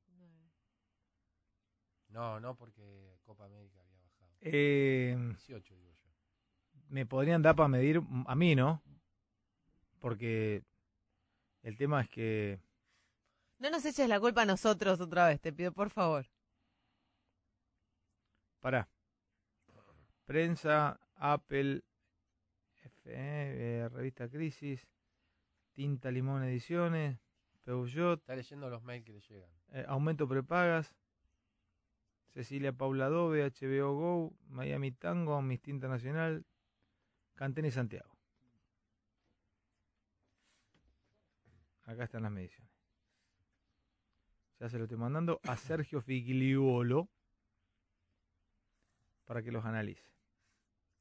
Speaker 5: No, no, porque Copa América había bajado.
Speaker 2: Eh,
Speaker 5: 18, digo yo.
Speaker 2: me podrían dar para medir, a mí, ¿no? Porque el tema es que
Speaker 4: No nos eches la culpa a nosotros otra vez, te pido por favor.
Speaker 2: Pará. Prensa, Apple, FR, Revista Crisis, Tinta Limón Ediciones, Peugeot,
Speaker 5: Está leyendo los mails que le llegan.
Speaker 2: eh, Aumento Prepagas, Cecilia Paula Dove, HBO Go, Miami Tango, Amnistía Internacional, Cantén y Santiago. Acá están las mediciones. Ya se lo estoy mandando a Sergio Figliuolo para que los analice.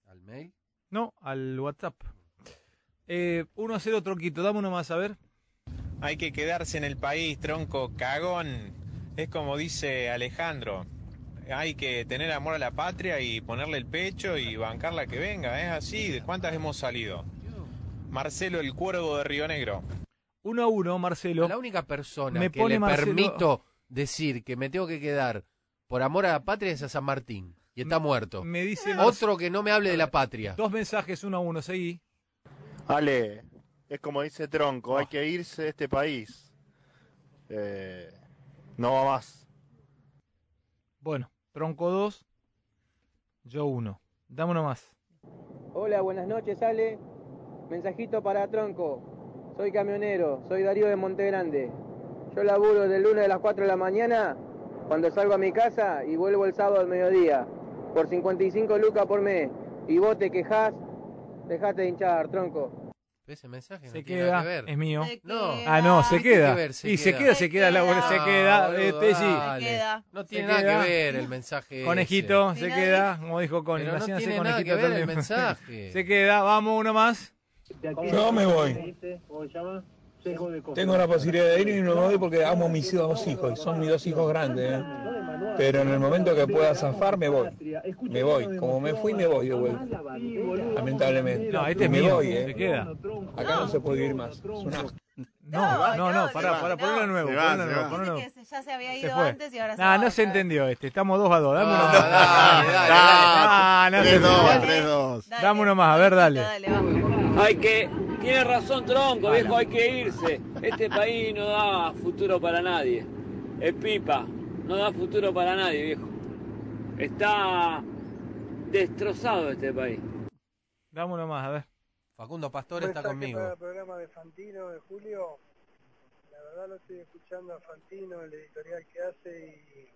Speaker 5: ¿Al mail?
Speaker 2: No, al WhatsApp. Eh, 1 a 0 Tronquito, dame uno más a ver.
Speaker 8: Hay que quedarse en el país, tronco cagón. Es como dice Alejandro. Hay que tener amor a la patria y ponerle el pecho y bancarla que venga. Es así. ¿De cuántas hemos salido? Marcelo el Cuervo de Río Negro.
Speaker 2: 1 a 1, Marcelo.
Speaker 5: La única persona
Speaker 2: Me
Speaker 5: que
Speaker 2: pone
Speaker 5: le
Speaker 2: Marcelo-
Speaker 5: permito decir que me tengo que quedar por amor a la patria es a San Martín. Y está muerto.
Speaker 2: Me dice Marce-
Speaker 5: Otro que no me hable de la patria.
Speaker 2: Dos mensajes, 1 a 1, seguí.
Speaker 9: Ale, es como dice Tronco, hay que irse de este país. Eh, no va más.
Speaker 2: Bueno, Tronco 2, yo 1. Dame uno más.
Speaker 10: Hola, buenas noches, Ale. Mensajito para Tronco. Soy camionero, soy Darío de Monte Grande. Yo laburo del lunes a las 4 de la mañana cuando salgo a mi casa y vuelvo el sábado al mediodía. Por 55 lucas por mes. Y vos te quejás, dejate de hinchar, Tronco.
Speaker 5: Ese mensaje no
Speaker 2: Se
Speaker 5: tiene nada
Speaker 2: queda,
Speaker 5: que ver.
Speaker 2: es mío.
Speaker 4: Se
Speaker 5: No.
Speaker 4: queda.
Speaker 2: Ah, no, se
Speaker 5: ¿Qué tiene
Speaker 2: queda.
Speaker 5: que ver? Se
Speaker 2: y se
Speaker 5: queda.
Speaker 2: queda, se queda, la
Speaker 4: queda.
Speaker 2: se
Speaker 5: Ah,
Speaker 2: queda.
Speaker 5: boludo,
Speaker 2: este sí.
Speaker 5: dale.
Speaker 4: Se queda.
Speaker 5: No
Speaker 2: Se
Speaker 5: tiene nada
Speaker 2: queda.
Speaker 5: que ver el mensaje.
Speaker 2: Conejito,
Speaker 4: ese.
Speaker 2: se queda, como dijo Connie.
Speaker 5: Pero no tiene nada
Speaker 2: conejito
Speaker 5: que ver el mensaje.
Speaker 2: se queda, vamos, uno más.
Speaker 11: No me voy. Tengo la posibilidad de ir y no me voy porque amo a mis dos hijos. y Son mis dos hijos grandes. ¿eh? Pero en el momento que pueda zafar, me voy. Me voy. Como me fui, me voy de vuelta. Lamentablemente.
Speaker 2: No, este es
Speaker 11: me
Speaker 2: mío,
Speaker 11: voy,
Speaker 2: se
Speaker 11: ¿eh?
Speaker 2: queda.
Speaker 11: Acá no se puede ir más. Es un asco.
Speaker 2: No, no, no,
Speaker 4: no,
Speaker 2: pará,
Speaker 4: no,
Speaker 2: pará,
Speaker 4: no.
Speaker 2: ponelo de nuevo,
Speaker 3: Se se
Speaker 2: nuevo,
Speaker 4: ya se había
Speaker 2: Se
Speaker 4: ido
Speaker 2: fue.
Speaker 4: antes y ahora se
Speaker 2: Nah,
Speaker 4: va
Speaker 2: no se entendió este, estamos 2 a 2, dame uno más.
Speaker 5: dale, dale,
Speaker 2: no se
Speaker 3: 3-2,
Speaker 2: entendió.
Speaker 3: 3-2.
Speaker 4: Dale,
Speaker 2: Dame uno más, a ver, dale.
Speaker 10: Hay que. Tiene razón, Tronco, viejo, hay que irse. Este país no da futuro para nadie. Es pipa, no da futuro para nadie, viejo. Está destrozado este país.
Speaker 2: Dame uno más, a ver.
Speaker 5: Facundo Pastor está conmigo.
Speaker 10: el programa de Fantino de Julio, la verdad lo estoy escuchando a Fantino, el editorial que hace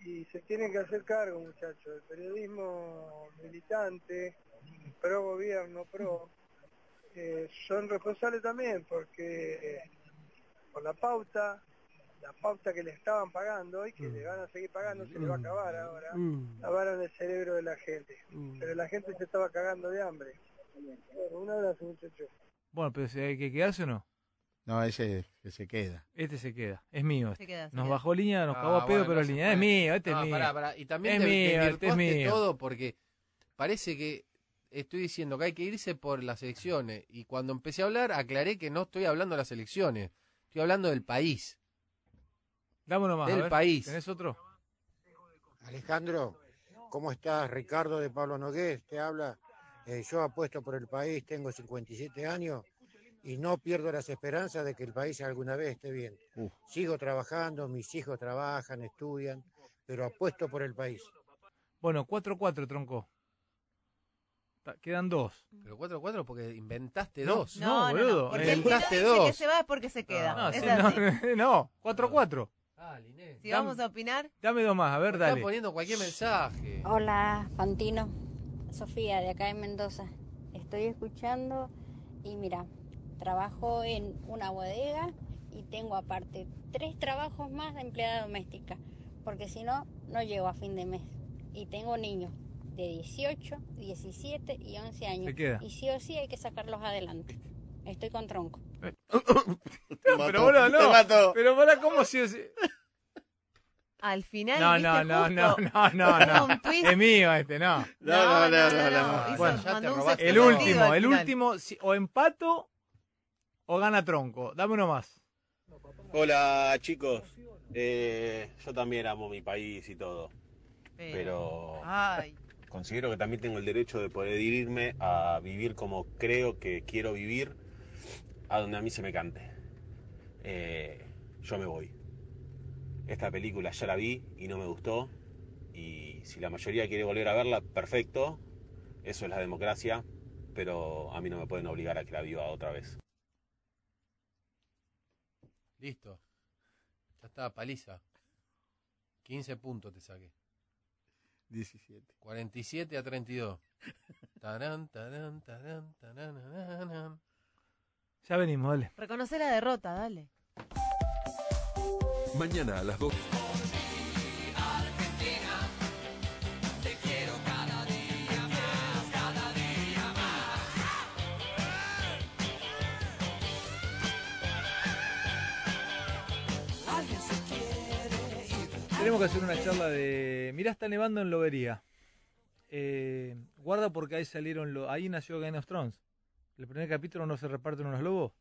Speaker 10: y, y se tienen que hacer cargo muchachos, el periodismo militante, pro gobierno, pro, eh, son responsables también porque eh, por la pauta, la pauta que le estaban pagando y que le van a seguir pagando se le va a acabar ahora, lavaron el cerebro de la gente, pero la gente se estaba cagando de hambre. Bueno, un abrazo muchachos.
Speaker 2: Bueno, pero si hay que quedarse o no.
Speaker 3: No, ese que se queda.
Speaker 2: Este se queda, es mío.
Speaker 4: Se queda, se
Speaker 2: Nos
Speaker 4: queda.
Speaker 2: bajó línea, nos
Speaker 5: Ah,
Speaker 2: cagó a pedo,
Speaker 5: bueno,
Speaker 2: pero
Speaker 5: no
Speaker 2: línea. Es mío, este
Speaker 5: No,
Speaker 2: es mío.
Speaker 5: pará, pará. Y también
Speaker 2: Es
Speaker 5: te,
Speaker 2: mío, este es mío.
Speaker 5: todo porque parece que estoy diciendo que hay que irse por las elecciones. Y cuando empecé a hablar, aclaré que no estoy hablando de las elecciones. Estoy hablando del país.
Speaker 2: Dame uno más. a
Speaker 5: Del
Speaker 2: ver.
Speaker 5: país.
Speaker 2: ¿Tenés otro?
Speaker 12: Alejandro, ¿cómo estás? Ricardo de Pablo Nogués te habla. Eh, yo apuesto por el país, tengo 57 años y no pierdo las esperanzas de que el país alguna vez esté bien.
Speaker 3: Uf.
Speaker 12: Sigo trabajando, mis hijos trabajan, estudian, pero apuesto por el país.
Speaker 2: Bueno, 4-4, tronco. Quedan dos.
Speaker 5: Pero 4-4 porque inventaste
Speaker 2: No,
Speaker 5: dos.
Speaker 2: no, boludo.
Speaker 4: Porque el que no
Speaker 5: inventaste
Speaker 4: dice que
Speaker 5: dos.
Speaker 4: se va es porque se queda.
Speaker 2: No, 4-4.
Speaker 5: Ah.
Speaker 4: Si vamos a opinar,
Speaker 2: Dame dos más, a ver,
Speaker 5: Están
Speaker 2: dale.
Speaker 5: poniendo cualquier mensaje.
Speaker 13: Hola, Fantino. Sofía, de acá en Mendoza. Estoy escuchando y mira, trabajo en una bodega y tengo aparte tres trabajos más de empleada doméstica, porque si no, no llego a fin de mes. Y tengo niños de 18, 17 y 11 años.
Speaker 2: Se queda.
Speaker 13: Y sí o sí hay que sacarlos adelante. Estoy con tronco.
Speaker 2: pero boludo, no. Pero para cómo si es...
Speaker 4: al final.
Speaker 2: No, no, no, no, no, no, no. Es mío este, no.
Speaker 3: No, no, no, no, no.
Speaker 2: Bueno,
Speaker 5: ya te robaste
Speaker 2: El último, el último, si- o empato o gana tronco. Dame uno más.
Speaker 14: Hola chicos, Eh, yo también amo mi país y todo, pero
Speaker 4: Ay,
Speaker 14: considero que también tengo el derecho de poder irme a vivir como creo que quiero vivir, a donde a mí se me cante. Eh, yo me voy. Esta película ya la vi y no me gustó, y si la mayoría quiere volver a verla, perfecto, eso es la democracia, pero a mí no me pueden obligar a que la viva otra vez.
Speaker 5: Listo. Ya está, paliza. 15 puntos te saqué.
Speaker 3: 17.
Speaker 5: 47 a 32. Tarán, tarán, tarán, tarán,
Speaker 2: Ya venimos, dale.
Speaker 4: Reconoce la derrota, dale.
Speaker 15: Mañana a las 2.
Speaker 1: Te quiero cada día más, cada día más. Alguien se quiere ir.
Speaker 2: Tenemos que hacer una charla de. Mirá, está nevando en Lobería. Eh, guarda porque ahí salieron. Ahí nació Game of Thrones. El primer capítulo no se reparten unos lobos.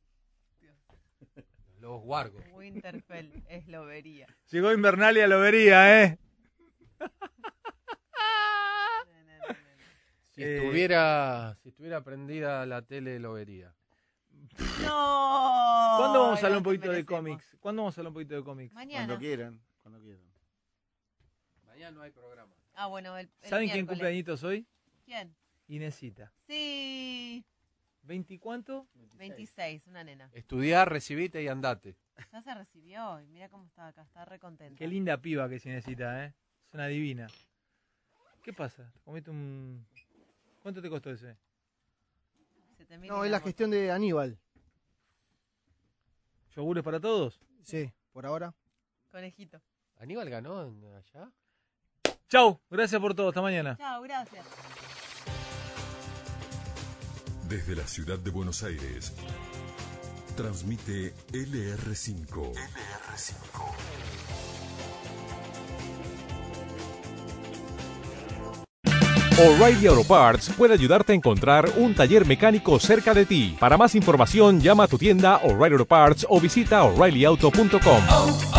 Speaker 5: Lobos guargos.
Speaker 4: Winterfell es lobería.
Speaker 2: Llegó Invernalia a Lobería, ¿eh?
Speaker 5: Si estuviera, si estuviera prendida la tele, lo vería.
Speaker 4: No.
Speaker 2: ¿Cuándo vamos a hablar un poquito de cómics? ¿Cuándo vamos a hablar un poquito de cómics?
Speaker 4: Mañana.
Speaker 3: Cuando quieran, cuando quieran.
Speaker 5: Mañana no hay programa.
Speaker 4: Ah, bueno, el, el
Speaker 2: ¿Saben quién
Speaker 4: miércoles.
Speaker 2: cumple añitos hoy?
Speaker 4: ¿Quién?
Speaker 2: Inesita.
Speaker 4: Sí.
Speaker 2: ¿20 cuánto?
Speaker 4: 26, una nena.
Speaker 5: Estudiar, recibite y andate.
Speaker 4: Ya se recibió y mira cómo está acá, está re contenta.
Speaker 2: Qué linda piba que es Inesita, ¿eh? Es una divina. ¿Qué pasa? ¿Comiste un... ¿Cuánto te costó ese?
Speaker 6: No, es la gestión de Aníbal.
Speaker 2: ¿Yogures para todos?
Speaker 6: Sí, por ahora.
Speaker 4: Conejito.
Speaker 5: ¿Aníbal ganó allá?
Speaker 2: Chau, gracias por todo, hasta mañana.
Speaker 4: Chao, gracias.
Speaker 15: Desde la ciudad de Buenos Aires. Transmite LR5. LR5.
Speaker 16: O'Reilly Auto Parts puede ayudarte a encontrar un taller mecánico cerca de ti. Para más información, llama a tu tienda O'Reilly Auto Parts o visita oreillyauto.com.